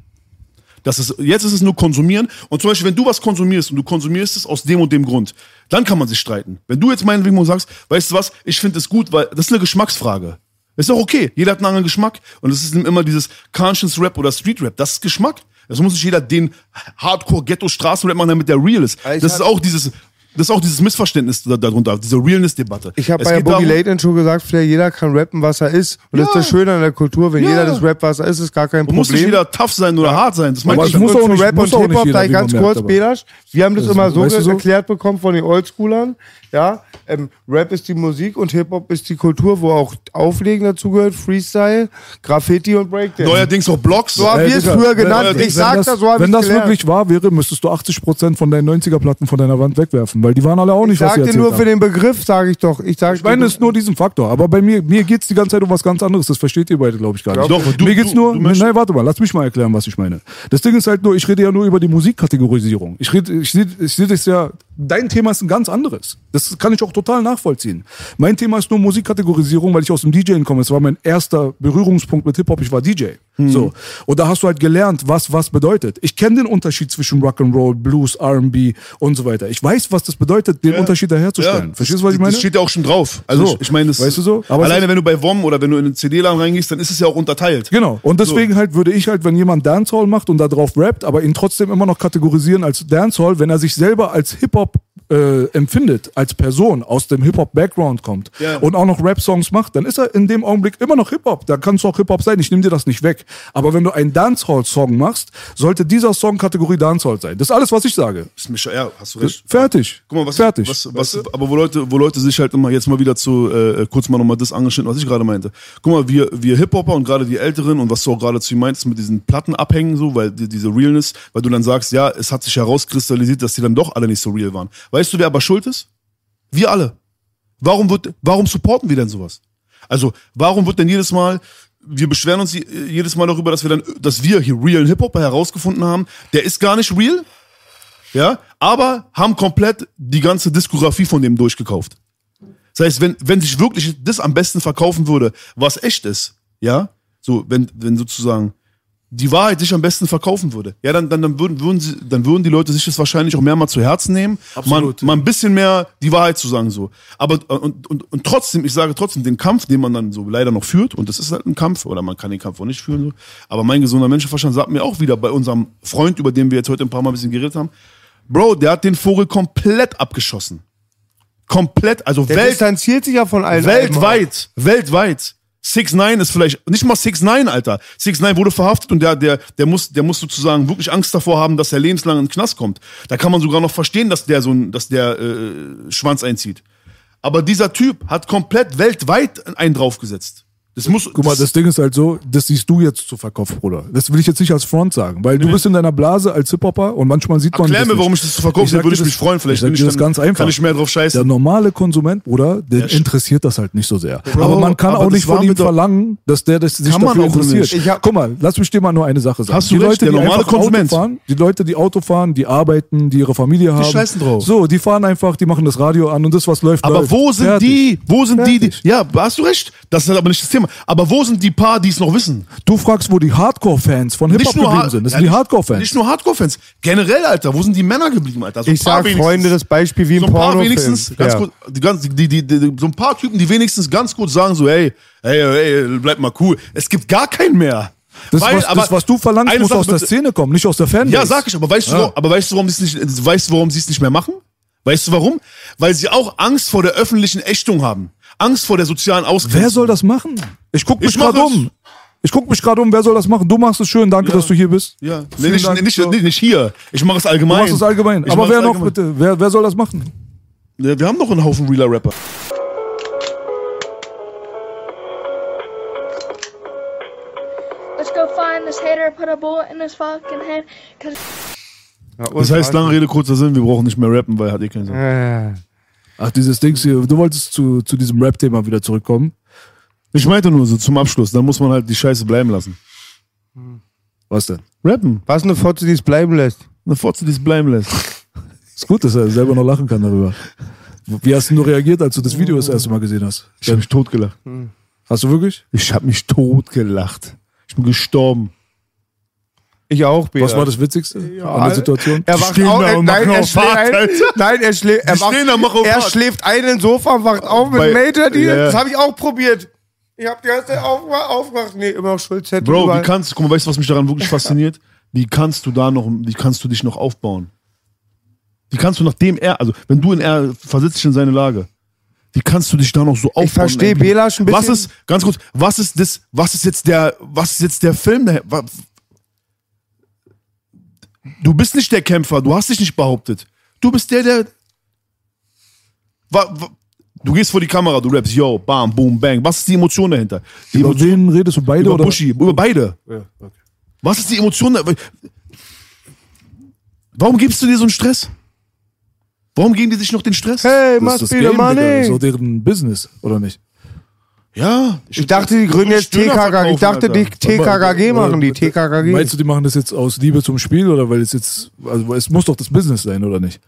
Das ist, jetzt ist es nur konsumieren. Und zum Beispiel, wenn du was konsumierst und du konsumierst es aus dem und dem Grund, dann kann man sich streiten. Wenn du jetzt meinetwegen mal sagst, weißt du was, ich finde es gut, weil das ist eine Geschmacksfrage. Ist auch okay. Jeder hat einen anderen Geschmack. Und es ist immer dieses Conscience Rap oder Street Rap. Das ist Geschmack. Das muss nicht jeder den Hardcore Ghetto Straßenrap machen, damit der real ist. Das ist auch dieses, das ist auch dieses Missverständnis da- darunter, diese Realness-Debatte. Ich habe bei der Boogie Late In Show gesagt, Flair, jeder kann rappen, was er ist. Und das ist Ja. das Schöne an der Kultur. Wenn Ja. jeder das rappt, was er ist, ist gar kein Und muss nicht Problem. jeder tough sein oder hart sein. Das es ich. Muss auch nicht- Rap muss und Hip-Hop, da wie ganz kurz, Belasch, wir haben das, Das- immer so, weißt du so? erklärt bekommen von den Oldschoolern. Ja, ähm, Rap ist die Musik und Hip-Hop ist die Kultur, wo auch Auflegen dazugehört, Freestyle, Graffiti und Breakdance. Neuerdings auch Blogs. So haben wir es Digga, früher wenn- genannt. wenn Ich sag das, das, so habe Wenn ich das gelernt. wirklich wahr wäre, müsstest du 80% von deinen 90er-Platten von deiner Wand wegwerfen, weil die waren alle auch ich nicht, was sie sag dir erzählt nur haben. für den Begriff, sage ich doch. Ich, sag Ich meine, es ist nur diesen Faktor. Aber bei mir, mir geht's die ganze Zeit um was ganz anderes. Das versteht ihr beide, glaube ich, gar nicht. Doch, du- mir geht's du- nur, du möchtest- nein, warte mal, lass mich mal erklären, was ich meine. Das Ding ist halt nur, ich rede ja nur über die Musikkategorisierung. Ich rede, ich sehe, ich sehe das ja, dein Thema ist ein ganz anderes. Das kann ich auch total nachvollziehen. Mein Thema ist nur Musikkategorisierung, weil ich aus dem DJing komme. Es war mein erster Berührungspunkt mit Hip-Hop. Ich war DJ. So. Und da hast du halt gelernt, was was bedeutet. Ich kenne den Unterschied zwischen Rock'n'Roll, Blues, R&B und so weiter. Ich weiß, was das bedeutet, den Unterschied da herzustellen. Verstehst du, was ich meine? Das steht ja auch schon drauf. Also So. ich, meine, Weißt du so? Aber alleine wenn du bei WOM oder wenn du in den CD-Laden reingehst, dann ist es ja auch unterteilt. Genau. Und deswegen halt würde ich halt, wenn jemand Dancehall macht und da drauf rappt, aber ihn trotzdem immer noch kategorisieren als Dancehall, wenn er sich selber als Hip-Hop äh, empfindet, als Person aus dem Hip-Hop-Background kommt Ja. und auch noch Rap-Songs macht, dann ist er in dem Augenblick immer noch Hip-Hop. Da kann es auch Hip-Hop sein, ich nehme dir das nicht weg. Aber wenn du einen Dancehall-Song machst, sollte dieser Song Kategorie Dancehall sein. Das ist alles, was ich sage. Ist mir schon, ja, hast du recht. Fertig. Guck mal, was, Fertig. was, was, aber wo Leute, wo Leute sich halt immer jetzt mal wieder zu, äh, kurz mal nochmal das angeschnitten, was ich gerade meinte. Guck mal, wir, wir Hip-Hopper und gerade die Älteren und was du auch gerade zu ihm meintest mit diesen Platten abhängen, so, weil die, diese Realness, weil du dann sagst, ja, es hat sich herauskristallisiert, dass die dann doch alle nicht so real waren. Weißt du, wer aber schuld ist? Wir alle. Warum wird, warum supporten wir denn sowas? Also, warum wird denn jedes Mal, wir beschweren uns je- jedes Mal darüber, dass wir dann, dass wir hier realen Hip-Hopper herausgefunden haben, der ist gar nicht real, ja, aber haben komplett die ganze Diskografie von dem durchgekauft. Das heißt, wenn, wenn sich wirklich das am besten verkaufen würde, was echt ist, ja, so, wenn, wenn sozusagen die Wahrheit sich am besten verkaufen würde, ja, dann, dann, dann, würden, würden sie, dann würden die Leute sich das wahrscheinlich auch mehr mal zu Herzen nehmen, Absolut. man, mal ein bisschen mehr die Wahrheit zu sagen, so. Aber, und, und, und trotzdem, ich sage trotzdem, den Kampf, den man dann so leider noch führt, und das ist halt ein Kampf, oder man kann den Kampf auch nicht führen, so. Aber mein gesunder Menschenverstand sagt mir auch wieder bei unserem Freund, über den wir jetzt heute ein paar Mal ein bisschen geredet haben, Bro, der hat den Vogel komplett abgeschossen. Komplett, also Der Welt, distanziert sich ja von allen. weltweit, weltweit. 6 9 ist vielleicht, nicht mal 6 9 Alter. 6 9 wurde verhaftet und der, der, der muss, der muss sozusagen wirklich Angst davor haben, dass er lebenslang in den Knast kommt. Da kann man sogar noch verstehen, dass der so ein, dass der, äh, Schwanz einzieht. Aber dieser Typ hat komplett weltweit einen draufgesetzt. Das muss, Guck mal, das Ding ist halt so, das siehst du jetzt zu Verkauf, Bruder. Das will ich jetzt nicht als Front sagen, weil du bist in deiner Blase als Hip-Hopper und manchmal sieht man Erklär das mir, warum ich das zu verkaufen sag will, würde ich mich das- freuen. Vielleicht ich bin ich das dann- ganz einfach. kann ich mehr drauf scheißen. Der normale Konsument, Bruder, den Ja, interessiert das halt nicht so sehr. Bro, aber man kann aber auch das nicht von ihm verlangen, dass der das sich Kann dafür interessiert. hab- Guck mal, lass mich dir mal nur eine Sache sagen. Hast du die recht, Leute, der die normale Konsument. Auto fahren, die Leute, die Auto fahren, die arbeiten, die ihre Familie haben. scheißen drauf. So, die fahren einfach, die machen das Radio an und das, was läuft, Aber wo sind die, wo sind die, die, ja, hast du recht, das ist aber nicht das Thema. Aber wo sind die paar, die es noch wissen? Du fragst, wo die Hardcore-Fans von Hip-Hop geblieben sind. Das ja, sind die Hardcore-Fans. Nicht nur Hardcore-Fans. Generell, Alter, wo sind die Männer geblieben, Alter? So ein Ich paar sag. Freunde das Beispiel wie so im ein paar wenigstens, ganz ja. kurz, die, ganz, die, die, die, so ein paar Typen, die wenigstens ganz kurz sagen so, hey, hey, hey, bleib mal cool. Es gibt gar keinen mehr. Das, Weil, was, aber das, was du verlangst, muss Sache aus der bitte- Szene kommen, nicht aus der Fanbase. Ja, sag ich, aber weißt du, warum, aber weißt du, warum sie es nicht, weißt du, warum sie es nicht mehr machen? Weißt du warum? Weil sie auch Angst vor der öffentlichen Ächtung haben. Angst vor der sozialen Ausgrenzung. Wer soll das machen? Ich guck mich gerade um. Ich guck mich gerade um, wer soll das machen? Du machst es schön, danke, dass du hier bist. Ja, nee, nicht, Dank. nicht, nicht, nicht hier. Ich mache es Du allgemein. machst es allgemein. Ich Aber wer es noch allgemein. bitte? Wer, wer soll das machen? Ja, wir haben doch einen Haufen realer Rapper. Let's go find this hater, put a bullet in his fucking head. Cause Ja, Das heißt, lange Rede, kurzer Sinn, wir brauchen nicht mehr rappen, weil hat eh keinen Sinn. Äh, Ach, dieses Ding hier. Du wolltest zu, zu diesem Rap-Thema wieder zurückkommen. Ich meinte nur so zum Abschluss, dann muss man halt die Scheiße bleiben lassen. Was denn? Rappen. was eine Fotze, die es bleiben lässt. Eine Fotze, die es bleiben lässt. Ist gut, dass er selber noch lachen kann darüber. Wie hast du nur reagiert, als du das Video das erste Mal gesehen hast? Ich habe mich totgelacht. Hast du wirklich? Ich habe mich totgelacht. Ich bin gestorben. Ich auch, Bea. Was war das Witzigste an der Situation? Er wacht auf, und nein, er schläft ein, nein, er schläft, er, wacht, da, er schläft ein ins Sofa und wacht auf mit Bei- Major Deal. Ja, ja. Das habe ich auch probiert. Ich habe die ganze Zeit aufgemacht, aufgemacht. Nee, immer noch Schulzette. Bro, überall. wie kannst du, guck mal, weißt du, was mich daran wirklich fasziniert? Wie kannst du da noch, wie kannst du dich noch aufbauen? Wie kannst du nachdem er, also wenn du in er versetzt dich in seine Lage, wie kannst du dich da noch so aufbauen? versteh Ey, wie- Belasch ein Was bisschen. ist, ganz kurz, was ist das, was ist jetzt der, was ist jetzt der Film? Der, wa- du bist nicht der Kämpfer, du hast dich nicht behauptet. Du bist der, der, wa, wa, du gehst vor die Kamera, du rappst, yo, bam, boom, bang. Was ist die Emotion dahinter? Die Über Emotion, wen redest du beide über oder? Buschi, über beide. Ja, okay. Was ist die Emotion? da- Warum gibst du dir so einen Stress? Warum geben die sich noch den Stress? Hey, Das must ist das be the Game, Digga. Das ist money. auch deren Business, oder nicht? Ja. Ich dachte, die gründen jetzt TKKG. Ich dachte, die. TKKG Aber- machen die TKKG. Meinst du, die machen das jetzt aus Liebe zum Spiel oder weil es jetzt, also es muss doch das Business sein, oder nicht?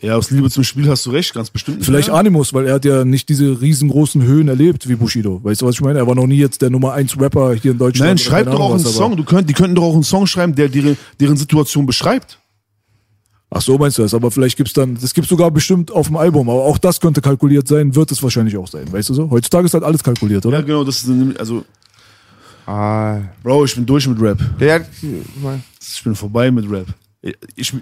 Ja, aus Liebe zum Spiel hast du recht, ganz bestimmt. nicht Vielleicht mehr. Animus, weil er hat ja nicht diese riesengroßen Höhen erlebt wie Bushido. Weißt du, was ich meine? Er war noch nie jetzt der Nummer 1 Rapper hier in Deutschland. Nein, schreib doch auch einen was, Song. Du könnt, die könnten doch auch einen Song schreiben, der deren, deren Situation beschreibt. Ach so meinst du das? Aber vielleicht gibt's dann, das gibt's sogar bestimmt auf dem Album. Aber auch das könnte kalkuliert sein, wird es wahrscheinlich auch sein. Weißt du so? Heutzutage ist halt alles kalkuliert, oder? Ja, genau, das ist nämlich- also, Ah, Bro, ich bin durch mit Rap. hat, Ich bin vorbei mit Rap. Ich,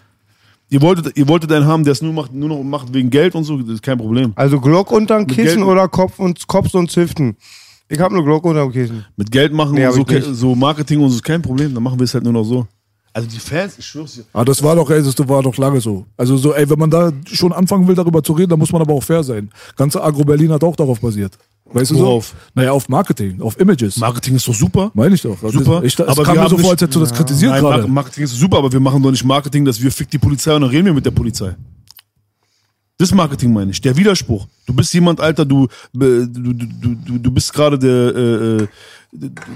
ihr, wolltet, ihr wolltet einen haben, der es nur, macht, nur noch macht wegen Geld und so, das ist kein Problem. also Glock unterm Kissen Geld- oder Kopf und Kopf und Ziften. Ich habe eine Glock unterm Kissen. Mit Geld machen Nee, und so, so Marketing und so ist kein Problem, dann machen wir es halt nur noch so. Also die Fans, ich schwör's dir. Ah, das war doch, ey, das war doch lange so. Also so, ey, wenn man da schon anfangen will, darüber zu reden, dann muss man aber auch fair sein. Ganze Agro-Berlin hat auch darauf basiert. Weißt du Worauf? so? Naja, auf Marketing, auf Images. Marketing ist doch super. Meine ich doch. Das Super. Ist, ich, das Aber kam mir so vor, als hättest du das kritisiert Nein, gerade. Marketing ist super, aber wir machen doch nicht Marketing, dass wir fick die Polizei und dann reden wir mit der Polizei. Das Marketing meine ich, der Widerspruch. Du bist jemand, Alter, du, du, du, du, du bist gerade der, äh, äh,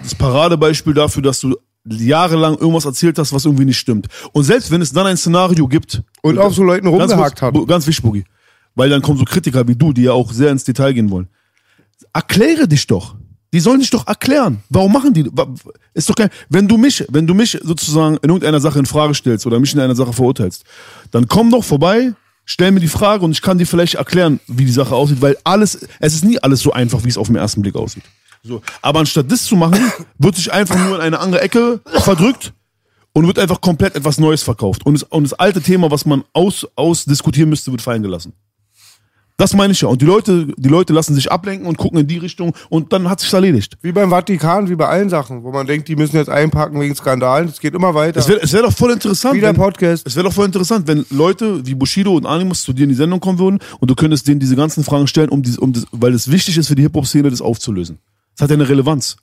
das Paradebeispiel dafür, dass du jahrelang irgendwas erzählt hast, was irgendwie nicht stimmt. Und selbst wenn es dann ein Szenario gibt Und auf so Leuten Ganz rumgehakt hat. Ganz wichtig, Boogie. Weil dann kommen so Kritiker wie du, die ja auch sehr ins Detail gehen wollen. Erkläre dich doch. Die sollen dich doch erklären. Warum machen die? Ist doch kein, wenn du mich, wenn du mich sozusagen in irgendeiner Sache in Frage stellst oder mich in einer Sache verurteilst, dann komm doch vorbei, stell mir die Frage und ich kann dir vielleicht erklären, wie die Sache aussieht, weil alles, es ist nie alles so einfach, wie es auf den ersten Blick aussieht. So. Aber anstatt das zu machen, wird sich einfach nur in eine andere Ecke verdrückt und wird einfach komplett etwas Neues verkauft. Und das, und das alte Thema, was man aus, ausdiskutieren müsste, wird fallen gelassen. Das meine ich ja. Und die Leute, die Leute lassen sich ablenken und gucken in die Richtung und dann hat sich's erledigt. Wie beim Vatikan, wie bei allen Sachen, wo man denkt, die müssen jetzt einpacken wegen Skandalen. Es geht immer weiter. Es wäre wär doch voll interessant. Wie der wenn- Podcast. Es wäre doch voll interessant, wenn Leute wie Bushido und Animus zu dir in die Sendung kommen würden und du könntest denen diese ganzen Fragen stellen, um, dies, um das, weil es wichtig ist für die Hip-Hop-Szene, das aufzulösen. Das hat ja eine Relevanz.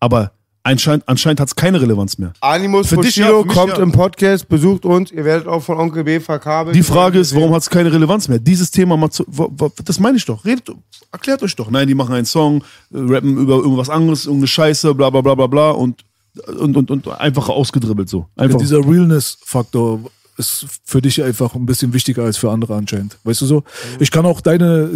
Aber anscheinend, anscheinend hat es keine Relevanz mehr. Animus Für dich ja, Bushido für mich kommt ja. im Podcast, besucht uns. Ihr werdet auch von Onkel B verkabelt. Die Frage ist, warum hat es keine Relevanz mehr? Dieses Thema, mal zu, das meine ich doch. Redet, erklärt euch doch. Nein, die machen einen Song, äh, rappen über irgendwas anderes, irgendeine Scheiße, bla bla bla bla bla und, und, und, und einfach ausgedribbelt so. Einfach. Dieser Realness-Faktor ist für dich einfach ein bisschen wichtiger als für andere anscheinend. Weißt du so? Ich kann auch deine,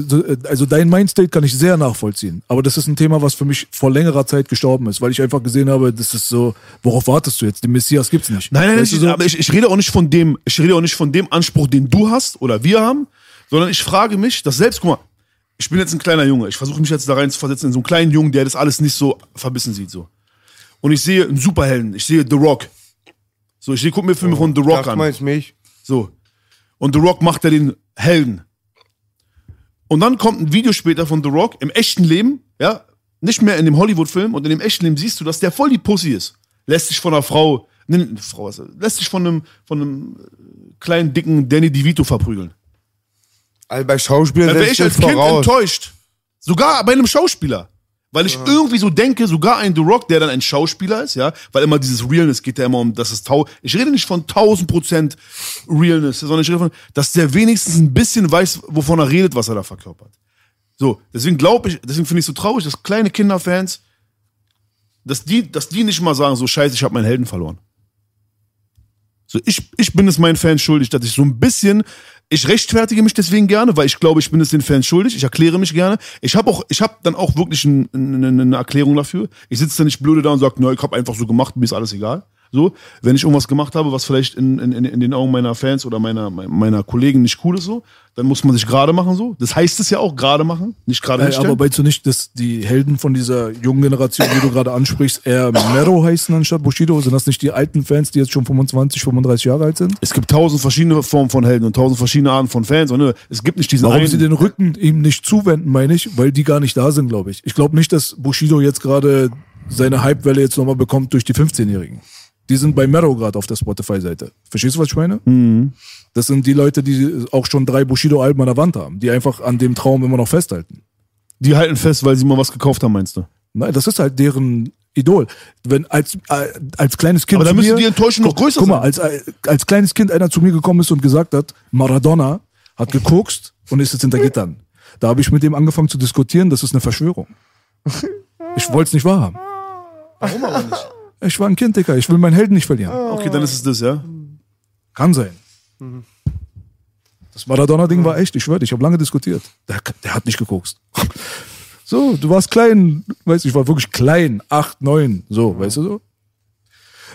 also dein Mindstate kann ich sehr nachvollziehen. Aber das ist ein Thema, was für mich vor längerer Zeit gestorben ist, weil ich einfach gesehen habe, das ist so, worauf wartest du jetzt? Den Messias gibt's nicht. Nein, nein, weißt ich, du so? aber ich, ich rede auch nicht von dem, ich rede auch nicht von dem Anspruch, den du hast oder wir haben, sondern ich frage mich, dass selbst, guck mal, ich bin jetzt ein kleiner Junge, ich versuche mich jetzt da rein zu versetzen in so einen kleinen Jungen, der das alles nicht so verbissen sieht, so. Und ich sehe einen Superhelden, ich sehe The Rock. So, ich sehe, guck mir Filme von The Rock an. meinst mich? So. Und The Rock macht ja den Helden. Und dann kommt ein Video später von The Rock im echten Leben, ja, nicht mehr in dem Hollywood-Film und in dem echten Leben siehst du, dass der voll die Pussy ist. Lässt sich von einer Frau, ne, Frau, also, lässt sich von einem, von einem kleinen, dicken Danny DeVito verprügeln. Also bei Schauspielern wäre ich als Kind voraus. enttäuscht. Sogar bei einem Schauspieler. Weil ich irgendwie so denke, sogar ein The Rock, der dann ein Schauspieler ist, ja, weil immer dieses Realness geht ja immer um, dass es tau, ich rede nicht von 1000 Prozent Realness, sondern ich rede von, dass der wenigstens ein bisschen weiß, wovon er redet, was er da verkörpert. So, deswegen glaube ich, deswegen finde ich so traurig, dass kleine Kinderfans, dass die, dass die nicht mal sagen, so scheiße, ich habe meinen Helden verloren. So, ich, ich bin es meinen Fans schuldig, dass ich so ein bisschen, ich rechtfertige mich deswegen gerne, weil ich glaube, ich bin es den Fans schuldig. Ich erkläre mich gerne. Ich habe auch, ich habe dann auch wirklich ein, ein, eine Erklärung dafür. Ich sitze da nicht blöde da und sage, na, ich habe einfach so gemacht, mir ist alles egal. So, wenn ich irgendwas gemacht habe, was vielleicht in, in, in den Augen meiner Fans oder meiner, meiner Kollegen nicht cool ist, so, dann muss man sich gerade machen, so. Das heißt es ja auch, gerade machen, nicht gerade hinstellen. aber meinst du nicht, dass die Helden von dieser jungen Generation, die du gerade ansprichst, eher Mero heißen anstatt Bushido? Sind das nicht die alten Fans, die jetzt schon 25, 35 Jahre alt sind? es gibt tausend verschiedene Formen von Helden und tausend verschiedene Arten von Fans. Und ne, es gibt nicht diesen Warum einen. sie den Rücken ihm nicht zuwenden, meine ich, weil die gar nicht da sind, glaube ich. Ich glaube nicht, dass Bushido jetzt gerade seine Hypewelle jetzt nochmal bekommt durch die 15-Jährigen. Die sind bei Mero gerade auf der Spotify-Seite. Verstehst du, was ich meine? Mhm. Das sind die Leute, die auch schon drei Bushido-Alben an der Wand haben, die einfach an dem Traum immer noch festhalten. die halten fest, weil sie mal was gekauft haben, meinst du? Nein, das ist halt deren Idol. Wenn als, äh, als kleines Kind. Aber da zu müssen mir, die Enttäuschung noch Guck- größer Guck mal, sein. als, als kleines Kind einer zu mir gekommen ist und gesagt hat, Maradona hat gekokst und ist jetzt hinter Gittern. Da habe ich mit dem angefangen zu diskutieren, das ist eine Verschwörung. Ich wollte es nicht wahrhaben. Warum aber nicht? Ich war ein Kind, Dicker. Ich will meinen Helden nicht verlieren. Okay, dann ist es das, ja. Kann sein. Das Maradona-Ding war echt, ich schwöre, ich habe lange diskutiert. Der, der hat nicht gekokst. So, du warst klein, weißt du, ich war wirklich klein, acht, neun, so, weißt du so?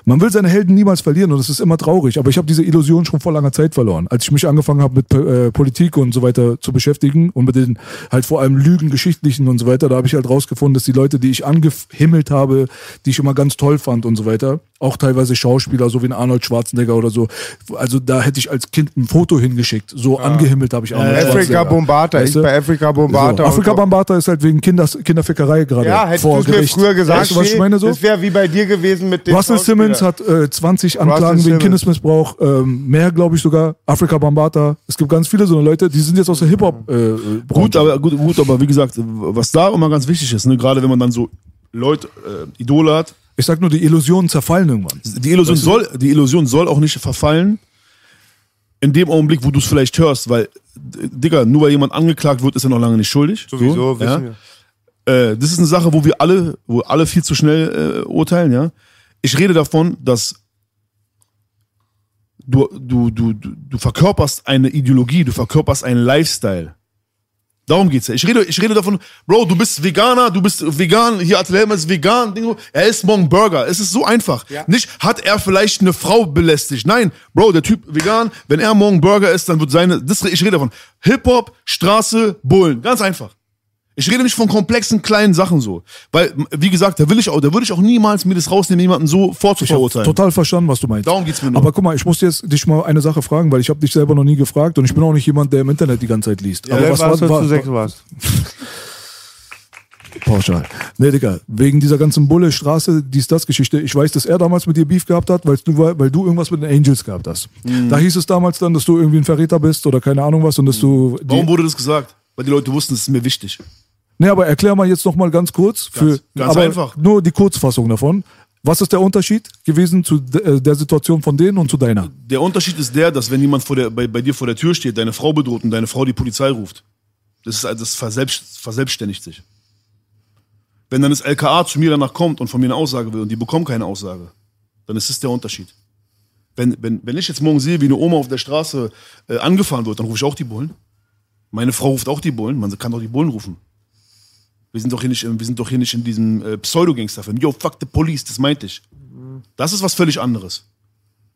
Man will seine Helden niemals verlieren und es ist immer traurig, aber ich habe diese Illusion schon vor langer Zeit verloren. Als ich mich angefangen habe mit äh, Politik und so weiter zu beschäftigen und mit den halt vor allem Lügen, Geschichtlichen und so weiter, da habe ich halt rausgefunden, dass die Leute, die ich angehimmelt habe, die ich immer ganz toll fand und so weiter, auch teilweise Schauspieler, so wie ein Arnold Schwarzenegger oder so, also da hätte ich als Kind ein Foto hingeschickt, so angehimmelt habe ich Arnold Afrika Schwarzenegger. Bombata, Weißt ich du? bei Afrika Bombata. So, Afrika. Bombata ist halt wegen Kinders, Kinderfickerei gerade Ja, hättest vor du mir Gericht. früher gesagt, weißt du, was ich meine so? das wäre wie bei dir gewesen mit dem Russell. Simmons hat äh, 20 Anklagen wegen Simmons. Kindesmissbrauch, ähm, mehr glaube ich sogar. Afrika Bambata. Es gibt ganz viele so eine Leute, die sind jetzt aus der Hip-Hop. Äh, Gut, aber gut, gut, aber wie gesagt, was da immer ganz wichtig ist, ne, gerade wenn man dann so Leute, äh, Idole hat, ich sag nur, die Illusionen zerfallen irgendwann. die Illusion soll, die Illusion soll auch nicht verfallen. In dem Augenblick, wo du es vielleicht hörst, weil, Digga, nur weil jemand angeklagt wird, ist er noch lange nicht schuldig. Sowieso, So, wissen ja. wir. Äh, das ist eine Sache, wo wir alle, wo alle viel zu schnell äh, urteilen, ja. Ich rede davon, dass du, du, du, du, du verkörperst eine Ideologie, du verkörperst einen Lifestyle. Darum geht's ja. Ich rede, ich rede davon, Bro, du bist Veganer, du bist vegan, hier Attila Helmer ist vegan, er isst morgen Burger. Es ist so einfach. Nicht, hat er vielleicht eine Frau belästigt. Nein, Bro, der Typ vegan, wenn er morgen Burger isst, dann wird seine, das, ich rede davon. Hip-Hop, Straße, Bullen. Ganz einfach. Ich rede nicht von komplexen kleinen Sachen so. Weil, wie gesagt, da will ich auch, da würde ich auch niemals mir das rausnehmen, jemanden so Ich habe vorzuverurteilen. total verstanden, was du meinst. Darum geht's mir nur. Aber guck mal, ich muss jetzt dich mal eine Sache fragen, weil ich habe dich selber noch nie gefragt und ich bin auch nicht jemand, der im Internet die ganze Zeit liest. Aber Wer was warst war, du war, zu sechs warst? Pauschal. Nee, Digga, wegen dieser ganzen Bulle, Straße, dies, das Geschichte. Ich weiß, dass er damals mit dir Beef gehabt hat, weil du, weil du irgendwas mit den Angels gehabt hast. Mhm. Da hieß es damals dann, dass du irgendwie ein Verräter bist oder keine Ahnung was und dass du. Warum wurde das gesagt? Weil die Leute wussten, es ist mir wichtig. Nee, aber erklär mal jetzt noch mal ganz kurz. Für, ganz aber einfach. Nur die Kurzfassung davon. Was ist der Unterschied gewesen zu äh, der Situation von denen und zu deiner? Der Unterschied ist der, dass wenn jemand vor der, bei, bei dir vor der Tür steht, deine Frau bedroht und deine Frau die Polizei ruft, das, ist, das verselbst, verselbstständigt sich. Wenn dann das LKA zu mir danach kommt und von mir eine Aussage will und die bekommen keine Aussage, dann ist das der Unterschied. Wenn, wenn, wenn ich jetzt morgen sehe, wie eine Oma auf der Straße äh, angefahren wird, dann rufe ich auch die Bullen. Meine Frau ruft auch die Bullen, man kann doch die Bullen rufen. Wir sind doch hier nicht, wir sind doch hier nicht in diesem äh, Pseudo-Gangster-Film. Yo, fuck the police, das meinte ich. Das ist was völlig anderes.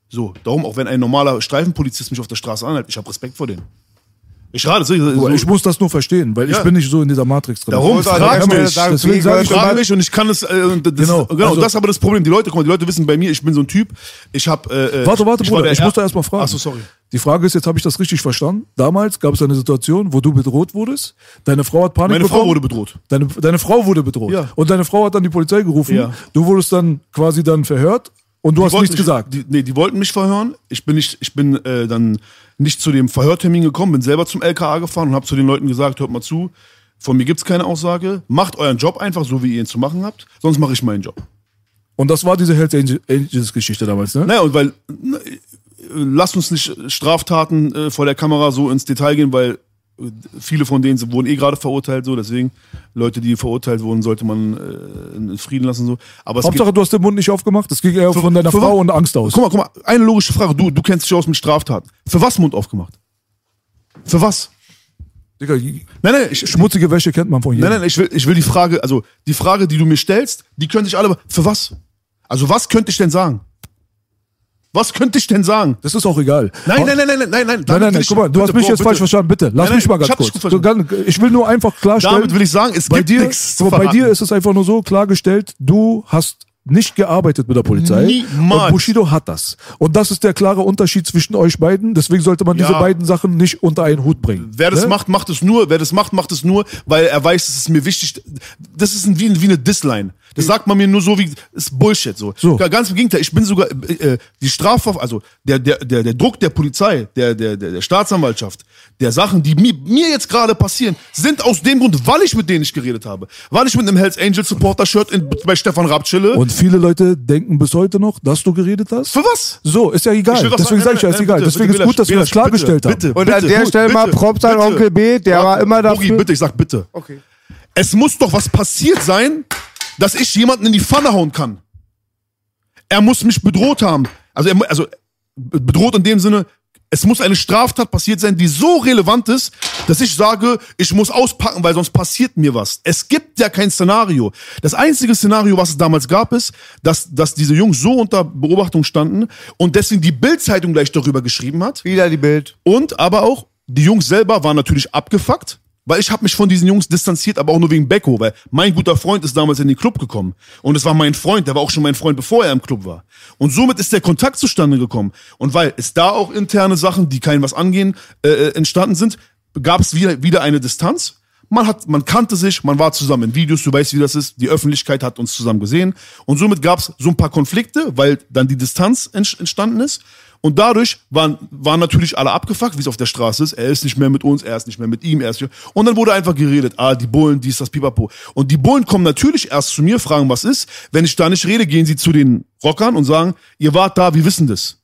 So, darum, auch wenn ein normaler Streifenpolizist mich auf der Straße anhält, ich habe Respekt vor denen. Ich rate, so, so, Ich muss das nur verstehen, weil ich Ja. bin nicht so in dieser Matrix drin. Darum frag mich. sagen, Deswegen wie sag ich Frag mich und ich kann es. Äh, das, Genau, genau, also- das ist aber das Problem. Die Leute, guck mal, die Leute wissen bei mir, ich bin so ein Typ. Ich habe. Äh, Warte, warte, ich Bruder, der ich muss da erstmal fragen. Achso, sorry. Die Frage ist, jetzt habe ich das richtig verstanden. Damals gab es eine Situation, wo du bedroht wurdest. Deine Frau hat Panik Meine Frau bekommen. wurde bedroht. Deine, deine Frau wurde bedroht. Ja. Und deine Frau hat dann die Polizei gerufen. Ja. Du wurdest dann quasi dann verhört und du Die hast nichts mich- gesagt. Die, nee, die wollten mich verhören. Ich bin nicht, ich bin äh, dann nicht zu dem Verhörtermin gekommen, bin selber zum LKA gefahren und habe zu den Leuten gesagt, hört mal zu, von mir gibt's keine Aussage, macht euren Job einfach so, wie ihr ihn zu machen habt, sonst mache ich meinen Job. Und das war diese Hells Angel- Angels Geschichte damals, ne? Naja, und weil, äh, lasst uns nicht Straftaten äh, vor der Kamera so ins Detail gehen, weil äh, viele von denen wurden eh gerade verurteilt, so, deswegen, Leute, die verurteilt wurden, sollte man äh, in Frieden lassen, so. Aber Hauptsache, du hast den Mund nicht aufgemacht. Das ging eher Für- von deiner Frau was? und Angst aus. Guck mal, guck mal, eine logische Frage. Du, du kennst dich aus mit Straftaten. Für was Mund aufgemacht? Für was? Digga, Nein, nein, ich, schmutzige Wäsche kennt man von jedem. nein, nein, ich will, ich will die Frage, also die Frage, die du mir stellst, die könnte ich alle. Für was? Also was könnte ich denn sagen? Was könnte ich denn sagen? Das ist auch egal. Nein, nein, nein, nein, nein, nein, nein. Nein, nein, nein, guck mal, du hast mich jetzt falsch verstanden. Bitte, lass Nein, mich mal nein, ganz kurz. verstanden. ganz- ich will nur einfach klarstellen. Damit will ich sagen, es bei gibt dir, nichts zu bei dir ist es einfach nur so klargestellt, du hast nicht gearbeitet mit der Polizei. Niemals. Und Bushido hat das. Und das ist der klare Unterschied zwischen euch beiden. Deswegen sollte man diese Ja. beiden Sachen nicht unter einen Hut bringen. Wer das Ne? macht, macht es nur. Wer das macht, macht es nur, weil er weiß, es ist mir wichtig. Das ist wie, wie eine Disline. Das sagt man mir nur so wie ist Bullshit so. So. Ganz im Gegenteil. Ich bin sogar äh, äh, die Strafverf also der der der der Druck der Polizei, der der der, der Staatsanwaltschaft, der Sachen, die mir, mir jetzt gerade passieren, sind aus dem Grund, weil ich mit denen nicht geredet habe, weil ich mit einem Hells Angel Supporter Shirt in, bei Stefan Raab chille. Und viele Leute denken bis heute noch, dass du geredet hast. Für was? So, ist ja egal. Ich Deswegen sagen. sage ich ja, ist egal. bitte, Deswegen bitte, ist gut, dass wir Belasch, das klargestellt bitte, haben. Bitte, Und bitte, an der gut, Stelle mal bitte, Props an bitte. Onkel B, der war immer dafür. bitte, ich sag bitte. Okay. Es muss doch was passiert sein, dass ich jemanden in die Pfanne hauen kann. Er muss mich bedroht haben. Also, er, also bedroht in dem Sinne, Es muss eine Straftat passiert sein, die so relevant ist, dass ich sage, ich muss auspacken, weil sonst passiert mir was. Es gibt ja kein Szenario. Das einzige Szenario, was es damals gab, ist, dass, dass diese Jungs so unter Beobachtung standen und deswegen die Bild-Zeitung gleich darüber geschrieben hat. Wieder die Bild. Und aber auch, die Jungs selber waren natürlich abgefuckt, weil ich habe mich von diesen Jungs distanziert, aber auch nur wegen Becko, weil mein guter Freund ist damals in den Club gekommen. Und es war mein Freund, der war auch schon mein Freund, bevor er im Club war. Und somit ist der Kontakt zustande gekommen. Und weil es da auch interne Sachen, die keinen was angehen, äh, äh, entstanden sind, gab es wieder, wieder eine Distanz. Man hat, man kannte sich, man war zusammen in Videos, du weißt, wie das ist. Die Öffentlichkeit hat uns zusammen gesehen. Und somit gab es so ein paar Konflikte, weil dann die Distanz ent- entstanden ist. Und dadurch waren, waren natürlich alle abgefuckt, wie es auf der Straße ist. Er ist nicht mehr mit uns, er ist nicht mehr mit ihm, er ist Und dann wurde einfach geredet, ah, die Bullen, dies, das, pipapo. Und die Bullen kommen natürlich erst zu mir, fragen, was ist. Wenn ich da nicht rede, gehen sie zu den Rockern und sagen, ihr wart da, wir wissen das.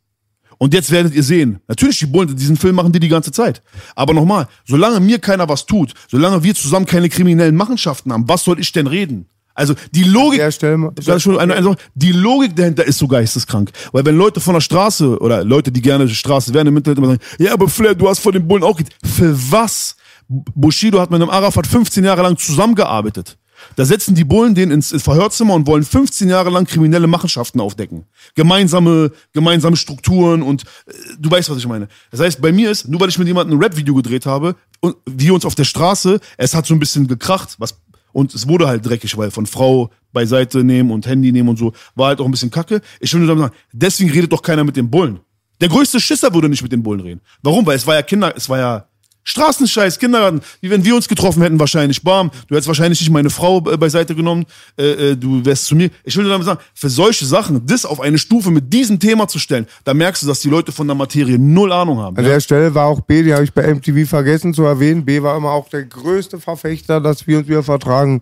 Und jetzt werdet ihr sehen, natürlich, die Bullen, diesen Film machen die die ganze Zeit. Aber nochmal, solange mir keiner was tut, solange wir zusammen keine kriminellen Machenschaften haben, was soll ich denn reden? Also die Logik, das ist schon eine, eine, die Logik dahinter ist so geisteskrank. Weil wenn Leute von der Straße oder Leute, die gerne Straße werden im Internet immer sagen, ja, aber Flair, du hast von den Bullen auch geht. Für was? Bushido hat mit einem Arafat 15 Jahre lang zusammengearbeitet. Da setzen die Bullen den ins ins Verhörzimmer und wollen 15 Jahre lang kriminelle Machenschaften aufdecken. Gemeinsame, gemeinsame Strukturen und äh, du weißt, was ich meine. Das heißt, bei mir ist, nur weil ich mit jemandem ein Rap-Video gedreht habe und wir uns auf der Straße, es hat so ein bisschen gekracht, was und es wurde halt dreckig, weil von Frau beiseite nehmen und Handy nehmen und so, war halt auch ein bisschen kacke. Ich damit sagen, deswegen redet doch keiner mit den Bullen. Der größte Schisser würde nicht mit den Bullen reden. Warum? Weil es war ja Kinder, es war ja Straßenscheiß, Kindergarten. Wie wenn wir uns getroffen hätten, wahrscheinlich. Bam, du hättest wahrscheinlich nicht meine Frau äh, beiseite genommen, äh, äh, du wärst zu mir. Ich will nur damit sagen, für solche Sachen, das auf eine Stufe mit diesem Thema zu stellen, da merkst du, dass die Leute von der Materie null Ahnung haben. An ja? der Stelle war auch B, die habe ich bei MTV vergessen zu erwähnen. B war immer auch der größte Verfechter, dass wir uns wieder vertragen.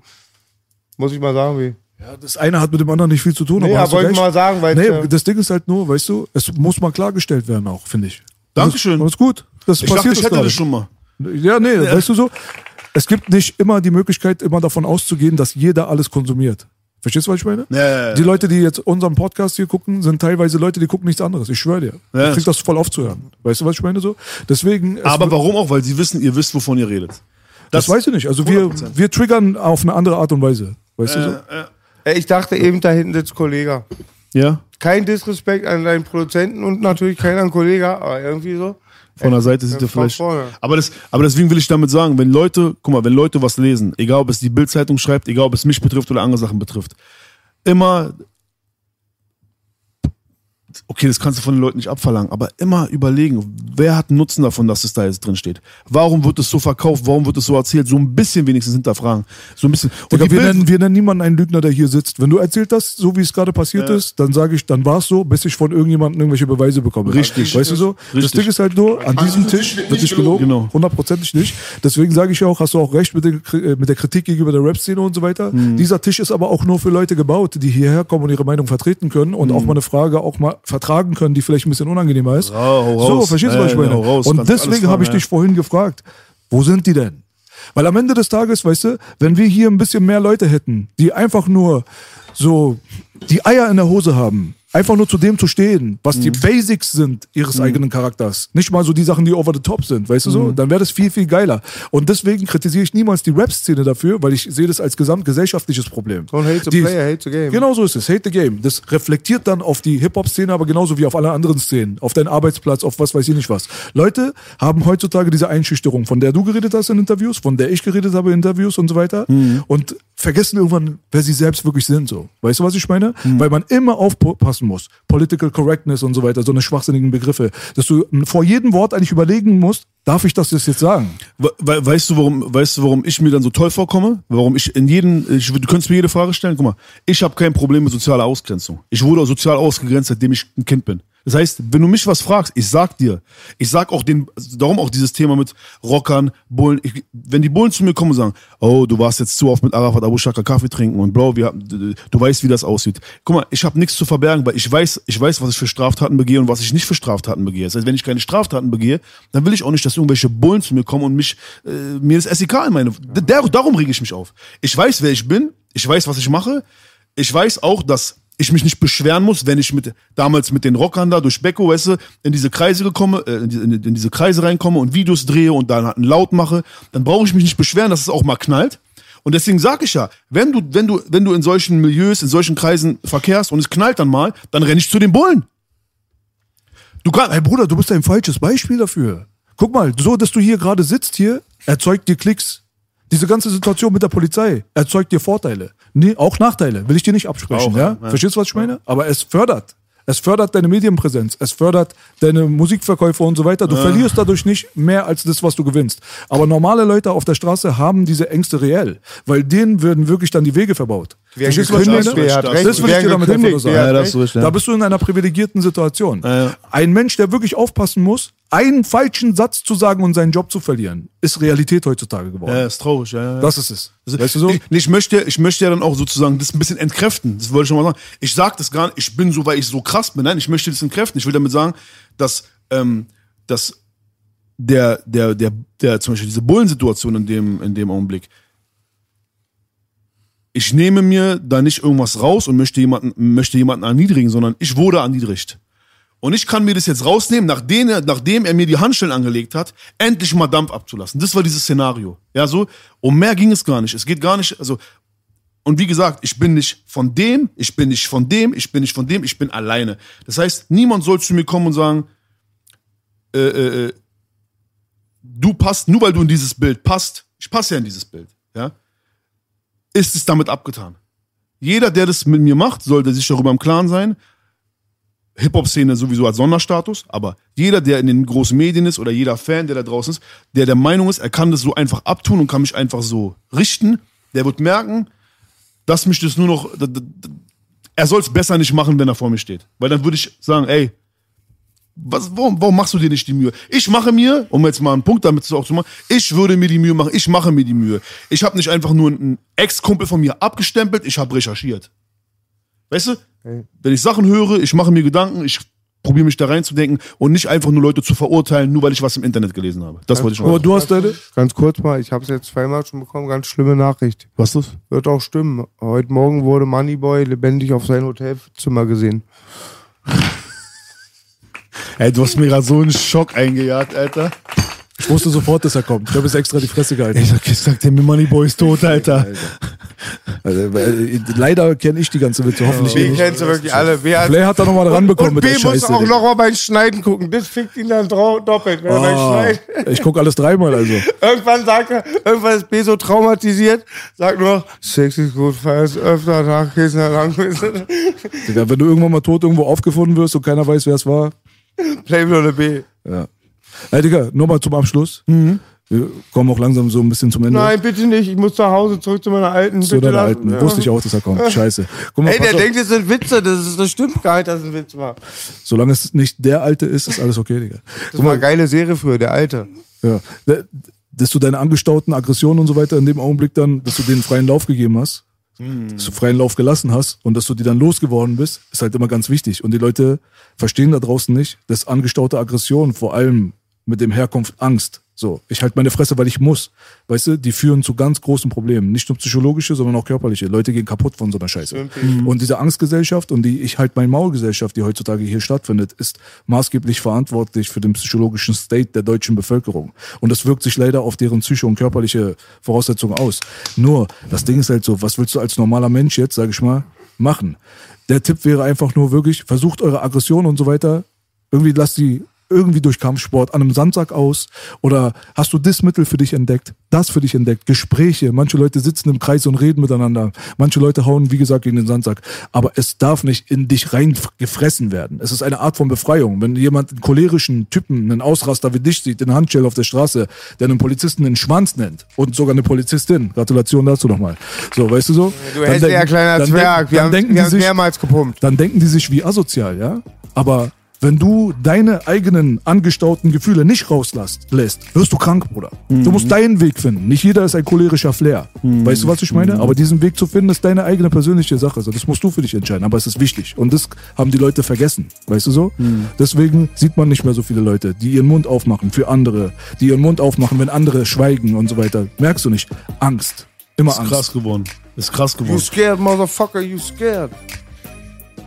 Muss ich mal sagen, wie. Ja, das eine hat mit dem anderen nicht viel zu tun. Nee, aber ja, wollte ich mal sagen, weil Nee, das Ding ist halt nur, weißt du, es muss mal klargestellt werden auch, finde ich. Dankeschön. Das ist gut. Das Ich dachte, passiert ich jetzt hätte das schon mal. Ja, nee, weißt du so, es gibt nicht immer die Möglichkeit, immer davon auszugehen, dass jeder alles konsumiert. Verstehst du, was ich meine? Ja, ja, ja. Die Leute, die jetzt unseren Podcast hier gucken, sind teilweise Leute, die gucken nichts anderes. Ich schwöre dir. Ja. Ich krieg das voll aufzuhören. Weißt du, was ich meine so? Deswegen. es Aber warum auch? Weil sie wissen, ihr wisst, wovon ihr redet. Das, weiß ich nicht. Also wir, 100%. wir triggern auf eine andere Art und Weise. Weißt du so? Ich dachte eben, da hinten sitzt Kollege. Ja? Kein Disrespekt an deinen Produzenten und natürlich kein an Kollege, aber irgendwie so. Von der Seite sieht er vielleicht. Aber, das, aber deswegen will ich damit sagen, wenn Leute, guck mal, wenn Leute was lesen, egal ob es die Bildzeitung schreibt, egal ob es mich betrifft oder andere Sachen betrifft, immer, okay, das kannst du von den Leuten nicht abverlangen, aber immer überlegen, wer hat einen Nutzen davon, dass es da jetzt drin steht? Warum wird es so verkauft? Warum wird es so erzählt? So ein bisschen wenigstens hinterfragen. So ein bisschen. Und Digga, wir, nennen, wir nennen niemanden einen Lügner, der hier sitzt. Wenn du erzählt hast, so wie es gerade passiert ist, dann sage ich, dann war es so, bis ich von irgendjemandem irgendwelche Beweise bekomme. Richtig. Weißt du so? Das Richtig. Ding ist halt nur, an diesem Tisch wird nicht gelogen. Genau. Hundertprozentig nicht. Deswegen sage ich ja auch, hast du auch recht mit, den, äh, mit der Kritik gegenüber der Rap-Szene und so weiter. Mhm. Dieser Tisch ist aber auch nur für Leute gebaut, die hierher kommen und ihre Meinung vertreten können und Mhm. auch mal eine Frage auch mal vertragen können, die vielleicht ein bisschen unangenehmer ist. hau so, verstehst du, was ich meine? hau raus. Und deswegen habe ich dich vorhin gefragt, wo sind die denn? Weil am Ende des Tages, weißt du, wenn wir hier ein bisschen mehr Leute hätten, die einfach nur so die Eier in der Hose haben, einfach nur zu dem zu stehen, was Mhm. die Basics sind ihres eigenen Charakters, nicht mal so die Sachen, die over the top sind, weißt du Mhm. so, dann wäre das viel, viel geiler. Und deswegen kritisiere ich niemals die Rap-Szene dafür, weil ich sehe das als gesamtgesellschaftliches Problem. Don't hate the Die- player, hate the game. Genau so ist es. Hate the game. Das reflektiert dann auf die Hip-Hop-Szene, aber genauso wie auf alle anderen Szenen. Auf deinen Arbeitsplatz, auf was weiß ich nicht was. Leute haben heutzutage diese Einschüchterung, von der du geredet hast in Interviews, von der ich geredet habe in Interviews und so weiter. Und vergessen irgendwann, wer sie selbst wirklich sind. So. Weißt du, was ich meine? Weil man immer aufpassen muss. Political Correctness und so weiter, so eine schwachsinnigen Begriffe. Dass du vor jedem Wort eigentlich überlegen musst, darf ich das jetzt sagen? We we weißt du, warum, weißt du, warum ich mir dann so toll vorkomme? Warum ich in jedem, ich, du könntest mir jede Frage stellen. Guck mal, ich habe kein Problem mit sozialer Ausgrenzung. Ich wurde sozial ausgegrenzt, seitdem ich ein Kind bin. Das heißt, wenn du mich was fragst, ich sag dir, ich sag auch den, darum auch dieses Thema mit Rockern, Bullen. Ich, wenn die Bullen zu mir kommen und sagen, oh, du warst jetzt zu oft mit Arafat Abu Shaka Kaffee trinken und blau, wir, du, du weißt, wie das aussieht. Guck mal, ich habe nichts zu verbergen, weil ich weiß, ich weiß, was ich für Straftaten begehe und was ich nicht für Straftaten begehe. Das heißt, wenn ich keine Straftaten begehe, dann will ich auch nicht, dass irgendwelche Bullen zu mir kommen und mich, äh, mir das SEK in meine, der, darum rege ich mich auf. Ich weiß, wer ich bin, ich weiß, was ich mache, ich weiß auch, dass ich mich nicht beschweren muss, wenn ich mit damals mit den Rockern da durch Becko, weißt in diese Kreise gekomme, äh, in, die, in, diese Kreise reinkomme und Videos drehe und dann einen laut mache, dann brauche ich mich nicht beschweren, dass es auch mal knallt. Und deswegen sage ich ja, wenn du, wenn du, wenn du in solchen Milieus, in solchen Kreisen verkehrst und es knallt dann mal, dann renn ich zu den Bullen. Du kannst, hey Bruder, du bist ein falsches Beispiel dafür. Guck mal, so, dass du hier gerade sitzt hier, erzeugt dir Klicks. Diese ganze Situation mit der Polizei erzeugt dir Vorteile. Nee, auch Nachteile, will ich dir nicht absprechen, Auch, ja? ja. Verstehst du, was ich meine? Aber es fördert. Es fördert deine Medienpräsenz, es fördert deine Musikverkäufe und so weiter. Du verlierst dadurch nicht mehr als das, was du gewinnst. Aber normale Leute auf der Straße haben diese Ängste reell, weil denen würden wirklich dann die Wege verbaut. Wer Verstehst gekündigt, wer hat Das recht, Das will ich dir damit einfach nur sagen. Ja, da recht. hast du recht, ja. Da bist du in einer privilegierten Situation. ja. Ein Mensch, der wirklich aufpassen muss, einen falschen Satz zu sagen und seinen Job zu verlieren, ist Realität heutzutage geworden. Ja, ist traurig, ja. ja. Das ist es. Also, weißt du so? Ich, ich, möchte, ich möchte ja dann auch sozusagen das ein bisschen entkräften. Das wollte ich schon mal sagen. Ich sage das gar nicht, ich bin so, weil ich so krass bin. Nein, ich möchte das entkräften. Ich will damit sagen, dass, ähm, dass der, der, der, der, zum Beispiel diese Bullensituation in dem, in dem Augenblick, ich nehme mir da nicht irgendwas raus und möchte jemanden, möchte jemanden erniedrigen, sondern ich wurde erniedrigt. Und ich kann mir das jetzt rausnehmen, nachdem er, nachdem er mir die Handschellen angelegt hat, endlich mal Dampf abzulassen. Das war dieses Szenario. Ja, so. Um mehr ging es gar nicht. Es geht gar nicht, also, und wie gesagt, ich bin nicht von dem, ich bin nicht von dem, ich bin nicht von dem, ich bin alleine. Das heißt, niemand soll zu mir kommen und sagen, äh, äh, äh, du passt, nur weil du in dieses Bild passt, ich passe ja in dieses Bild, ja, ist es damit abgetan. Jeder, der das mit mir macht, sollte sich darüber im Klaren sein. Hip-Hop-Szene sowieso als Sonderstatus, aber jeder, der in den großen Medien ist oder jeder Fan, der da draußen ist, der der Meinung ist, er kann das so einfach abtun und kann mich einfach so richten, der wird merken, dass mich das nur noch, er soll es besser nicht machen, wenn er vor mir steht. Weil dann würde ich sagen, ey, was, warum, warum machst du dir nicht die Mühe? Ich mache mir, um jetzt mal einen Punkt damit auch zu machen, ich würde mir die Mühe machen, ich mache mir die Mühe. Ich habe nicht einfach nur einen Ex-Kumpel von mir abgestempelt, ich habe recherchiert. Weißt du? Wenn ich Sachen höre, ich mache mir Gedanken, ich probiere mich da reinzudenken und nicht einfach nur Leute zu verurteilen, nur weil ich was im Internet gelesen habe. Das wollte ich noch Aber du hast deine. Ganz kurz mal, ich habe es jetzt zweimal schon bekommen, ganz schlimme Nachricht. Was ist das? Wird auch stimmen. Heute Morgen wurde Moneyboy lebendig auf sein Hotelzimmer gesehen. Ey, du hast mir gerade so einen Schock eingejagt, Alter. Ich wusste sofort, dass er kommt. Ich habe jetzt extra die Fresse gehalten. Ich sag, ich sag dir, Moneyboy ist tot, Alter. Also, äh, leider kenne ich die ganze Witze, hoffentlich Den nicht. kennst du wirklich alle. Wer hat Blair hat da nochmal ranbekommen und mit B der muss Scheiße. auch Digga. noch mal beim Schneiden gucken. Das fickt ihn dann doppelt, wenn Ah, Schneiden. ich gucke alles dreimal also. Irgendwann sagt er, irgendwann ist B so traumatisiert, sagt nur, Sex ist gut, feier es öfter, Tag geht's nicht lang. Digga, wenn du irgendwann mal tot irgendwo aufgefunden wirst und keiner weiß, wer es war. Playboy oder B. Ja. Hey Digga, nur mal zum Abschluss. Wir kommen auch langsam so ein bisschen zum Ende. Nein, bitte nicht, ich muss nach Hause zurück zu meiner alten. Zu deiner alten. Ja. Wusste ich auch, dass er kommt. Scheiße. Guck mal, Ey, der auf. denkt, das sind Witze, das, ist, das stimmt gar nicht, dass es ein Witz war. Solange es nicht der Alte ist, ist alles okay, Digga. Das war eine geile Serie früher, der Alte. Ja. Da- Dass du deine angestauten Aggressionen und so weiter in dem Augenblick dann, dass du denen freien Lauf gegeben hast, dass du freien Lauf gelassen hast und dass du die dann losgeworden bist, ist halt immer ganz wichtig. Und die Leute verstehen da draußen nicht, dass angestaute Aggression vor allem mit dem Herkunft Angst. So, ich halte meine Fresse, weil ich muss. Weißt du, die führen zu ganz großen Problemen. Nicht nur psychologische, sondern auch körperliche. Leute gehen kaputt von so einer Scheiße. Und diese Angstgesellschaft und die ich halt mein Maul-Gesellschaft, die heutzutage hier stattfindet, ist maßgeblich verantwortlich für den psychologischen State der deutschen Bevölkerung. Und das wirkt sich leider auf deren psycho- und körperliche Voraussetzungen aus. Nur, das Ding ist halt so, was willst du als normaler Mensch jetzt, sag ich mal, machen? Der Tipp wäre einfach nur wirklich, versucht eure Aggression und so weiter, irgendwie lasst die irgendwie durch Kampfsport an einem Sandsack aus oder hast du das Mittel für dich entdeckt, das für dich entdeckt, Gespräche, manche Leute sitzen im Kreis und reden miteinander, manche Leute hauen, wie gesagt, gegen den Sandsack, aber es darf nicht in dich reingefressen werden. Es ist eine Art von Befreiung. Wenn jemand einen cholerischen Typen, einen Ausraster wie dich sieht, in Handschell auf der Straße, der einen Polizisten den Schwanz nennt und sogar eine Polizistin, Gratulation dazu nochmal. So, weißt du so? Du hässlicher denken- kleiner Zwerg, denken- wir haben, denken wir haben sich, mehrmals gepumpt. dann denken die sich wie asozial, ja? Aber wenn du deine eigenen angestauten Gefühle nicht rauslässt, lässt, wirst du krank, Bruder. Du musst deinen Weg finden. Nicht jeder ist ein cholerischer Flair. Weißt du, was ich meine? Aber diesen Weg zu finden, ist deine eigene persönliche Sache. Also das musst du für dich entscheiden. Aber es ist wichtig. Und das haben die Leute vergessen. Weißt du so? Deswegen sieht man nicht mehr so viele Leute, die ihren Mund aufmachen für andere, die ihren Mund aufmachen, wenn andere schweigen und so weiter. Merkst du nicht? Angst. Immer Ist Angst. krass geworden. Ist krass You geworden. scared, motherfucker, you scared.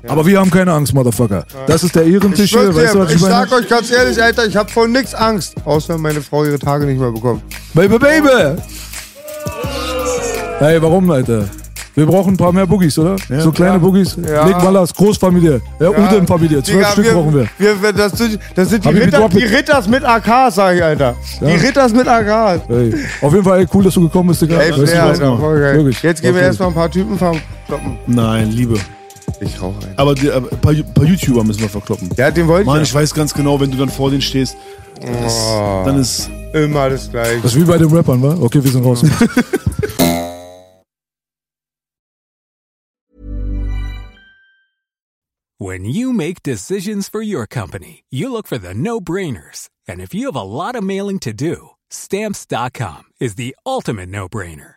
Aber wir haben keine Angst, Motherfucker. Das ist der Ehrentisch hier, weißt du, was ich ich sag euch ganz ehrlich, Alter, ich hab vor nix Angst. Außer wenn meine Frau ihre Tage nicht mehr bekommt. Baby, Baby! Hey, warum, Alter? Wir brauchen ein paar mehr Boogies, oder? so kleine Boogies. Ja. Leg Ballas, Großfamilie. Ja, Udem-Familie. Zwölf Stück wir, brauchen wir. wir, das, sind, das sind die, Ritter, die it. Ritters mit AKs, sag ich, Alter. Die Ja. Ritters mit AKs. Hey. Auf jeden Fall ey, cool, dass du gekommen bist, Digga. Ey, Weißt du? Alter. Jetzt gehen wir erstmal ein paar Typen verkloppen. Nein, Liebe. Ich rauche einen. Aber die, ein, paar, ein paar YouTuber müssen wir verkloppen. Ja, den wollte Mann, ich weiß ganz genau, wenn du dann vor denen stehst, dann ist, Oh. dann ist immer das gleiche. Das ist wie bei den Rappern, wa? Okay, wir sind raus. When you make decisions for your company, you look for the no brainers. And if you have a lot of mailing to do, stamps.com is the ultimate no brainer.